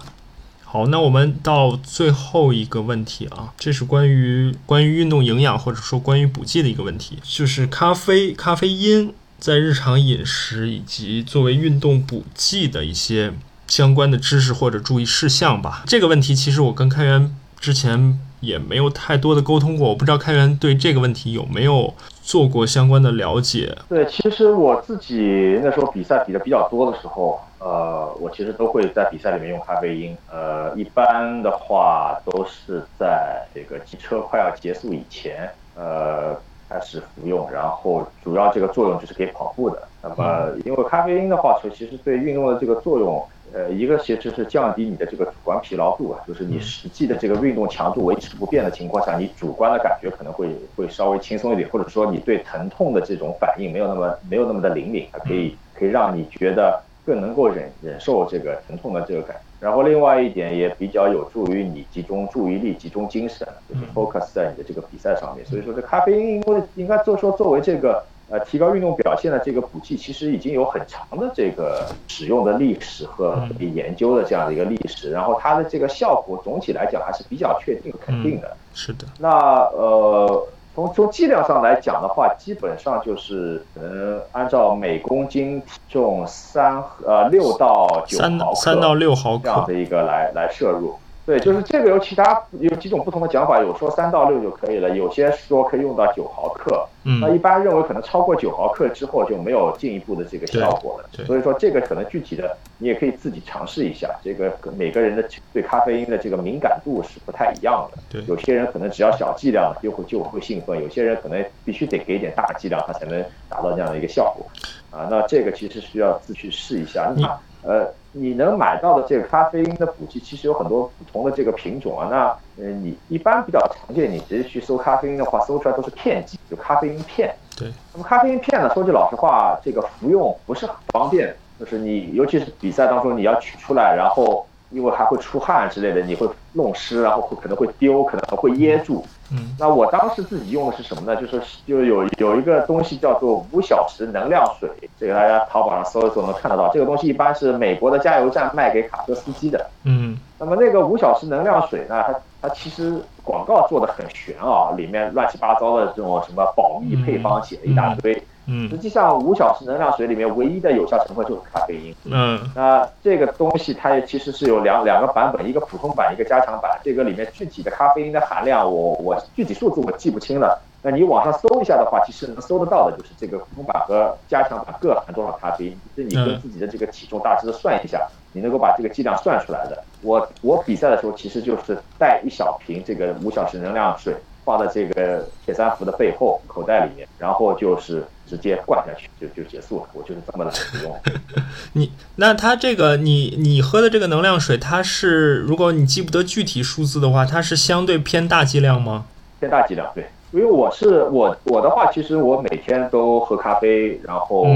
好，那我们到最后一个问题啊，这是关于关于运动营养或者说关于补剂的一个问题，就是咖啡、咖啡因在日常饮食以及作为运动补剂的一些相关的知识或者注意事项吧。这个问题其实我跟开源之前也没有太多的沟通过，我不知道开源对这个问题有没有做过相关的了解。对，其实我自己那时候比赛比的比较多的时候，呃，我其实都会在比赛里面用咖啡因。呃，一般的话都是在这个机车快要结束以前，呃，开始服用，然后主要这个作用就是给跑步的。那么，因为咖啡因的话，其实对运动的这个作用。呃，一个其实是降低你的这个主观疲劳度啊，就是你实际的这个运动强度维持不变的情况下，你主观的感觉可能会会稍微轻松一点，或者说你对疼痛的这种反应没有那么没有那么的灵敏，它可以可以让你觉得更能够忍忍受这个疼痛的这个感。然后另外一点也比较有助于你集中注意力、集中精神，就是 focus 在你的这个比赛上面。所以说这咖啡因应该应该做说作为这个。呃，提高运动表现的这个补剂，其实已经有很长的这个使用的历史和研究的这样的一个历史，然后它的这个效果总体来讲还是比较确定肯定的。是的。那呃，从从剂量上来讲的话，基本上就是呃按照每公斤体重三呃六到九毫克，三到六毫克这样的一个来来摄入。对，就是这个有其他有几种不同的讲法，有说三到六就可以了，有些说可以用到九毫克。嗯，那一般认为可能超过九毫克之后就没有进一步的这个效果了。所以说这个可能具体的你也可以自己尝试一下。这个每个人的对咖啡因的这个敏感度是不太一样的。对，有些人可能只要小剂量就会就会兴奋，有些人可能必须得给点大剂量，他才能达到这样的一个效果。啊，那这个其实需要自去试一下。那呃。你能买到的这个咖啡因的补剂，其实有很多不同的这个品种啊。那呃，你一般比较常见，你直接去搜咖啡因的话，搜出来都是片剂，就咖啡因片。对。那么咖啡因片呢，说句老实话，这个服用不是很方便，就是你尤其是比赛当中你要取出来，然后因为还会出汗之类的，你会弄湿，然后会可能会丢，可能会噎住。嗯，那我当时自己用的是什么呢？就是就有有一个东西叫做五小时能量水，这个大家淘宝上搜一搜能看得到。这个东西一般是美国的加油站卖给卡车司机的。嗯，那么那个五小时能量水呢，它它其实广告做的很玄啊，里面乱七八糟的这种什么保密配方写了一大堆。嗯，实际上五小时能量水里面唯一的有效成分就是咖啡因。嗯，那这个东西它也其实是有两两个版本，一个普通版，一个加强版。这个里面具体的咖啡因的含量，我我具体数字我记不清了。那你网上搜一下的话，其实能搜得到的就是这个普通版和加强版各含多少咖啡因，就是你跟自己的这个体重大致的算一下，你能够把这个剂量算出来的。我我比赛的时候其实就是带一小瓶这个五小时能量水。放在这个铁三服的背后口袋里面，然后就是直接灌下去，就就结束了。我就是这么来使用。你那它这个你你喝的这个能量水，它是如果你记不得具体数字的话，它是相对偏大剂量吗？偏大剂量，对。因为我是我我的话，其实我每天都喝咖啡，然后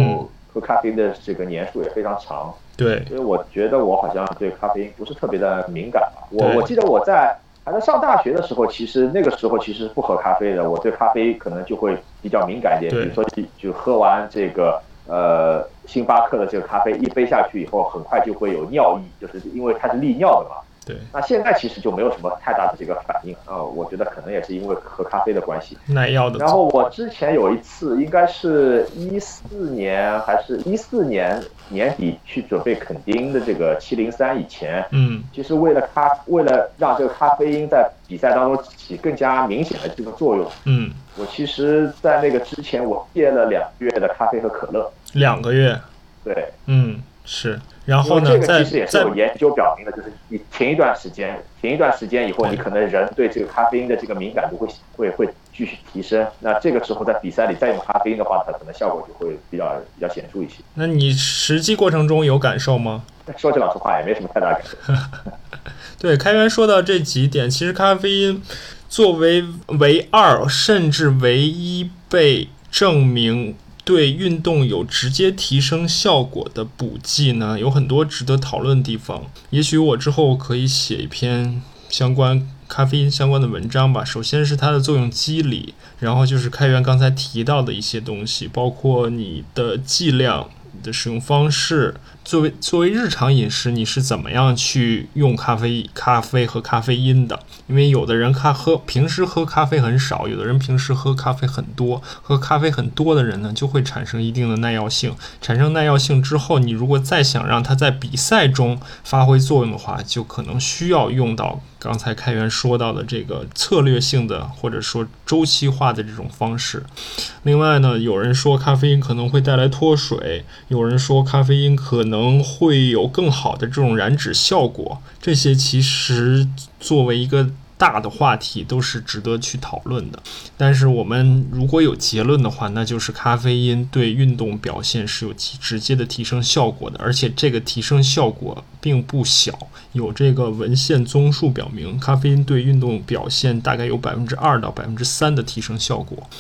喝咖啡的这个年数也非常长。对。因为我觉得我好像对咖啡因不是特别的敏感吧。我我记得我在。还在上大学的时候，其实那个时候其实不喝咖啡的，我对咖啡可能就会比较敏感一点。比如说，就喝完这个呃星巴克的这个咖啡，一杯下去以后，很快就会有尿意，就是因为它是利尿的嘛。对，那现在其实就没有什么太大的这个反应啊，我觉得可能也是因为喝咖啡的关系。耐药的。然后我之前有一次，应该是一四年还是一四年年底去准备垦丁的这个七零三以前，嗯，其实为了咖，为了让这个咖啡因在比赛当中起更加明显的这个作用，嗯，我其实在那个之前我戒了两个月的咖啡和可乐。两个月。对。嗯，是。然后呢？这个其实也是有研究表明的，就是你停一段时间，停一段时间以后，你可能人对这个咖啡因的这个敏感度会会会继续提升。那这个时候在比赛里再用咖啡因的话，它可能效果就会比较比较显著一些。那你实际过程中有感受吗？说句老实话，也没什么太大感受。对，开源说到这几点，其实咖啡因作为唯二甚至唯一被证明。对运动有直接提升效果的补剂呢，有很多值得讨论的地方。也许我之后可以写一篇相关咖啡因相关的文章吧。首先是它的作用机理，然后就是开源刚才提到的一些东西，包括你的剂量、你的使用方式，作为作为日常饮食，你是怎么样去用咖啡、咖啡和咖啡因的？因为有的人咖喝平时喝咖啡很少，有的人平时喝咖啡很多。喝咖啡很多的人呢，就会产生一定的耐药性。产生耐药性之后，你如果再想让它在比赛中发挥作用的话，就可能需要用到。刚才开源说到的这个策略性的或者说周期化的这种方式。另外呢，有人说咖啡因可能会带来脱水，有人说咖啡因可能能会有更好的这种燃脂效果。这些其实作为一个。大的话题都是值得去讨论的，但是我们如果有结论的话，那就是咖啡因对运动表现是有直接的提升效果的，而且这个提升效果并不小，有这个文献综述表明，咖啡因对运动表现大概有百分之二到百分之三的提升效果，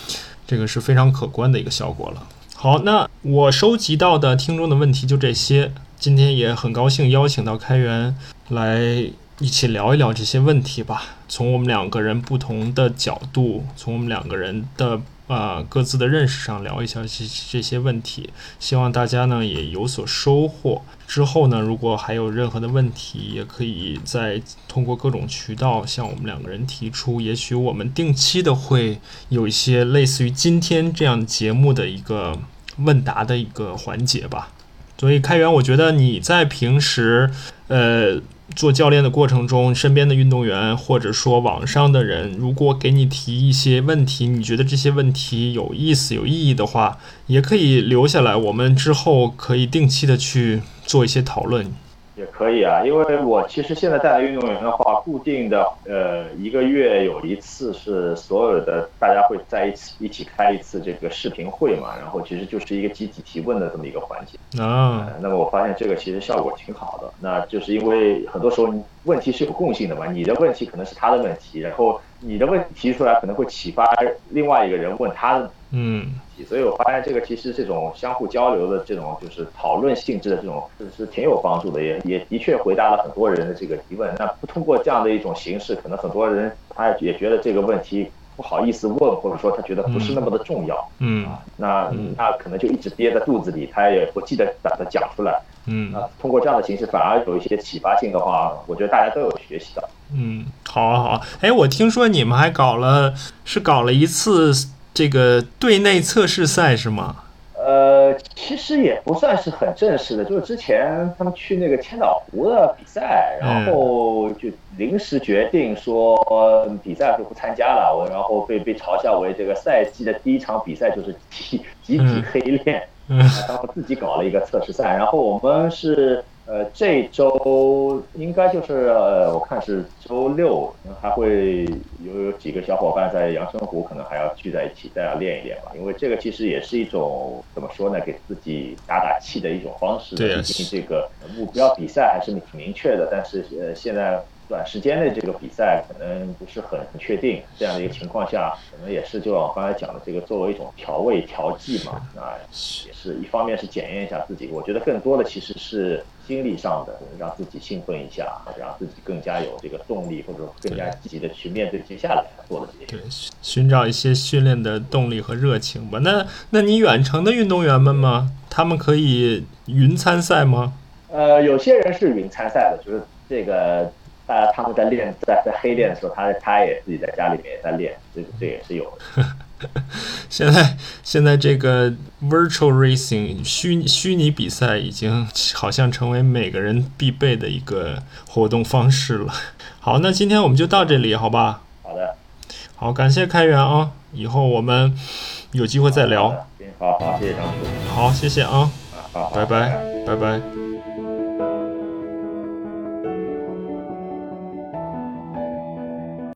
这个是非常可观的一个效果了。好，那我收集到的听众的问题就这些，今天也很高兴邀请到开源来。一起聊一聊这些问题吧，从我们两个人不同的角度，从我们两个人的呃各自的认识上聊一下这这些问题，希望大家呢也有所收获。之后呢，如果还有任何的问题，也可以再通过各种渠道向我们两个人提出。也许我们定期的会有一些类似于今天这样节目的一个问答的一个环节吧。所以开源，我觉得你在平时呃。做教练的过程中，身边的运动员或者说网上的人，如果给你提一些问题，你觉得这些问题有意思、有意义的话，也可以留下来，我们之后可以定期的去做一些讨论。也可以啊，因为我其实现在带运动员的话，固定的呃一个月有一次是所有的大家会在一起一起开一次这个视频会嘛，然后其实就是一个集体提问的这么一个环节啊。那么我发现这个其实效果挺好的，那就是因为很多时候问题是有共性的嘛，你的问题可能是他的问题，然后你的问题提出来可能会启发另外一个人问他的。嗯，所以我发现这个其实这种相互交流的这种就是讨论性质的这种是是挺有帮助的，也也的确回答了很多人的这个疑问。那不通过这样的一种形式，可能很多人他也觉得这个问题不好意思问，或者说他觉得不是那么的重要。嗯，那那可能就一直憋在肚子里，他也不记得把它讲出来。嗯，那通过这样的形式反而有一些启发性的话，我觉得大家都有学习的。嗯，好啊好啊。哎，我听说你们还搞了，是搞了一次。这个队内测试赛是吗？呃，其实也不算是很正式的，就是之前他们去那个千岛湖的比赛，然后就临时决定说比赛就不参加了，我然后被被嘲笑为这个赛季的第一场比赛就是集集体黑练，然后自己搞了一个测试赛，然后我们是。呃，这周应该就是呃，我看是周六，还会有有几个小伙伴在阳澄湖，可能还要聚在一起，再要练一练吧。因为这个其实也是一种怎么说呢，给自己打打气的一种方式。对，毕竟这个目标比赛还是挺明确的，但是呃，现在。短时间内这个比赛可能不是很确定，这样的一个情况下，可能也是就我刚才讲的这个作为一种调味调剂嘛，啊，也是一方面是检验一下自己，我觉得更多的其实是心理上的，让自己兴奋一下，让自己更加有这个动力，或者说更加积极的去面对接下来做的这些。对，寻找一些训练的动力和热情吧。那那你远程的运动员们吗？他们可以云参赛吗？呃，有些人是云参赛的，就是这个。呃，他们在练，在在黑练的时候，他他也自己在家里面也在练，这这也是有的。现在现在这个 virtual racing 虚虚拟比赛已经好像成为每个人必备的一个活动方式了。好，那今天我们就到这里，好吧？好的。好，感谢开源啊！以后我们有机会再聊。好好，谢谢张叔。好，谢谢啊。好，拜拜，拜拜。